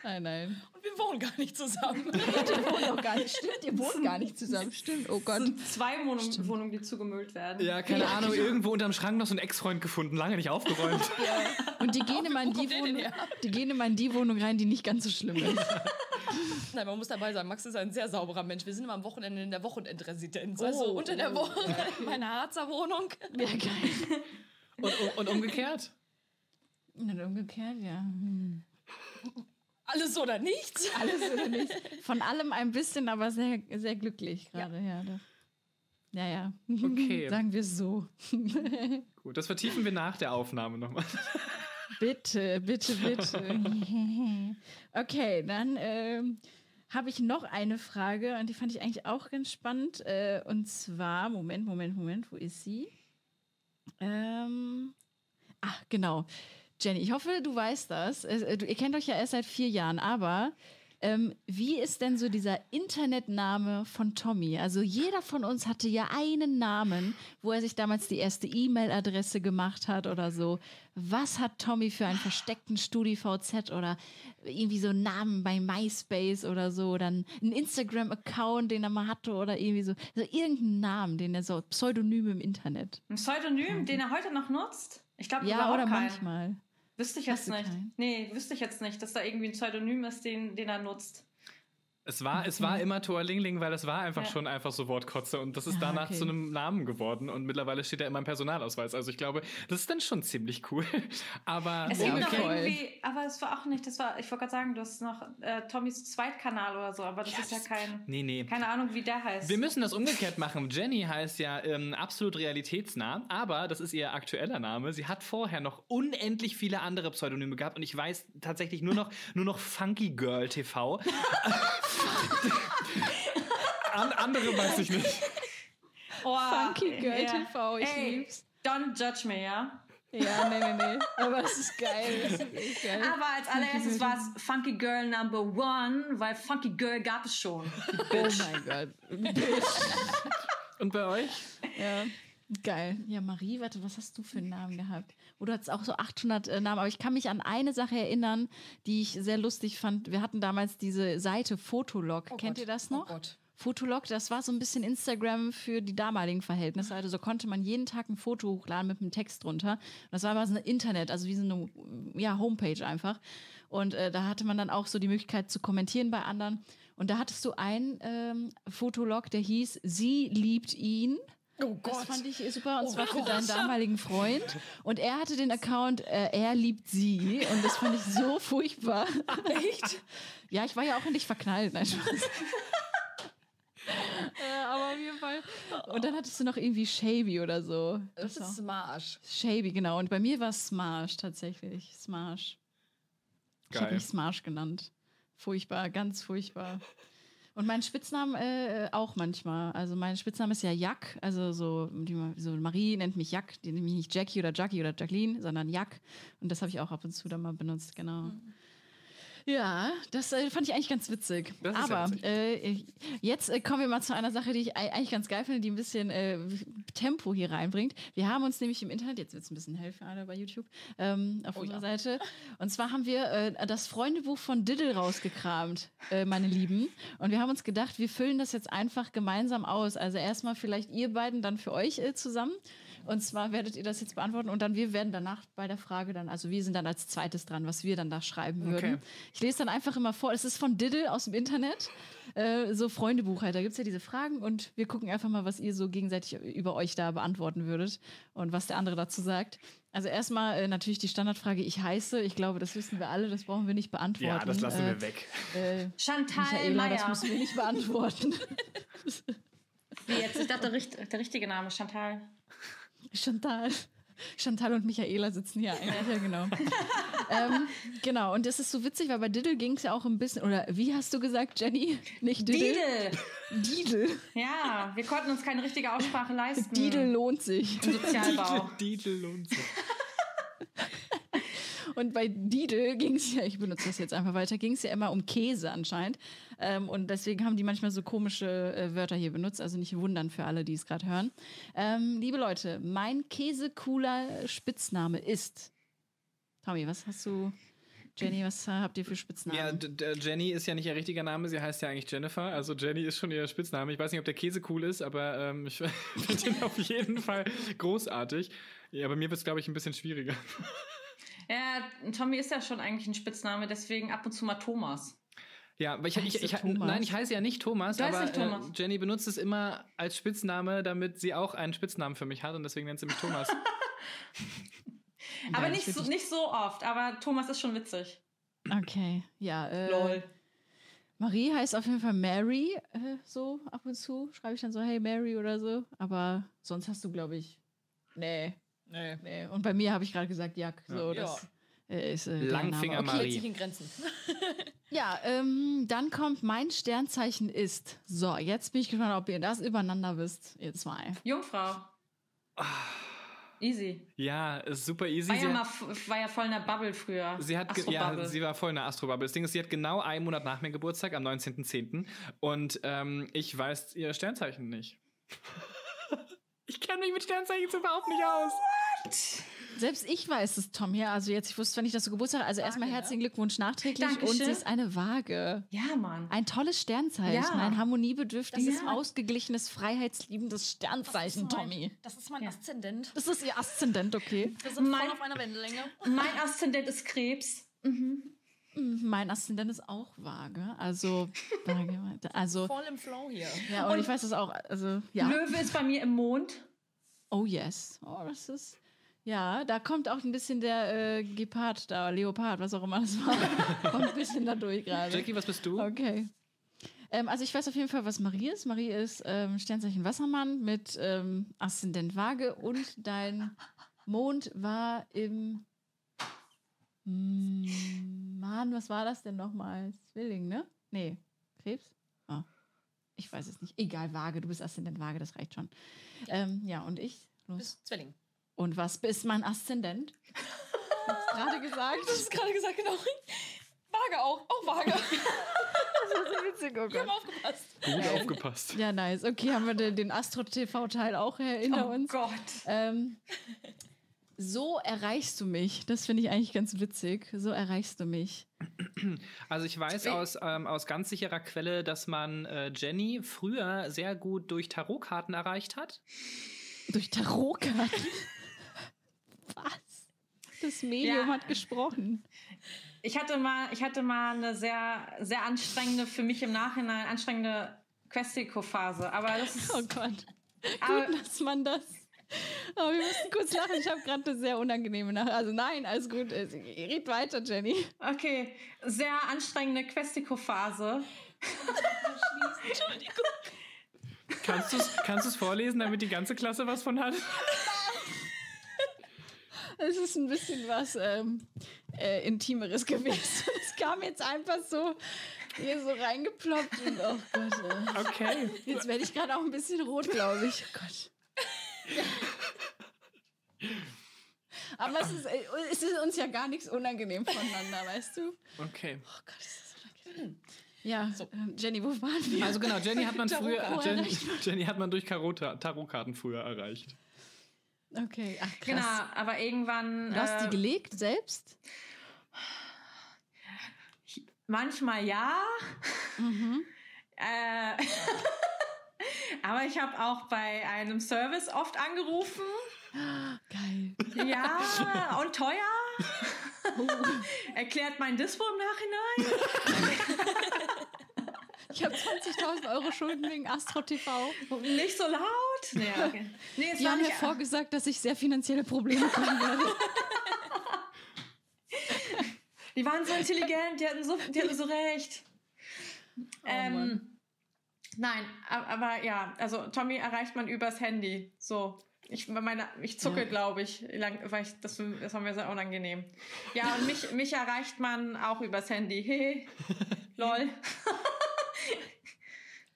Nein, nein. Und wir wohnen gar nicht zusammen. Ihr wohnt auch gar nicht. Stimmt, ihr wohnt gar nicht zusammen. Stimmt, oh Es Gott. sind zwei Wohnungen, Wohnungen, die zugemüllt werden. Ja, keine Ahnung, irgendwo unterm Schrank noch so ein Ex-Freund gefunden, lange nicht aufgeräumt. Und die gehen, immer in die, Wohnung, die gehen immer in die Wohnung rein, die nicht ganz so schlimm ist. Nein, man muss dabei sein. Max ist ein sehr sauberer Mensch. Wir sind immer am Wochenende in der Wochenendresidenz. Also Oh. unter der Woche in meiner Harzer Wohnung. Ja, geil. Und, und, und umgekehrt? Und umgekehrt, ja. Hm. Alles oder nichts. Alles oder nicht. Von allem ein bisschen, aber sehr, sehr glücklich gerade, ja. doch. Ja, ja. Okay. Sagen wir es so. Gut, das vertiefen wir nach der Aufnahme nochmal. Bitte, bitte, bitte. okay, dann ähm, habe ich noch eine Frage und die fand ich eigentlich auch ganz spannend. Äh, und zwar, Moment, Moment, Moment, wo ist sie? Ähm, ach, genau. Jenny, ich hoffe, du weißt das. Äh, ihr kennt euch ja erst seit vier Jahren, aber ähm, wie ist denn so dieser Internetname von Tommy? Also jeder von uns hatte ja einen Namen, wo er sich damals die erste E-Mail-Adresse gemacht hat oder so. Was hat Tommy für einen versteckten StudiVZ oder irgendwie so einen Namen bei MySpace oder so oder einen Instagram-Account, den er mal hatte oder irgendwie so, so irgendeinen Namen, den er so Pseudonym im Internet. Ein Pseudonym, den er heute noch nutzt? Ich glaube, Ja, oder manchmal. Wüsste ich jetzt Hast nicht. keinen? Nee, wüsste ich jetzt nicht, dass da irgendwie ein Pseudonym ist, den, den er nutzt. Es war, es war immer Toalingling, weil es war einfach Ja. schon einfach so Wortkotze und das ist danach okay. zu einem Namen geworden und mittlerweile steht er in meinem Personalausweis. Also ich glaube, das ist dann schon ziemlich cool. Aber Es gibt noch okay. irgendwie, aber es war auch nicht, das war, ich wollte gerade sagen, du hast noch äh, Tommys Zweitkanal oder so, aber das ist ja kein, nee, nee. keine Ahnung, wie der heißt. Wir müssen das umgekehrt machen. Jenny heißt ja ähm, absolut realitätsnah, aber das ist ihr aktueller Name. Sie hat vorher noch unendlich viele andere Pseudonyme gehabt und ich weiß tatsächlich nur noch, nur noch Funky Girl TV. An, andere weiß ich nicht. oh, Funky Girl ja. TV, ich Ey, lieb's. Don't judge me, ja? Ja, nee, nee, nee. Aber es ist geil. Es ist echt geil. Aber als allererstes war es Funky Girl Number One, weil Funky Girl gab es schon. Oh mein Gott. Und bei euch? Ja. Geil. Ja, Marie, warte, was hast du für einen Namen gehabt? Oh, du hattest auch so 800 äh, Namen, aber ich kann mich an eine Sache erinnern, die ich sehr lustig fand. Wir hatten damals diese Seite Fotolog. Oh Kennt Gott. ihr das Oh noch? Gott. Fotolog, das war so ein bisschen Instagram für die damaligen Verhältnisse. Also so konnte man jeden Tag ein Foto hochladen mit einem Text drunter. Und das war aber so ein Internet, also wie so eine ja, Homepage einfach. Und äh, da hatte man dann auch so die Möglichkeit zu kommentieren bei anderen. Und da hattest du einen ähm, Fotolog, der hieß Sie liebt ihn. Oh Das fand ich super und Oh zwar für Gott. deinen damaligen Freund. Und er hatte den Account äh, Er liebt sie und das fand ich so furchtbar. Echt? Ja, ich war ja auch in dich verknallt. Nein, Spaß. äh, aber auf jeden Fall. Und dann hattest du noch irgendwie Shavy oder so. Das ist Marsch. Shavy, genau. Und bei mir war es Smash tatsächlich. Smash. Ich habe mich Smash genannt. Furchtbar, ganz furchtbar. Und mein Spitznamen äh, auch manchmal. Also mein Spitzname ist ja Jack. Also so, die, so Marie nennt mich Jack. Die nennt mich nicht Jackie oder Jackie oder Jacqueline, sondern Jack. Und das habe ich auch ab und zu dann mal benutzt, genau. Ja, das äh, fand ich eigentlich ganz witzig. Aber witzig. äh, jetzt äh, kommen wir mal zu einer Sache, die ich ei- eigentlich ganz geil finde, die ein bisschen äh, Tempo hier reinbringt. Wir haben uns nämlich im Internet, jetzt wird es ein bisschen hell für alle bei YouTube, ähm, auf Oh unserer ja. Seite. Und zwar haben wir äh, das Freundebuch von Diddle rausgekramt, äh, meine Lieben. Und wir haben uns gedacht, wir füllen das jetzt einfach gemeinsam aus. Also erstmal vielleicht ihr beiden, dann für euch zusammen. Und zwar werdet ihr das jetzt beantworten und dann wir werden danach bei der Frage dann, also wir sind dann als zweites dran, was wir dann da schreiben würden. Okay. Ich lese dann einfach immer vor. Es ist von Diddle aus dem Internet. Äh, so Freundebuch halt. Da gibt es ja diese Fragen und wir gucken einfach mal, was ihr so gegenseitig über euch da beantworten würdet und was der andere dazu sagt. Also erstmal äh, natürlich die Standardfrage, ich heiße. Ich glaube, das wissen wir alle, das brauchen wir nicht beantworten. Ja, das lassen äh, wir weg. Äh, Chantal Michaela, das müssen wir nicht beantworten. Wie jetzt? Ich dachte, der, der richtige Name, Chantal. Chantal. Chantal und Michaela sitzen hier eigentlich, ja genau. ähm, genau, und das ist so witzig, weil bei Diddle ging es ja auch ein bisschen, oder wie hast du gesagt, Jenny? Nicht Diddle? Didel. Diddle. Ja, wir konnten uns keine richtige Aussprache leisten. Diddle lohnt sich. Im Sozialbau. Didel und so. Und bei Diddle ging es ja, ich benutze das jetzt einfach weiter, ging es ja immer um Käse anscheinend. Ähm, und deswegen haben die manchmal so komische äh, Wörter hier benutzt. Also nicht wundern für alle, die es gerade hören. Ähm, liebe Leute, mein käsecooler Spitzname ist. Tommy, was hast du? Jenny, was habt ihr für Spitznamen? Ja, Jenny ist ja nicht ihr richtiger Name, sie heißt ja eigentlich Jennifer. Also Jenny ist schon ihr Spitzname. Ich weiß nicht, ob der Käse cool ist, aber ähm, ich finde ihn auf jeden Fall großartig. Ja, bei mir wird es, glaube ich, ein bisschen schwieriger. Ja, Tommy ist ja schon eigentlich ein Spitzname, deswegen ab und zu mal Thomas. Ja, aber ich, ich, ich, Thomas? nein, ich heiße ja nicht Thomas, Du aber nicht Thomas. Äh, Jenny benutzt es immer als Spitzname, damit sie auch einen Spitznamen für mich hat und deswegen nennt sie mich Thomas. Aber ich nicht so, nicht so oft, aber Thomas ist schon witzig. Okay, ja. Äh, Marie heißt auf jeden Fall Mary, äh, so ab und zu. Schreibe ich dann so, hey Mary oder so. Aber sonst hast du, glaube ich, nee, Nee. nee. Und bei mir habe ich gerade gesagt, Jack. So, Ja. das, Äh, ist, äh, Langfinger Name. Okay, hält sich Marie. in Grenzen. Ja, ähm, dann kommt mein Sternzeichen ist. So, jetzt bin ich gespannt, ob ihr das übereinander wisst, ihr zwei. Jungfrau. Easy. Ja, ist super easy. War ja, mal, war ja voll in der Bubble früher. Sie hat ja, sie war voll in der Astrobubble. Das Ding ist, sie hat genau einen Monat nach mir Geburtstag, am 19.10. Und ähm, ich weiß ihr Sternzeichen nicht. ich kenne mich mit Sternzeichen überhaupt nicht aus. Selbst ich weiß es, Tom, ja. Also jetzt, ich wusste zwar nicht, dass du Geburtstag hast. Also erstmal ne? herzlichen Glückwunsch nachträglich. Und Dankeschön. sie ist eine Waage. ja, Mann. Ein tolles Sternzeichen, Ja. ein harmoniebedürftiges, Das ist- ausgeglichenes, freiheitsliebendes Sternzeichen, Das ist mein- Tommy. Das ist mein Ja. Aszendent. Das ist ihr Aszendent, okay? Wir sind Mein- voll auf einer Wendelänge. Mein Aszendent ist Krebs. Mhm. Mm, Mein Aszendent ist auch Waage. Also, Waage, also Voll im Flow hier. ja, und, ich weiß das auch. Also, ja. Löwe ist bei mir im Mond. Oh yes. Oh, das ist. Ja, da kommt auch ein bisschen der äh, Gepard da, Leopard, was auch immer das war. kommt ein bisschen da durch gerade. Jackie, was bist du? Okay. Ähm, also ich weiß auf jeden Fall, was Marie ist. Marie ist ähm, Sternzeichen Wassermann mit ähm, Aszendent Waage und dein Mond war im Mm, Mann, was war das denn nochmal? Zwilling, ne? Nee, Krebs? Ah, ich weiß es nicht. Egal, Waage, du bist Aszendent Waage, das reicht schon. Ähm, ja, und ich? Du Los. bist Zwilling. Und was ist mein Aszendent? Hab's gerade gesagt. Du hast gerade gesagt, genau. Waage auch. Auch Waage. witzig, oh Wir haben aufgepasst. Gut aufgepasst. Ja, nice. Okay, haben wir den, den Astro-TV-Teil auch hinter Oh uns. Gott. Ähm, so erreichst du mich. Das finde ich eigentlich ganz witzig. So erreichst du mich. Also ich weiß aus, ähm, aus ganz sicherer Quelle, dass man äh, Jenny früher sehr gut durch Tarotkarten erreicht hat. Durch Tarotkarten. Was? Das Medium Ja. hat gesprochen. Ich hatte mal, ich hatte mal eine sehr, sehr anstrengende, für mich im Nachhinein anstrengende Questico-Phase. Aber das ist. Oh Gott. aber, Gut, dass man das. Aber wir mussten kurz lachen. Ich habe gerade eine sehr unangenehme Nach. Also nein, alles gut. Red weiter, Jenny. okay, sehr anstrengende Questico-Phase. Kannst du es kannst du's vorlesen, damit die ganze Klasse was von hat? Es ist ein bisschen was ähm, äh, Intimeres gewesen. Es kam jetzt einfach so hier so reingeploppt und oh Gott. Äh. Okay. Jetzt werde ich gerade auch ein bisschen rot, glaube ich. Oh Gott. Aber es ist, äh, es ist uns ja gar nichts unangenehm voneinander, weißt du? Okay. Oh Gott, ist das unangenehm. Ja, ähm, Jenny, wo waren wir? Also genau, Jenny hat man früher, Jenny. Jenny hat man durch Tarot- Tarotkarten früher erreicht. Okay, ach krass. Genau, aber irgendwann. Du hast die äh, gelegt selbst? manchmal ja. Mhm. Äh, aber ich habe auch bei einem Service oft angerufen. Geil. Ja, und teuer. Erklärt mein Dispo im Nachhinein. Ich habe 20.000 Euro Schulden wegen Astro TV. Nicht so laut. Nee, okay. nee es Die war haben mir vorgesagt, dass ich sehr finanzielle Probleme bekommen werde. die waren so intelligent, die hatten so, die hatten so recht. ähm, Mann. nein, aber ja, also Tommy erreicht man übers Handy. So. Ich, meine, ich zucke, Ja. glaube ich, lang, weil ich das, das war mir sehr unangenehm. Ja, und mich, mich erreicht man auch übers Handy. Hey, lol.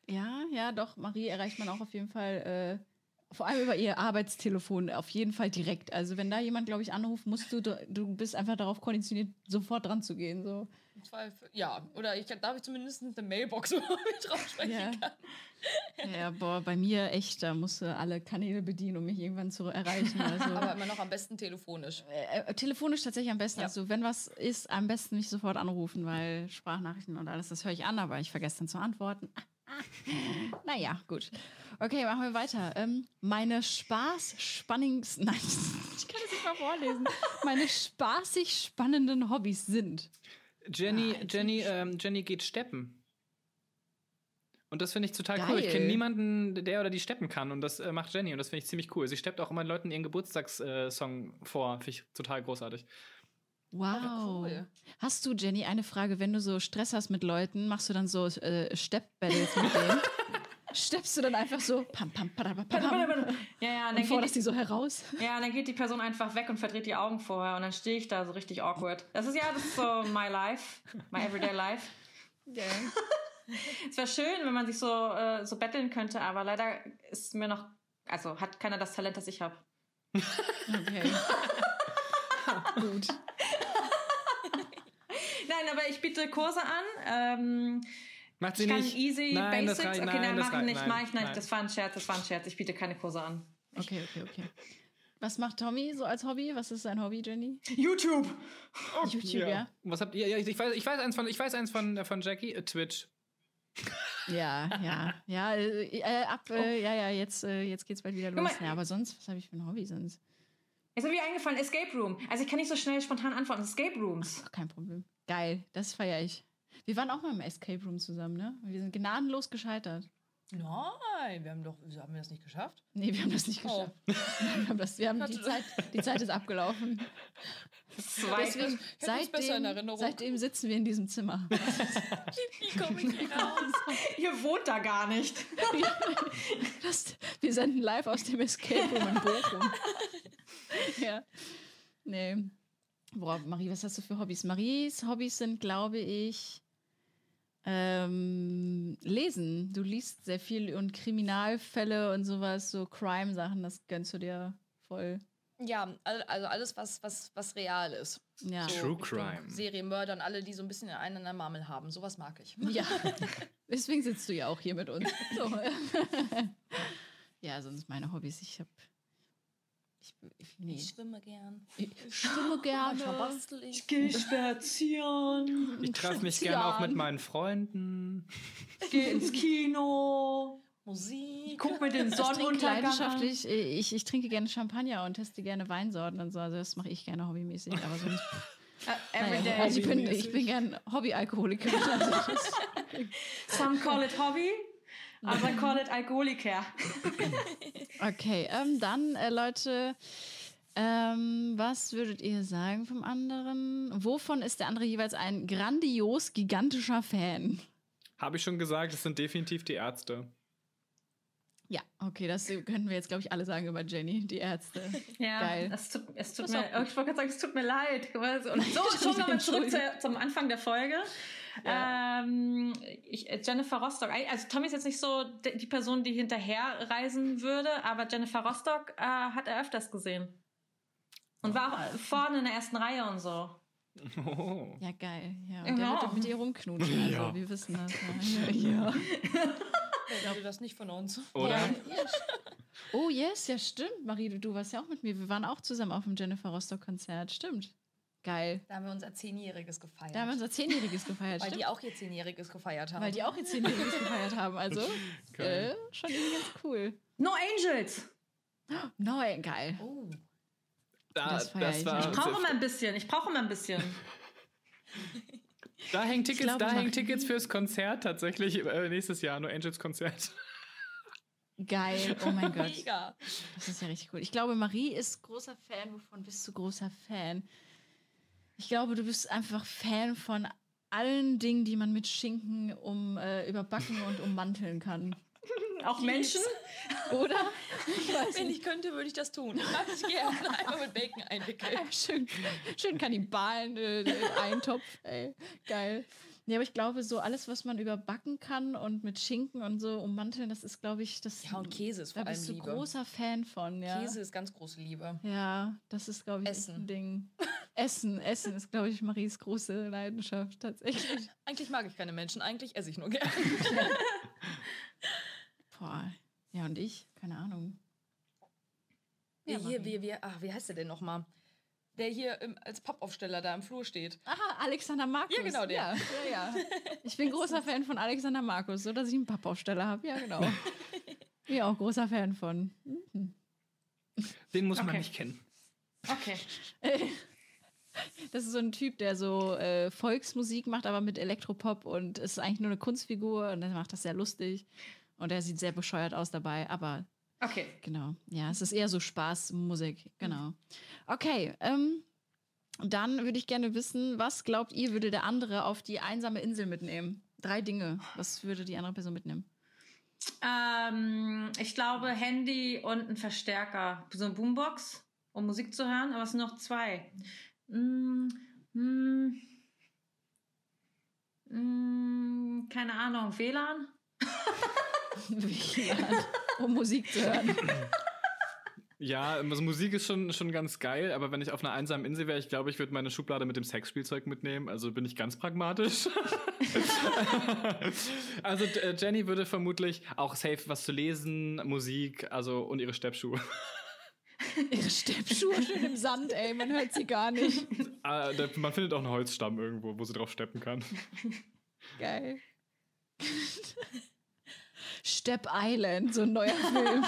Ja, ja, doch. Marie erreicht man auch auf jeden Fall. Äh, vor allem über ihr Arbeitstelefon auf jeden Fall direkt. Also wenn da jemand, glaube ich, anruft, musst du, du bist einfach darauf konditioniert, sofort dran zu gehen. So. Ja, oder ich, da habe ich zumindest eine Mailbox, wo mit drauf sprechen Ja. kann. Ja, boah, bei mir echt, da musst du alle Kanäle bedienen, um mich irgendwann zu erreichen. Also, Aber immer noch am besten telefonisch. äh, äh, telefonisch tatsächlich am besten. Ja. Also wenn was ist, am besten nicht sofort anrufen, weil Sprachnachrichten und alles, das höre ich an, aber ich vergesse dann zu antworten. Naja, gut. Okay, machen wir weiter. Ähm, meine Spaß spannings Nein, ich kann das nicht mal vorlesen. Meine spaßig spannenden Hobbys sind. Jenny, Ah, jetzt Jenny, ähm, Jenny geht steppen. Und das finde ich total cool. Ich Geil. kenne niemanden, der oder die steppen kann. Und das äh, macht Jenny. Und das finde ich ziemlich cool. Sie steppt auch immer Leuten ihren Geburtstagssong vor. Finde ich total großartig. Wow. cool. Hast du, Jenny, eine Frage? Wenn du so Stress hast mit Leuten, machst du dann so äh, Step-Battles mit denen? steppst du dann einfach so pam, pam, padam, pam, pam, Ja, ja, und und dann, forderst die geht so heraus. die, ja, dann geht die Person einfach weg und verdreht die Augen vorher und dann stehe ich da so richtig awkward. Das ist ja, das ist so my life, my everyday life. Es wäre schön, wenn man sich so, äh, so betteln könnte, aber leider ist mir noch, also hat keiner das Talent, das ich habe. Okay. Gut. Nein, aber ich biete Kurse an. Ähm, Macht sie ich kann nicht. easy Nein, das Basics. reicht- okay, nein, das mach ich reicht- nicht, nein, mach ich nicht. nein. Das war ein Scherz, das war ein Scherz. Ich biete keine Kurse an. Okay, okay, okay. Was macht Tommy so als Hobby? Was ist sein Hobby, Jenny? YouTube! YouTube, ja. Was habt ihr? Ja, ich weiß, ich weiß eins von, ich weiß eins von, von Jackie, äh, Twitch. Ja, ja, ja. Äh, äh, ab, äh, ja, ja, jetzt, äh, jetzt geht's bald wieder los. Ja, aber sonst, was habe ich für ein Hobby sonst? Ist mir eingefallen, Escape Room. Also ich kann nicht so schnell spontan antworten. Escape Rooms. Ach, kein Problem. Geil, das feiere ich. Wir waren auch mal im Escape Room zusammen, ne? Wir sind gnadenlos gescheitert. Nein, wir haben doch, wieso haben wir das nicht geschafft? Nee, wir haben das nicht Oh. geschafft. Wir haben das, wir haben die, Zeit, die Zeit ist abgelaufen. Zwei. Deswegen, seitdem, Erinnerung. seitdem sitzen wir in diesem Zimmer. Wie komme ich hier raus? Ihr wohnt da gar nicht. Das, wir senden live aus dem Escape Room in Bochum. ja. Nee. Boah, Marie, was hast du für Hobbys? Maries Hobbys sind, glaube ich, ähm, lesen. Du liest sehr viel und Kriminalfälle und sowas, so Crime-Sachen, das gönnst du dir voll. Ja, al- also alles, was, was, was real ist. Ja. So True Crime. Serienmörder und alle, die so ein bisschen einen an der Marmel haben. Sowas mag ich. Ja. Deswegen sitzt du ja auch hier mit uns. So. ja, sonst meine Hobbys. Ich habe. Ich, ich, nee. Ich schwimme gern. ich schwimme gerne. Bastel ich. Geh spazieren. Ich treffe mich gerne auch mit meinen Freunden. Geh ins Kino. Musik. Guck mir den Ich trinke Sonnenuntergang an. leidenschaftlich, ich, ich trinke gerne Champagner und teste gerne Weinsorten und so. Also das mache ich gerne hobbymäßig. Aber sonst, Uh, naja, everyday. also ich bin, ich bin gern Hobby-Alkoholiker. Also Some call it Hobby. Other call it Alkoholiker. okay, ähm, dann äh, Leute, ähm, was würdet ihr sagen vom anderen? Wovon ist der andere jeweils ein grandios gigantischer Fan? Habe ich schon gesagt, es sind definitiv die Ärzte. Ja, okay, das können wir jetzt, glaube ich, alle sagen über Jenny, die Ärzte. Ja, Geil. Es tut, es tut Das mir, oh, ich wollte gerade sagen, es tut mir leid. Und so, schon nochmal zurück zu, zum Anfang der Folge. Ähm, ich, Jennifer Rostock, also Tommy ist jetzt nicht so die Person, die hinterher reisen würde, aber Jennifer Rostock äh, hat er öfters gesehen. Und war auch vorne in der ersten Reihe und so. Oh. Ja, geil. Ja, und Ja. der wird mit ihr rumknutschen. Also, Ja. wir wissen das. Ja, ja. würde das nicht von uns? Oder? Oh, yes, ja, stimmt. Marie, du, du warst ja auch mit mir. Wir waren auch zusammen auf dem Jennifer Rostock-Konzert. Stimmt. Geil. Da haben wir unser Zehnjähriges gefeiert. Da haben wir unser Zehnjähriges gefeiert. weil stimmt. die auch ihr Zehnjähriges gefeiert haben. Weil die auch ihr Zehnjähriges gefeiert haben. Also, äh, Geil. schon irgendwie ganz cool. No Angels! Nein, geil. Oh. Da, Das das, ich. war, Ich brauche mal ein bisschen, ich brauche mal ein bisschen. da hängen Tickets, glaube, da hängen Tickets fürs Konzert tatsächlich äh, nächstes Jahr, No Angels Konzert. Geil. Oh mein Gott. Mega. Das ist ja richtig cool. Ich glaube, Marie ist großer Fan. Wovon bist du großer Fan? Ich glaube, du bist einfach Fan von allen Dingen, die man mit Schinken um äh, überbacken und ummanteln kann. Auch Menschen? Oder? Ich Wenn ich könnte, würde ich das tun. Mag ich gerne. Einfach mit Bacon einwickeln. Schön, schön Kannibalen, äh, Eintopf. Ey, geil. Nee, aber ich glaube, so alles, was man überbacken kann und mit Schinken und so ummanteln, das ist, glaube ich, das. Ja, und Käse ist Da vor allem bist du Liebe. großer Fan von, ja. Käse ist ganz große Liebe. Ja, das ist, glaube ich, Essen. ein Ding. Essen, Essen ist, glaube ich, Maries große Leidenschaft tatsächlich. Eigentlich mag ich keine Menschen, eigentlich esse ich nur gerne. Boah. Ja, und ich? Keine Ahnung. Ja, hier, wie, wie, ach, wie heißt der denn nochmal? Der hier im, als Pappaufsteller da im Flur steht. Aha, Alexander Markus. Ja, genau, der. Ja, ja, ja. Ich bin großer Fan von Alexander Markus, so dass ich einen Pappaufsteller habe. Ja, genau. Bin auch großer Fan von. Mhm. Den muss man Okay. nicht kennen. Okay. Das ist so ein Typ, der so äh, Volksmusik macht, aber mit Elektropop und ist eigentlich nur eine Kunstfigur und er macht das sehr lustig. Und er sieht sehr bescheuert aus dabei, aber Okay. Genau. Ja, es ist eher so Spaßmusik. Genau. Okay. Ähm, dann würde ich gerne wissen, was glaubt ihr, würde der andere auf die einsame Insel mitnehmen? Drei Dinge. Was würde die andere Person mitnehmen? Ähm, ich glaube Handy und ein Verstärker. So eine Boombox, um Musik zu hören, aber es sind noch zwei. Mm, mm, mm, keine Ahnung, WLAN? WLAN, um Musik zu hören. Ja, also Musik ist schon, schon ganz geil, aber wenn ich auf einer einsamen Insel wäre, ich glaube, ich würde meine Schublade mit dem Sexspielzeug mitnehmen. Also bin ich ganz pragmatisch. also äh, Jenny würde vermutlich auch safe was zu lesen, Musik, also und ihre Steppschuhe. Ihre Steppschuhe schön im Sand, ey, man hört sie gar nicht. Äh, da- man findet auch einen Holzstamm irgendwo, wo sie drauf steppen kann. Geil. Step Island, so ein neuer Film.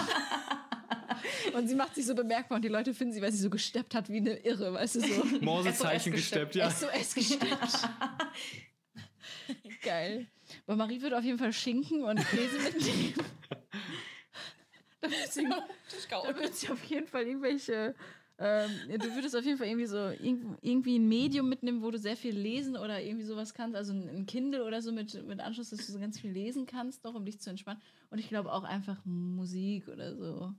Und sie macht sich so bemerkbar und die Leute finden sie, weil sie so gesteppt hat wie eine Irre, weißt du so. Morsezeichen gesteppt, ja. SOS gesteppt. Geil. Aber Marie wird auf jeden Fall Schinken und Käse mitnehmen. Da wird sie, da wird sie auf jeden Fall irgendwelche. Ähm, du würdest auf jeden Fall irgendwie so irg- irgendwie ein Medium mitnehmen, wo du sehr viel lesen oder irgendwie sowas kannst. Also ein, Kindle oder so mit, mit Anschluss, dass du so ganz viel lesen kannst, noch um dich zu entspannen. Und ich glaube auch einfach Musik oder so.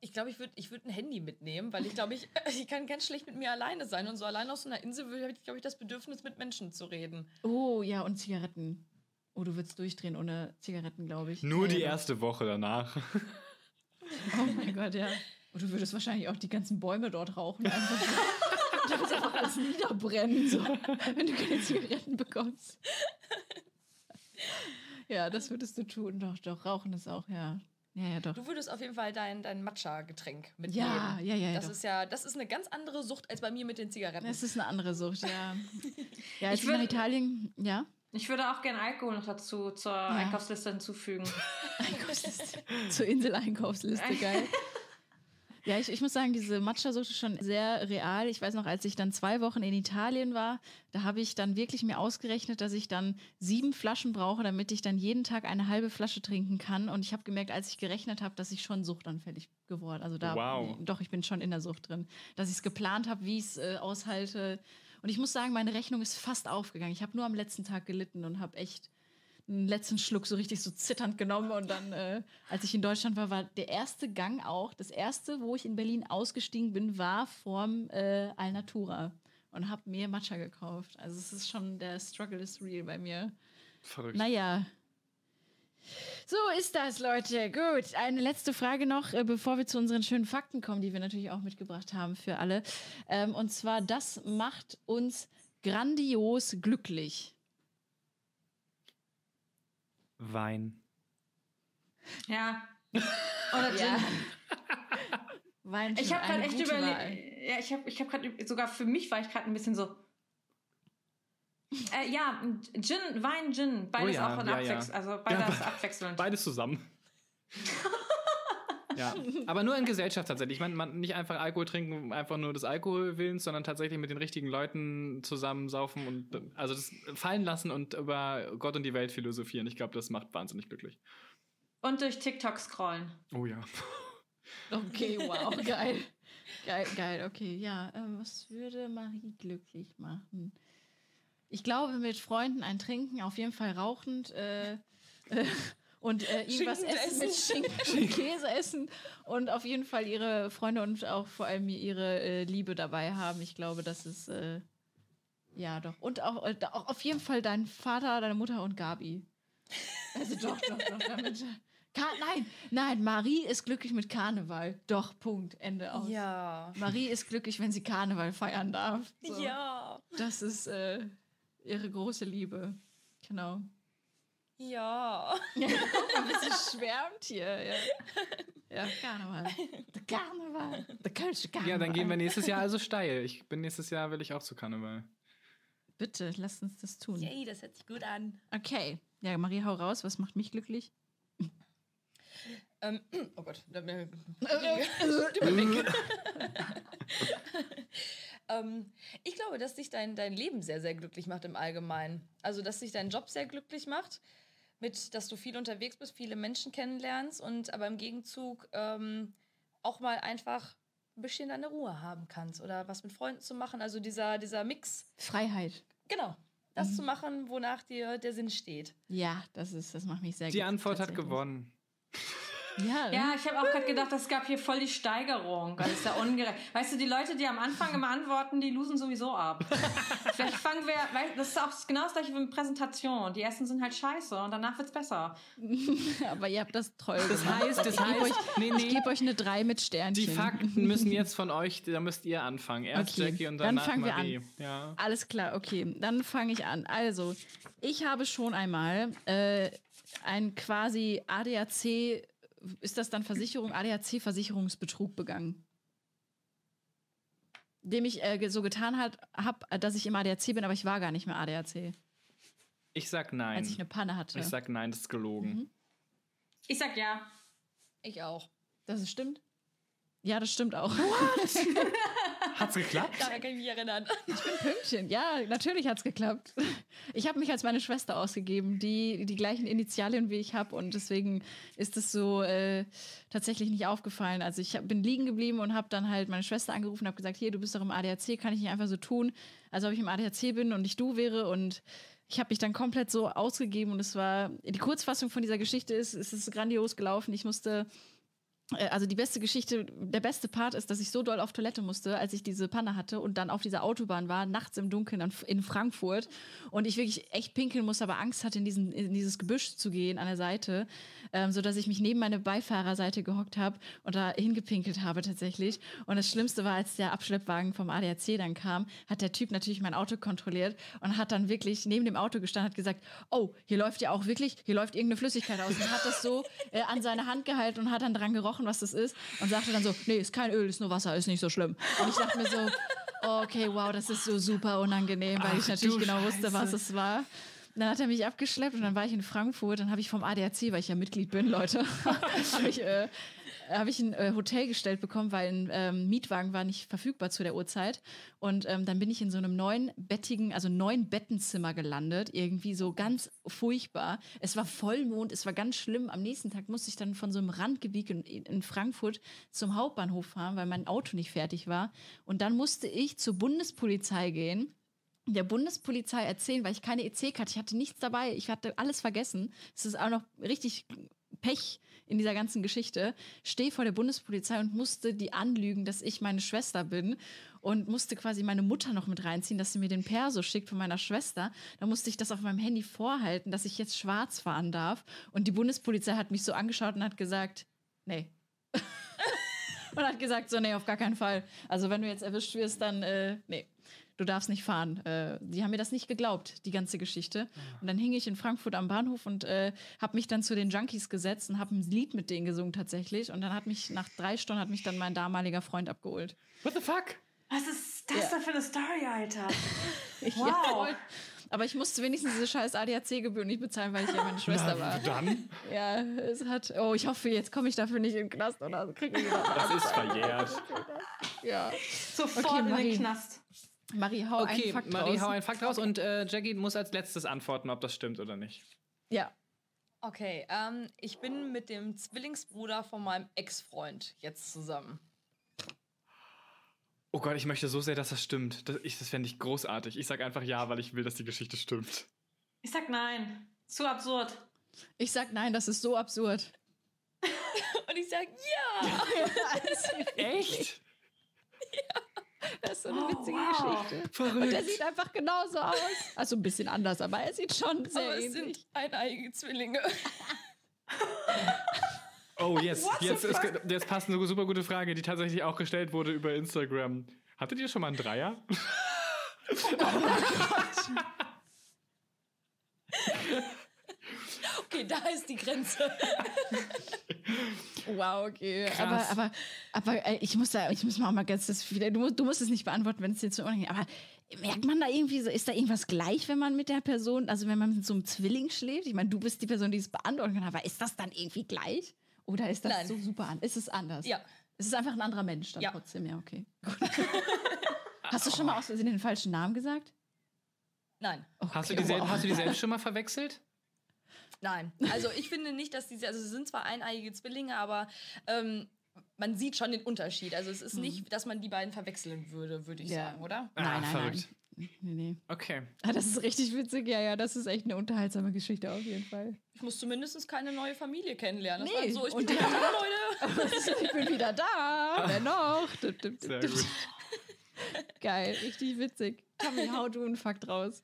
Ich glaube, ich würde ich würd ein Handy mitnehmen, weil ich glaube, ich, ich kann ganz schlecht mit mir alleine sein. Und so allein auf so einer Insel habe ich, glaube ich, das Bedürfnis, mit Menschen zu reden. Oh ja, und Zigaretten. Oh, du würdest durchdrehen ohne Zigaretten, glaube ich. Nur die erste Woche danach. Oh mein Gott, ja. Und du würdest wahrscheinlich auch die ganzen Bäume dort rauchen. Einfach so. Du würdest einfach alles niederbrennen, so, wenn du keine Zigaretten bekommst. Ja, das würdest du tun. Doch, doch, rauchen ist auch, ja. Ja, ja, doch. Du würdest auf jeden Fall dein, dein Matcha-Getränk mitnehmen. Ja, ja, ja, ja. Das doch. ist ja, das ist eine ganz andere Sucht als bei mir mit den Zigaretten. Das ist eine andere Sucht, ja. Ja, als Ich ich nach würd- Italien, ja. Ich würde auch gerne Alkohol noch dazu zur Einkaufsliste hinzufügen. Zur Insel-Einkaufsliste, geil. Ja, ich, ich muss sagen, diese Matcha-Sucht ist schon sehr real. Ich weiß noch, als ich dann zwei Wochen in Italien war, da habe ich dann wirklich mir ausgerechnet, dass ich dann sieben Flaschen brauche, damit ich dann jeden Tag eine halbe Flasche trinken kann. Und ich habe gemerkt, als ich gerechnet habe, dass ich schon suchtanfällig geworden. Also da, Wow. doch, ich bin schon in der Sucht drin. Dass ich es geplant habe, wie ich es äh, aushalte. Und ich muss sagen, meine Rechnung ist fast aufgegangen. Ich habe nur am letzten Tag gelitten und habe echt einen letzten Schluck so richtig so zitternd genommen und dann, äh, als ich in Deutschland war, war der erste Gang auch, das erste, wo ich in Berlin ausgestiegen bin, war vorm äh, Alnatura und habe mir Matcha gekauft. Also es ist schon, der Struggle is real bei mir. Verrückt. Naja. So ist das, Leute. Gut, eine letzte Frage noch, äh, bevor wir zu unseren schönen Fakten kommen, die wir natürlich auch mitgebracht haben für alle. Ähm, und zwar, das macht uns grandios glücklich. Wein. Ja. Oder Gin. Ja. Wein Ich habe gerade echt überlegt. Ja, ich habe ich hab gerade sogar für mich war ich gerade ein bisschen so. Äh, ja, Gin, Wein, Gin, beides Oh ja, auch in ja, ja. Abwechslung. Also beides Ja, abwechselnd. Beides zusammen. ja, aber nur in Gesellschaft tatsächlich. Ich meine, man nicht einfach Alkohol trinken, einfach nur des Alkoholwillens, sondern tatsächlich mit den richtigen Leuten zusammen saufen und also das fallen lassen und über Gott und die Welt philosophieren. Ich glaube, das macht wahnsinnig glücklich. Und durch TikTok scrollen. Oh ja. Okay, wow, geil. Geil, geil, okay. Ja, ähm, was würde Marie glücklich machen? Ich glaube, mit Freunden ein Trinken, auf jeden Fall rauchend äh, äh, und äh, irgendwas Schinken essen mit Schinken und Käse essen und auf jeden Fall ihre Freunde und auch vor allem ihre äh, Liebe dabei haben. Ich glaube, das ist äh, ja doch. Und auch, äh, auch auf jeden Fall dein Vater, deine Mutter und Gabi. Also doch, doch, doch. Damit, Ka nein, nein, Marie ist glücklich mit Karneval. Doch, Punkt, Ende aus. Ja. Marie ist glücklich, wenn sie Karneval feiern darf. So. Ja. Das ist äh, ihre große Liebe. Genau. Ja. Ein bisschen schwärmt hier. Ja, ja Karneval. Der Karneval. Der Kölsche Karneval. Ja, dann gehen wir nächstes Jahr also steil. Ich bin nächstes Jahr will ich auch zu Karneval. Bitte, lasst uns das tun. Yay, das hört sich gut an. Okay. Ja, Marie, hau raus. Was macht mich glücklich? Ähm, oh Gott. ähm, ich glaube, dass dich dein, dein Leben sehr, sehr glücklich macht im Allgemeinen. Also, dass dich dein Job sehr glücklich macht, mit, dass du viel unterwegs bist, viele Menschen kennenlernst und aber im Gegenzug ähm, auch mal einfach ein bisschen deine Ruhe haben kannst oder was mit Freunden zu machen. Also dieser, dieser Mix. Freiheit. Genau. das zu machen, wonach dir der Sinn steht. Ja, das ist, das macht mich sehr Die gut. Antwort hat gewonnen. Ja, Ja, ich habe auch gerade gedacht, es gab hier voll die Steigerung. Das ist ja ungerecht. Weißt du, die Leute, die am Anfang immer antworten, die losen sowieso ab. Vielleicht fangen wir, weil das ist auch genau das gleiche wie mit Präsentation. Die ersten sind halt scheiße und danach wird's besser. aber ihr habt das toll Das gemacht. heißt, das ich gebe heißt, euch, nee, ich nee, gebe euch eine 3 mit Sternchen. die Fakten müssen jetzt von euch, da müsst ihr anfangen. Erst Okay, Jackie und dann danach fangen wir Marie. an. Ja. Alles klar, okay. Dann fange ich an. Also, ich habe schon einmal äh, ein quasi ADAC, ist das dann Versicherung, ADAC-Versicherungsbetrug begangen. Dem ich äh, so getan habe, dass ich im ADAC bin, aber ich war gar nicht mehr ADAC, Ich sag nein. als ich eine Panne hatte. Ich sag nein, das ist gelogen. Mhm. Ich sag ja. Ich auch. Das ist stimmt? Ja, das stimmt auch. Hat's geklappt? Daran kann ich mich erinnern. Pünktchen. Ja, natürlich hat's geklappt. Ich habe mich als meine Schwester ausgegeben, die die gleichen Initialien wie ich habe und deswegen ist es so äh, tatsächlich nicht aufgefallen. Also ich hab, bin liegen geblieben und habe dann halt meine Schwester angerufen und habe gesagt, hier, du bist doch im ADAC, kann ich nicht einfach so tun, als ob ich im ADAC bin und ich du wäre und ich habe mich dann komplett so ausgegeben und es war die Kurzfassung von dieser Geschichte ist, es ist grandios gelaufen. Ich musste also die beste Geschichte, der beste Part ist, dass ich so doll auf Toilette musste, als ich diese Panne hatte und dann auf dieser Autobahn war, nachts im Dunkeln in Frankfurt und ich wirklich echt pinkeln musste, aber Angst hatte, in, diesen, in dieses Gebüsch zu gehen an der Seite, ähm, sodass ich mich neben meine Beifahrerseite gehockt habe und da hingepinkelt habe tatsächlich. Und das Schlimmste war, als der Abschleppwagen vom ADAC dann kam, hat der Typ natürlich mein Auto kontrolliert und hat dann wirklich neben dem Auto gestanden, hat gesagt, oh, hier läuft ja auch wirklich, hier läuft irgendeine Flüssigkeit aus und hat das so äh, an seine Hand gehalten und hat dann dran gerochen, was das ist und sagte dann so, nee, ist kein Öl, ist nur Wasser, ist nicht so schlimm. Und ich dachte mir so, okay, wow, das ist so super unangenehm, weil Ach, ich natürlich genau wusste, was Scheiße. es war. Dann hat er mich abgeschleppt und dann war ich in Frankfurt. Dann habe ich vom ADAC, weil ich ja Mitglied bin, Leute, habe ich, äh, hab ich ein äh, Hotel gestellt bekommen, weil ein ähm, Mietwagen war nicht verfügbar zu der Uhrzeit. Und ähm, dann bin ich in so einem neuen bettigen, also neun Bettenzimmer gelandet. Irgendwie so ganz furchtbar. Es war Vollmond, es war ganz schlimm. Am nächsten Tag musste ich dann von so einem Randgebiet in, in Frankfurt zum Hauptbahnhof fahren, weil mein Auto nicht fertig war. Und dann musste ich zur Bundespolizei gehen der Bundespolizei erzählen, weil ich keine EC hatte. Ich hatte nichts dabei. Ich hatte alles vergessen. Es ist auch noch richtig Pech in dieser ganzen Geschichte. Stehe vor der Bundespolizei und musste die anlügen, dass ich meine Schwester bin und musste quasi meine Mutter noch mit reinziehen, dass sie mir den Perso schickt von meiner Schwester. Da musste ich das auf meinem Handy vorhalten, dass ich jetzt schwarz fahren darf. Und die Bundespolizei hat mich so angeschaut und hat gesagt, nee. und hat gesagt, so, nee, auf gar keinen Fall. Also wenn du jetzt erwischt wirst, dann, äh, nee du darfst nicht fahren. Äh, die haben mir das nicht geglaubt, die ganze Geschichte. Und dann hing ich in Frankfurt am Bahnhof und äh, habe mich dann zu den Junkies gesetzt und habe ein Lied mit denen gesungen tatsächlich. Und dann hat mich nach drei Stunden hat mich dann mein damaliger Freund abgeholt. What the fuck? Was ist das Ja. denn für eine Story, Alter? Ich, Wow. ja, aber ich musste wenigstens diese scheiß ADAC-Gebühr nicht bezahlen, weil ich ja meine Schwester war. Dann? Ja, es hat. Oh, ich hoffe, jetzt komme ich dafür nicht in den Knast oder kriege ich wieder. Das ist verjährt. Ja. Sofort Okay, in den. Knast. Marie, hau Okay, einen Fakt Marie, raus. hau einen Fakt raus und äh, Jackie muss als letztes antworten, ob das stimmt oder nicht. Ja. Okay, ähm, ich bin mit dem Zwillingsbruder von meinem Ex-Freund jetzt zusammen. Oh Gott, ich möchte so sehr, dass das stimmt. Das, ich- das fände ich großartig. Ich sag einfach ja, weil ich will, dass die Geschichte stimmt. Ich sag nein. Zu absurd. Ich sag nein, das ist so absurd. Und ich sage, ja! Echt? Das ist so eine Oh, witzige wow. Geschichte. Und der Verrückt. sieht einfach genauso aus. Also ein bisschen anders, aber er sieht schon sehr Aber es ähnlich. sind eineige Zwillinge. Oh, the jetzt, ist, jetzt passt eine super gute Frage, die tatsächlich auch gestellt wurde über Instagram. Hattet ihr schon mal einen Dreier? Okay, da ist die Grenze. Wow, okay. Krass. Aber, aber, aber äh, ich muss da, ich muss mal auch mal ganz das wieder. Du, musst- du musst es nicht beantworten, wenn es dir zu unangenehm Aber merkt man da irgendwie so, ist da irgendwas gleich, wenn man mit der Person, also wenn man mit so einem Zwilling schläft? Ich meine, du bist die Person, die es beantworten kann, aber ist das dann irgendwie gleich? Oder ist das Nein. so super an? Ist es anders? Ja. Es ist einfach ein anderer Mensch dann Ja. trotzdem, ja, okay. Gut. Hast du schon mal aus Versehen den falschen Namen gesagt? Nein, Okay, Hast, du die hast du die selbst schon mal verwechselt? Nein. Also ich finde nicht, dass diese, also sie sind zwar eineige Zwillinge, aber ähm, man sieht schon den Unterschied. Also es ist nicht, dass man die beiden verwechseln würde, würde ich Ja. sagen, oder? Ah, Nein, nein, verrückt. Nee, nee. Okay. Ah, das ist richtig witzig. Ja, ja, das ist echt eine unterhaltsame Geschichte auf jeden Fall. Ich muss zumindest keine neue Familie kennenlernen. Das Nee, war so, ich und bin die- wieder da, Leute. ich bin wieder da. Wer noch? Dip, dip, Sehr gut. Geil, richtig witzig. Tommy, hau du einen Fakt raus.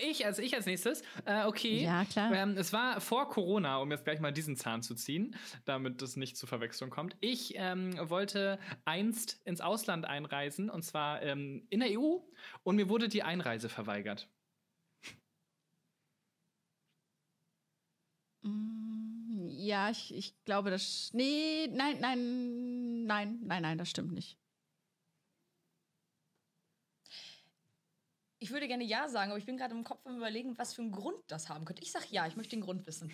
Äh, Ich als ich als nächstes. Äh, okay. Ja, klar. Ähm, es war vor Corona, um jetzt gleich mal diesen Zahn zu ziehen, damit das nicht zu Verwechslung kommt. Ich ähm, wollte einst ins Ausland einreisen, und zwar ähm, in der EU, und mir wurde die Einreise verweigert. Mm, Ja, ich, ich glaube, das. Nee, nein, nein, nein, nein, nein, das stimmt nicht. Ich würde gerne Ja sagen, aber ich bin gerade im Kopf am überlegen, was für einen Grund das haben könnte. Ich sag Ja, ich möchte den Grund wissen.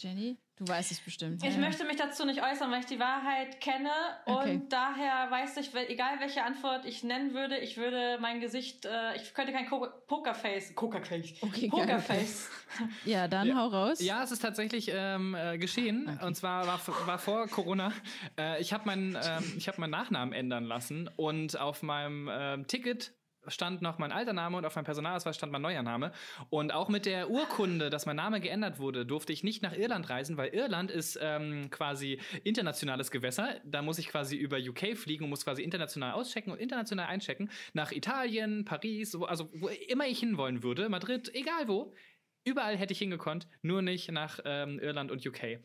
Jenny, du weißt es bestimmt. Ich ja. möchte mich dazu nicht äußern, weil ich die Wahrheit kenne Okay. und daher weiß ich, egal welche Antwort ich nennen würde, ich würde mein Gesicht, äh, ich könnte kein Co- Pokerface, Pokerface, Okay, Pokerface. Ja, dann hau raus. Ja, es ist tatsächlich ähm, äh, geschehen. Und zwar war, war vor Corona. Äh, ich habe meinen ähm, ich hab meinen Nachnamen ändern lassen und auf meinem ähm, Ticket stand noch mein alter Name und auf meinem Personalausweis stand mein neuer Name. Und auch mit der Urkunde, dass mein Name geändert wurde, durfte ich nicht nach Irland reisen, weil Irland ist ähm, quasi internationales Gewässer. Da muss ich quasi über UK fliegen und muss quasi international auschecken und international einchecken. Nach Italien, Paris, also wo immer ich hinwollen würde, Madrid, egal wo. Überall hätte ich hingekonnt, nur nicht nach ähm, Irland und UK.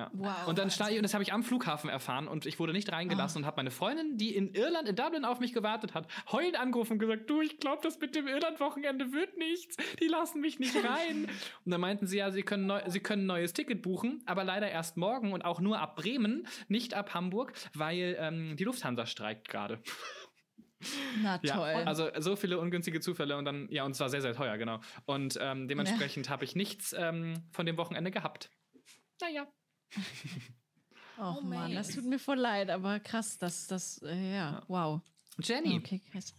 Ja. Wow. Und dann stand ich, und das habe ich am Flughafen erfahren und ich wurde nicht reingelassen und habe meine Freundin, die in Irland, in Dublin auf mich gewartet hat, heulend angerufen und gesagt, du, ich glaube, das mit dem Irland-Wochenende wird nichts. Die lassen mich nicht rein. und dann meinten sie ja, sie können, neu, sie können ein neues Ticket buchen, aber leider erst morgen und auch nur ab Bremen, nicht ab Hamburg, weil ähm, die Lufthansa streikt gerade. Na Ja, toll. also so viele ungünstige Zufälle und dann, ja, und zwar sehr, sehr teuer, genau. Und ähm, dementsprechend habe ich nichts ähm, von dem Wochenende gehabt. Naja. Och Oh, Mann, man. das tut mir voll leid, aber krass, das, das, äh, ja, wow. Jenny. Okay, krass.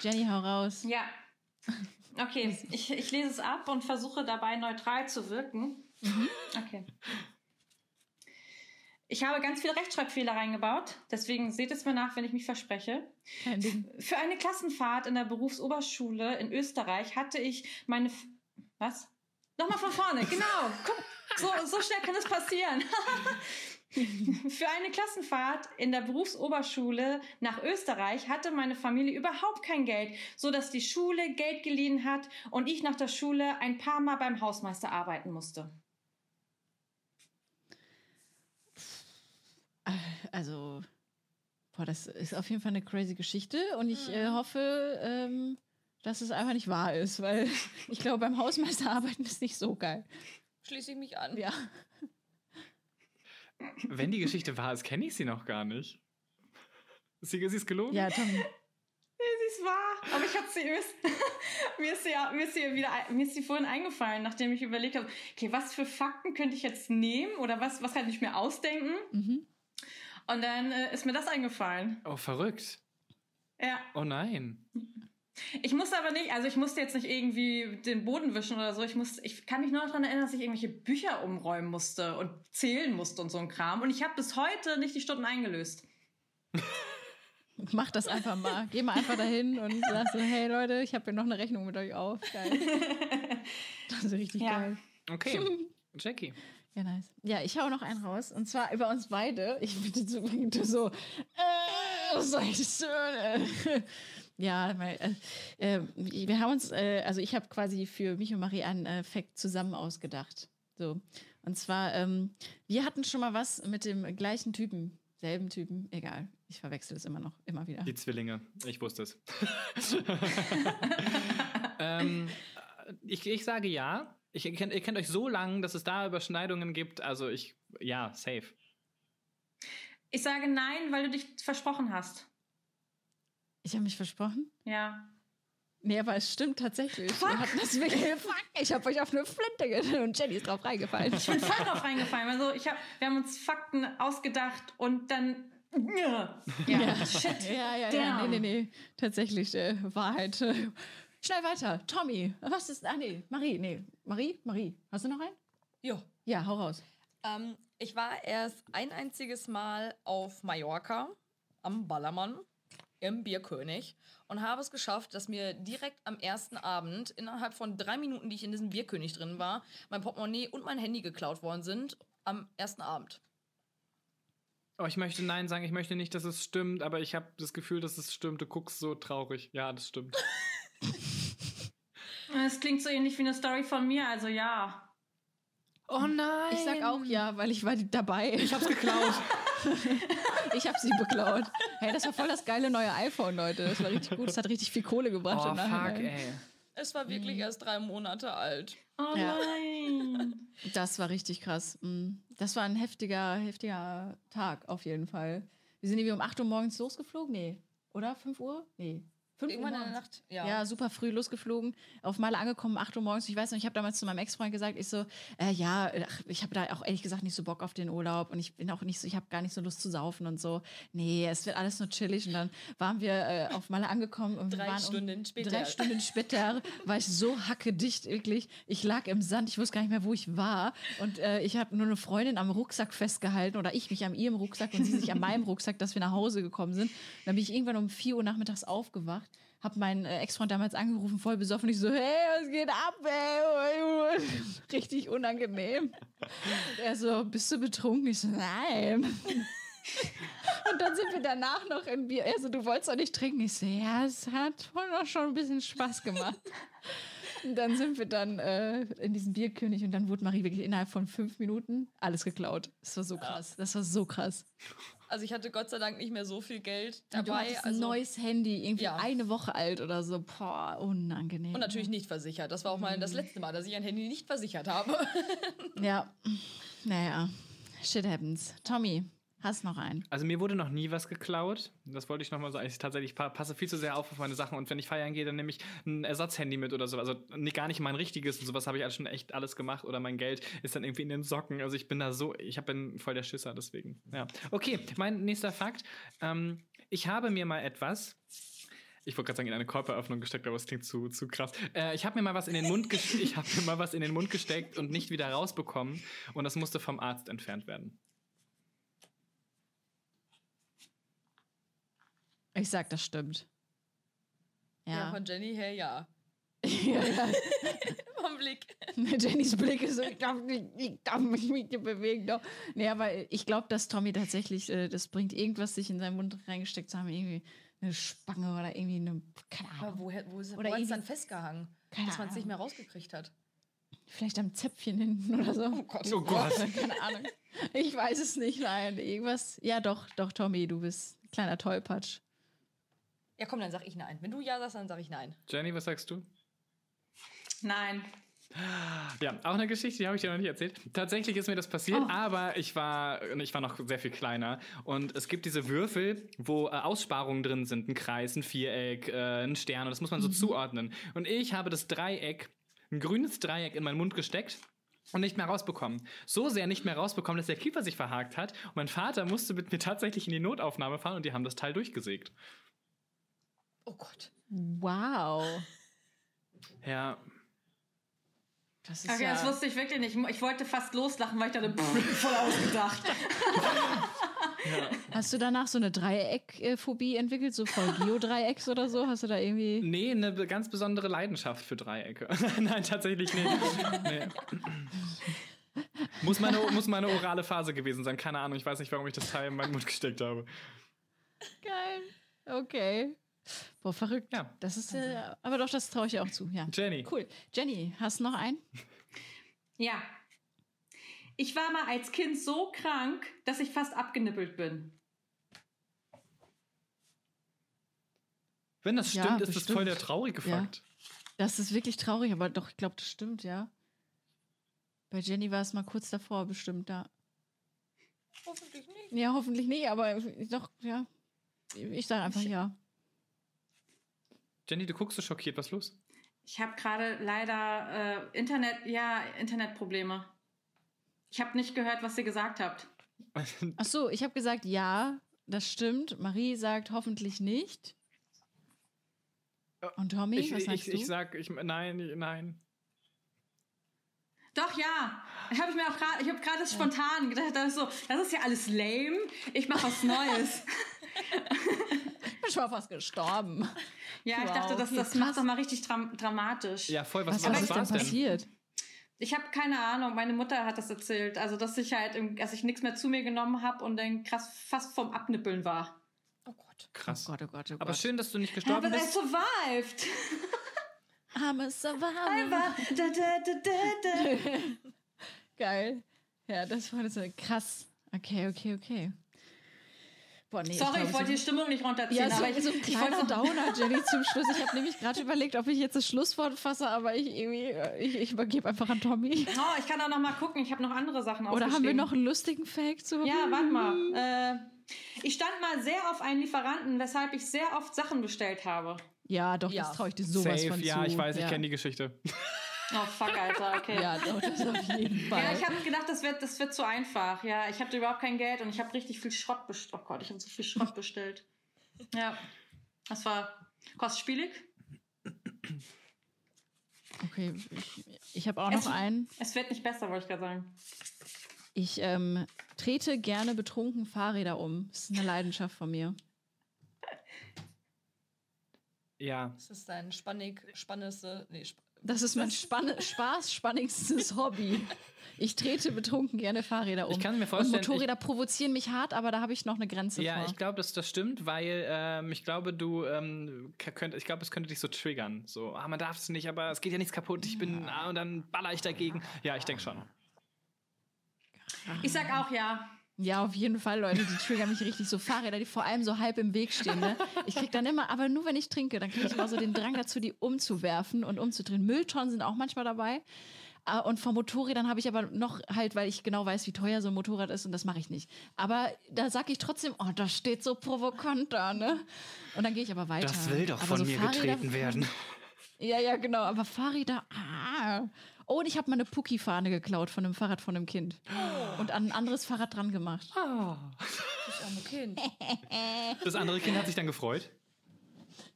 Jenny, hau raus. Ja. Okay, ich, ich lese es ab und versuche dabei neutral zu wirken. Okay. Ich habe ganz viele Rechtschreibfehler reingebaut, deswegen seht es mir nach, wenn ich mich verspreche. Für eine Klassenfahrt in der Berufsoberschule in Österreich hatte ich meine. F Was? Nochmal von vorne, genau. Guck, so, so schnell kann es passieren. Für eine Klassenfahrt in der Berufsoberschule nach Österreich hatte meine Familie überhaupt kein Geld, so dass die Schule Geld geliehen hat und ich nach der Schule ein paar Mal beim Hausmeister arbeiten musste. Also, boah, das ist auf jeden Fall eine crazy Geschichte und ich äh, hoffe, ähm, dass es einfach nicht wahr ist, weil ich glaube, beim Hausmeister arbeiten ist nicht so geil. Schließe ich mich an. Ja. Wenn die Geschichte wahr ist, kenne ich sie noch gar nicht. Sie, sie ist gelogen? Ja, Tom. Sie ist wahr, aber ich habe sie mir ist sie ja- mir ist sie wieder mir ist sie vorhin eingefallen, nachdem ich überlegt habe, okay, was für Fakten könnte ich jetzt nehmen oder was was kann ich mir ausdenken? Mhm. Und dann äh, ist mir das eingefallen. Oh, verrückt. Ja, Oh nein. Ich musste aber nicht, also ich musste jetzt nicht irgendwie den Boden wischen oder so. Ich musste, ich kann mich nur daran erinnern, dass ich irgendwelche Bücher umräumen musste und zählen musste und so ein Kram. Und ich habe bis heute nicht die Stunden eingelöst. Mach das einfach mal. Geh mal einfach dahin und sag so, hey Leute, ich habe hier noch eine Rechnung mit euch auf. Geil. Das ist richtig Ja. geil. Okay. Jackie. Ja, nice. Ja, ich hau noch einen raus. Und zwar über uns beide. Ich bin so, äh, was soll ich das? Äh, Ja, weil, äh, äh, wir haben uns, äh, also ich habe quasi für mich und Marie einen äh, Fact zusammen ausgedacht. So. Und zwar, ähm, wir hatten schon mal was mit dem gleichen Typen, selben Typen, egal. Ich verwechsel es immer noch, immer wieder. Die Zwillinge. Ich wusste es. ähm, ich, ich sage ja. Ich, ihr, kennt, ihr kennt euch so lang, dass es da Überschneidungen gibt. Also ich, ja, safe. Ich sage nein, weil du dich versprochen hast. Ich habe mich versprochen? Ja. Nee, aber es stimmt tatsächlich. Wir hatten das wirklich. Fuck, ich habe euch auf eine Flinte genommen und Jenny ist drauf reingefallen. Ich bin voll drauf reingefallen. Also ich hab, wir haben uns Fakten ausgedacht und dann. Ja, Ja. shit. Ja, ja, ja. Damn. Nee, nee, nee. Tatsächlich, äh, Wahrheit. Schnell weiter. Tommy, was ist. Ah, nee, Marie, nee. Marie, Marie. Hast du noch einen? Jo. Ja, hau raus. Ähm, ich war erst ein einziges Mal auf Mallorca am Ballermann im Bierkönig und habe es geschafft, dass mir direkt am ersten Abend, innerhalb von drei Minuten, die ich in diesem Bierkönig drin war, mein Portemonnaie und mein Handy geklaut worden sind. Am ersten Abend. Oh, ich möchte Nein sagen, ich möchte nicht, dass es stimmt, aber ich habe das Gefühl, dass es stimmt. Du guckst so traurig. Ja, das stimmt. Es klingt so ähnlich wie eine Story von mir, also ja. Oh nein! Ich sag auch ja, weil ich war dabei. Ich hab's geklaut. Ich habe sie beklaut. Hey, das war voll das geile neue iPhone, Leute. Das war richtig gut. Das hat richtig viel Kohle gebracht. oh, fuck, ey. Es war wirklich erst drei Monate alt. Oh Ja. nein. Das war richtig krass. Mm. Das war ein heftiger, heftiger Tag auf jeden Fall. Wir sind irgendwie um 8 Uhr morgens losgeflogen? Nee. Oder? 5 Uhr? Nee. 5 Uhr in der. Nacht. Ja. Ja. super früh losgeflogen, auf Malle angekommen, 8 Uhr morgens. Ich weiß noch, ich habe damals zu meinem Ex-Freund gesagt, ich so, äh, ja, ach, ich habe da auch ehrlich gesagt nicht so Bock auf den Urlaub und ich bin auch nicht so, ich habe gar nicht so Lust zu saufen und so. Nee, es wird alles nur chillig. Und dann waren wir äh, auf Malle angekommen und wir Drei waren Stunden um, später. Drei Stunden später war ich so hackedicht, wirklich. Ich lag im Sand, ich wusste gar nicht mehr, wo ich war. Und äh, ich habe nur eine Freundin am Rucksack festgehalten oder ich mich an ihrem Rucksack und sie sich an meinem Rucksack, dass wir nach Hause gekommen sind. Und dann bin ich irgendwann um 4 Uhr nachmittags aufgewacht habe meinen äh, Ex-Freund damals angerufen, voll besoffen. Ich so, hey, was geht ab, ey? Richtig unangenehm. Und er so, bist du betrunken? Ich so, nein. Und dann sind wir danach noch in Bier. Er so, du wolltest doch nicht trinken. Ich so, ja, es hat wohl noch schon ein bisschen Spaß gemacht. Und dann sind wir dann äh, in diesem Bierkönig und dann wurde Marie wirklich innerhalb von fünf Minuten alles geklaut. Das war so krass. Das war so krass. Also ich hatte Gott sei Dank nicht mehr so viel Geld du dabei. hattest also ein neues Handy, irgendwie Ja. eine Woche alt oder so. Boah, unangenehm. und natürlich nicht versichert. Das war auch mal das letzte Mal, dass ich ein Handy nicht versichert habe. Ja, naja, shit happens. Tommy, hast noch einen? Also mir wurde noch nie was geklaut. Das wollte ich noch mal sagen. Ich tatsächlich pa passe viel zu sehr auf auf meine Sachen und wenn ich feiern gehe, dann nehme ich ein Ersatzhandy mit oder so. Also gar nicht mein richtiges und sowas habe ich schon echt alles gemacht oder mein Geld ist dann irgendwie in den Socken. Also ich bin da so, ich bin voll der Schisser deswegen. Ja. Okay, mein nächster Fakt. Ähm, ich habe mir mal etwas ich wollte gerade sagen, in eine Körperöffnung gesteckt, aber es klingt zu, zu krass. Äh, ich habe mir mal was in den Mund ich habe mir mal was in den Mund gesteckt und nicht wieder rausbekommen und das musste vom Arzt entfernt werden. Ich sag, das stimmt. Ja, Ja. von Jenny her ja. ja, ja. Vom Blick. Jennys Blick ist so, ich darf, nicht, ich darf mich nicht bewegen. Doch. Nee, aber ich glaube, dass Tommy tatsächlich, äh, das bringt irgendwas, sich in seinen Mund reingesteckt zu haben. Irgendwie eine Spange oder irgendwie eine, keine Aber Ahnung. woher, wo ist Oder wo dann festgehangen? Keine dass man es nicht mehr rausgekriegt hat. Vielleicht am Zäpfchen hinten oder so. Oh Gott. Oh Gott. Keine Ahnung. Ich weiß es nicht, nein. Irgendwas. Ja, doch, doch, Tommy, du bist ein kleiner Tollpatsch. Ja, komm, dann sag ich nein. Wenn du ja sagst, dann sag ich nein. Jenny, was sagst du? Nein. Ja, auch eine Geschichte, die habe ich dir noch nicht erzählt. Tatsächlich ist mir das passiert, Oh. aber ich war, ich war noch sehr viel kleiner. Und es gibt diese Würfel, wo äh, Aussparungen drin sind. Ein Kreis, ein Viereck, äh, ein Stern. Und das muss man so zuordnen. Und ich habe das Dreieck, ein grünes Dreieck in meinen Mund gesteckt. Und nicht mehr rausbekommen. So sehr nicht mehr rausbekommen, dass der Kiefer sich verhakt hat. Und mein Vater musste mit mir tatsächlich in die Notaufnahme fahren und die haben das Teil durchgesägt. Oh Gott. Wow. Ja. Das ist Okay, ja. das wusste ich wirklich nicht. Ich wollte fast loslachen, weil ich dachte, pff, voll ausgedacht. Hast du danach so eine Dreieckphobie entwickelt, so voll Geodreiecks oder so? Hast du da irgendwie. Nee, eine ganz besondere Leidenschaft für Dreiecke. Nein, tatsächlich nicht. Nee. Muss meine, muss meine orale Phase gewesen sein. Keine Ahnung, ich weiß nicht, warum ich das Teil in meinen Mund gesteckt habe. Geil. Okay. Boah, verrückt. Ja. Das ist. Äh, aber doch, das traue ich dir auch zu. Ja. Jenny. Cool. Jenny, hast du noch einen? Ja. Ich war mal als Kind so krank, dass ich fast abgenippelt bin. Wenn das Ja, stimmt, ist das voll der traurige Ja. Fakt. Das ist wirklich traurig, aber doch, ich glaube, das stimmt, ja. Bei Jenny war es mal kurz davor, bestimmt, da. Hoffentlich nicht. Ja, hoffentlich nicht, aber doch, ja. Ich sage einfach ja. Jenny, du guckst so schockiert. Was ist los? Ich habe gerade leider äh, Internet, ja, Internetprobleme. Ich habe nicht gehört, was ihr gesagt habt. Ach so, ich habe gesagt ja, das stimmt. Marie sagt hoffentlich nicht. Und Tommy, ich, was ich, sagst ich, du? ich sag, ich, nein, nein. Doch, ja. Ich habe mir auch gerade, ich habe gerade spontan gedacht, das ist, so, das ist ja alles lame. Ich mache was Neues. bin schon mal fast gestorben. Ja, ich Wow, dachte, das, das macht doch mal richtig dram dramatisch. Ja, voll, was, Was, was, ist denn passiert? Ich habe keine Ahnung, meine Mutter hat das erzählt. Also, dass ich halt, dass ich nichts mehr zu mir genommen habe und dann krass fast vom Abnippeln war. Oh Gott. Krass. Oh Gott, oh Gott, oh Gott. Aber schön, dass du nicht Ja, gestorben aber bist. survived. I'm a survivor. Einfach. Da, da, da, da, da. Geil. Ja, das war das krass. Okay, okay, okay. Boah, nee, Sorry, glaub, ich wollte so- die Stimmung nicht runterziehen, Ja, so, aber ich, so ein ich kleiner wollte Downer, Jenny, zum Schluss. Ich habe nämlich gerade überlegt, ob ich jetzt das Schlusswort fasse, aber ich irgendwie, äh, ich, ich übergebe einfach an Tommy. Oh, ich kann auch noch mal gucken. Ich habe noch andere Sachen Oder haben wir noch einen lustigen Fake zu Ja, warte mal. Äh, ich stand mal sehr auf einen Lieferanten, weshalb ich sehr oft Sachen bestellt habe. Ja, doch, Ja. das traue ich dir sowas Safe, von zu. ja, ich weiß, ich ja. kenne die Geschichte. Oh, fuck, Alter, okay. Ja, doch, das auf jeden Fall. Ja, ich habe gedacht, das wird, das wird zu einfach. Ja, ich hatte überhaupt kein Geld und ich habe richtig viel Schrott bestellt. Oh Gott, ich habe so viel Schrott bestellt. Ja, das war kostspielig. okay, ich, ich habe auch Es- noch einen. Es wird nicht besser, wollte ich gerade sagen. Ich ähm, trete gerne betrunken Fahrräder um. Das ist eine Leidenschaft von mir. Ja. Das ist dein spannig, spannendste. Nee, sp Das ist mein spann Spaß, spannigstes Hobby. Ich trete betrunken gerne Fahrräder um. Ich kann mir Und vorstellen, Motorräder provozieren mich hart, aber da habe ich noch eine Grenze Ja, vor. ich glaube, dass das stimmt, weil ähm, ich glaube, du ähm, könnt, ich glaube, es könnte dich so triggern. So, ah, man darf es nicht, aber es geht ja nichts kaputt. Ich bin, ah, und dann baller ich dagegen. Ja, ich denke schon. Ich sag auch ja. Ja, auf jeden Fall, Leute, die triggern mich richtig. So Fahrräder, die vor allem so halb im Weg stehen. Ne? Ich krieg dann immer, aber nur wenn ich trinke, dann kriege ich immer so den Drang dazu, die umzuwerfen und umzudrehen. Mülltonnen sind auch manchmal dabei. Ah, Und von Motorrädern habe ich aber noch halt, weil ich genau weiß, wie teuer so ein Motorrad ist und das mache ich nicht. Aber da sage ich trotzdem, oh, das steht so provokant da, ne? Und dann gehe ich aber weiter. Das will doch aber von so mir Fahrräder- getreten werden. Ja, ja, genau. Aber Fahrräder, ah. Oh, und ich habe mal eine Pucki-Fahne geklaut von einem Fahrrad von einem Kind. Und an ein anderes Fahrrad dran gemacht. das arme Kind. Das andere Kind hat sich dann gefreut.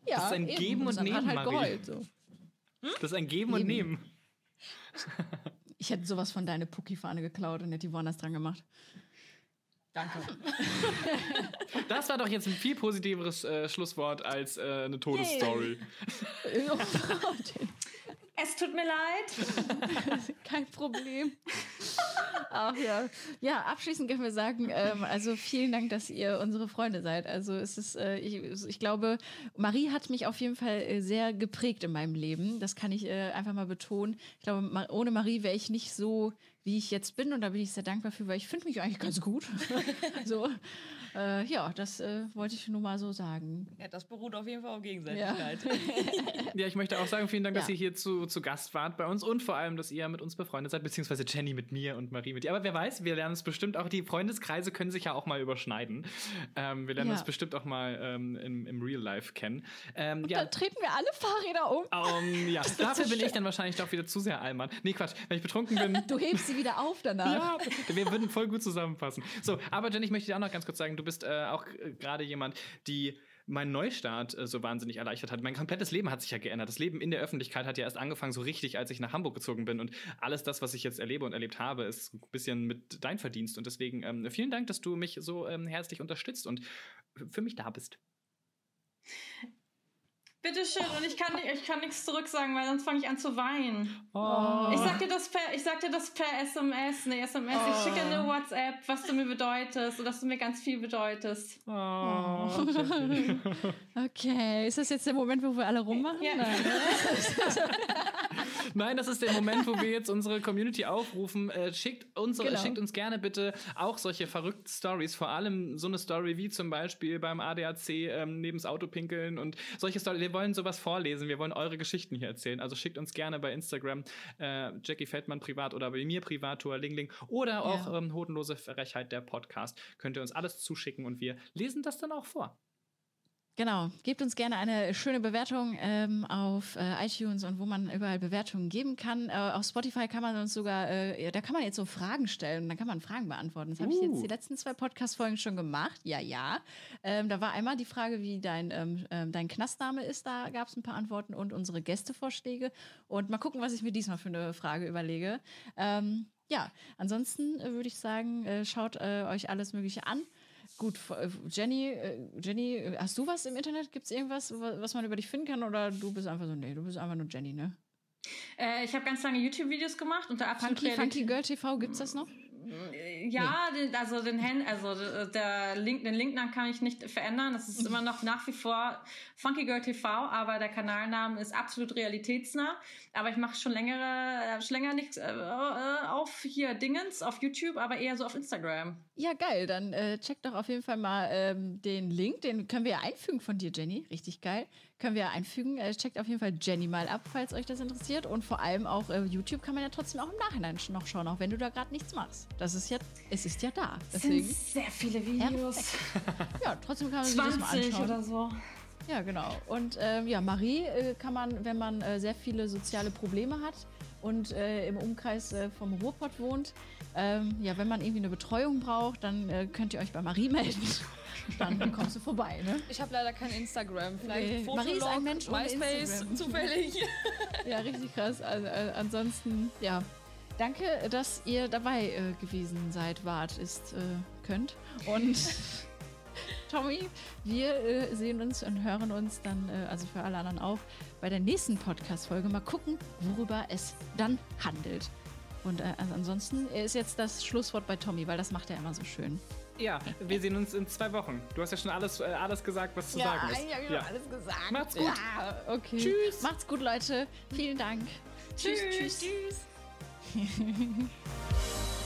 Ja, Das ist ein eben. Geben und das Nehmen, hat halt Marie. geheult, so. Das ist ein Geben und Eben. Nehmen. Ich hätte sowas von deine Pucki-Fahne geklaut und hätte die woanders dran gemacht. Danke. Das war doch jetzt ein viel positiveres äh, Schlusswort als äh, eine Todesstory. Es tut mir leid. Kein Problem. Ach ja. Ja, abschließend können wir sagen, ähm, also vielen Dank, dass ihr unsere Freunde seid. Also es ist, äh, ich, ich glaube, Marie hat mich auf jeden Fall äh, sehr geprägt in meinem Leben. Das kann ich äh, einfach mal betonen. Ich glaube, ohne Marie wäre ich nicht so, wie ich jetzt bin. Und da bin ich sehr dankbar für, weil ich finde mich eigentlich ganz gut. so. Äh, ja, das äh, wollte ich nur mal so sagen. Ja, das beruht auf jeden Fall auf Gegenseitigkeit. Ja, ich möchte auch sagen, vielen Dank, dass Ja. ihr hier zu, zu Gast wart bei uns und vor allem, dass ihr mit uns befreundet seid, beziehungsweise Jenny mit mir und Marie mit dir. Aber wer weiß, wir lernen es bestimmt auch, die Freundeskreise können sich ja auch mal überschneiden. Ähm, wir lernen Ja. uns bestimmt auch mal ähm, im, im Real Life kennen. Ähm, Da ja, treten wir alle Fahrräder um. ähm, ja. dafür bin ich dann wahrscheinlich doch wieder zu sehr Allmann. Nee, Quatsch, wenn ich betrunken bin. Du hebst sie wieder auf danach. Ja, wir würden voll gut zusammenpassen. So, aber Jenny, ich möchte dir auch noch ganz kurz sagen, du bist äh, auch äh, gerade jemand, die meinen Neustart äh, so wahnsinnig erleichtert hat. Mein komplettes Leben hat sich ja geändert. Das Leben in der Öffentlichkeit hat ja erst angefangen so richtig, als ich nach Hamburg gezogen bin. Und alles das, was ich jetzt erlebe und erlebt habe, ist ein bisschen mit dein Verdienst. Und deswegen ähm, vielen Dank, dass du mich so ähm, herzlich unterstützt und für mich da bist. Bitteschön, und ich kann, nicht- ich kann nichts zurücksagen, weil sonst fange ich an zu weinen. Oh. Ich sag dir das per, ich sag dir das per SMS, ne SMS. Ich schicke eine WhatsApp, was du mir bedeutest und dass du mir ganz viel bedeutest. Oh, Okay, ist das jetzt der Moment, wo wir alle rummachen? Ja. Nein. Nein, das ist der Moment, wo wir jetzt unsere Community aufrufen. Äh, schickt, uns, Genau. schickt uns gerne bitte auch solche verrückten Stories. Vor allem so eine Story wie zum Beispiel beim ADAC ähm, neben das Auto pinkeln und solche Stories. Wir wollen sowas vorlesen. Wir wollen eure Geschichten hier erzählen. Also schickt uns gerne bei Instagram äh, Jackie Feldmann privat oder bei mir privat, Tour Lingling oder auch Ja. ähm, Hodenlose Frechheit, der Podcast. Könnt ihr uns alles zuschicken und wir lesen das dann auch vor. Genau, gebt uns gerne eine schöne Bewertung ähm, auf äh, iTunes und wo man überall Bewertungen geben kann. Äh, auf Spotify kann man uns sogar, äh, da kann man jetzt so Fragen stellen und dann kann man Fragen beantworten. Das habe ich jetzt die letzten zwei Podcast-Folgen schon gemacht. Ja, ja. Ähm, da war einmal die Frage, wie dein, ähm, ähm, dein Knastname ist. Da gab es ein paar Antworten und unsere Gästevorschläge. Und mal gucken, was ich mir diesmal für eine Frage überlege. Ähm, ja, ansonsten äh, würde ich sagen, äh, schaut äh, euch alles Mögliche an. Gut, äh, Jenny, äh, Jenny, äh, hast du was im Internet? Gibt es irgendwas, wa- was man über dich finden kann? Oder du bist einfach so, nee, du bist einfach nur Jenny, ne? Äh, ich habe ganz lange YouTube-Videos gemacht unter Funky, Funky Girl TV, gibt's das noch? Ja, den, also den Hand, also der Link, den Linknamen kann ich nicht verändern. Das ist immer noch nach wie vor Funky Girl TV, aber der Kanalname ist absolut realitätsnah. Aber ich mache schon längere, schon länger nichts auf hier Dingens auf YouTube, aber eher so auf Instagram. Ja, geil. Dann äh, checkt doch auf jeden Fall mal ähm, den Link. Den können wir ja einfügen von dir, Jenny. Richtig geil. Können wir ja einfügen. Äh, checkt auf jeden Fall Jenny mal ab, falls euch das interessiert. Und vor allem auch äh, YouTube kann man ja trotzdem auch im Nachhinein noch schauen, auch wenn du da gerade nichts machst. Das ist ja, es ist ja da. Deswegen, sehr viele Videos. ja, trotzdem kann man sich das mal 20 anschauen. oder so. Ja, genau. Und ähm, ja, Marie äh, kann man, wenn man äh, sehr viele soziale Probleme hat und äh, im Umkreis äh, vom Ruhrpott wohnt, ähm, ja, wenn man irgendwie eine Betreuung braucht, dann äh, könnt ihr euch bei Marie melden. dann kommst du vorbei, ne? Ich habe leider kein Instagram. Vielleicht Nee, Marie ist ein Mensch ohne MySpace, Instagram. zufällig. Ja, richtig krass. Also, äh, ansonsten, ja. Danke, dass ihr dabei äh, gewesen seid, wart, ist, äh, könnt. Und Tommy, wir äh, sehen uns und hören uns dann, äh, also für alle anderen auch, bei der nächsten Podcast-Folge. Mal gucken, worüber es dann handelt. Und äh, also ansonsten ist jetzt das Schlusswort bei Tommy, weil das macht er immer so schön. Ja, wir sehen uns in zwei Wochen. Du hast ja schon alles, äh, alles gesagt, was zu sagen ist. ja, genau, alles gesagt. Macht's gut. Ja, okay. Tschüss. Macht's gut, Leute. Vielen Dank. tschüss, tschüss, tschüss.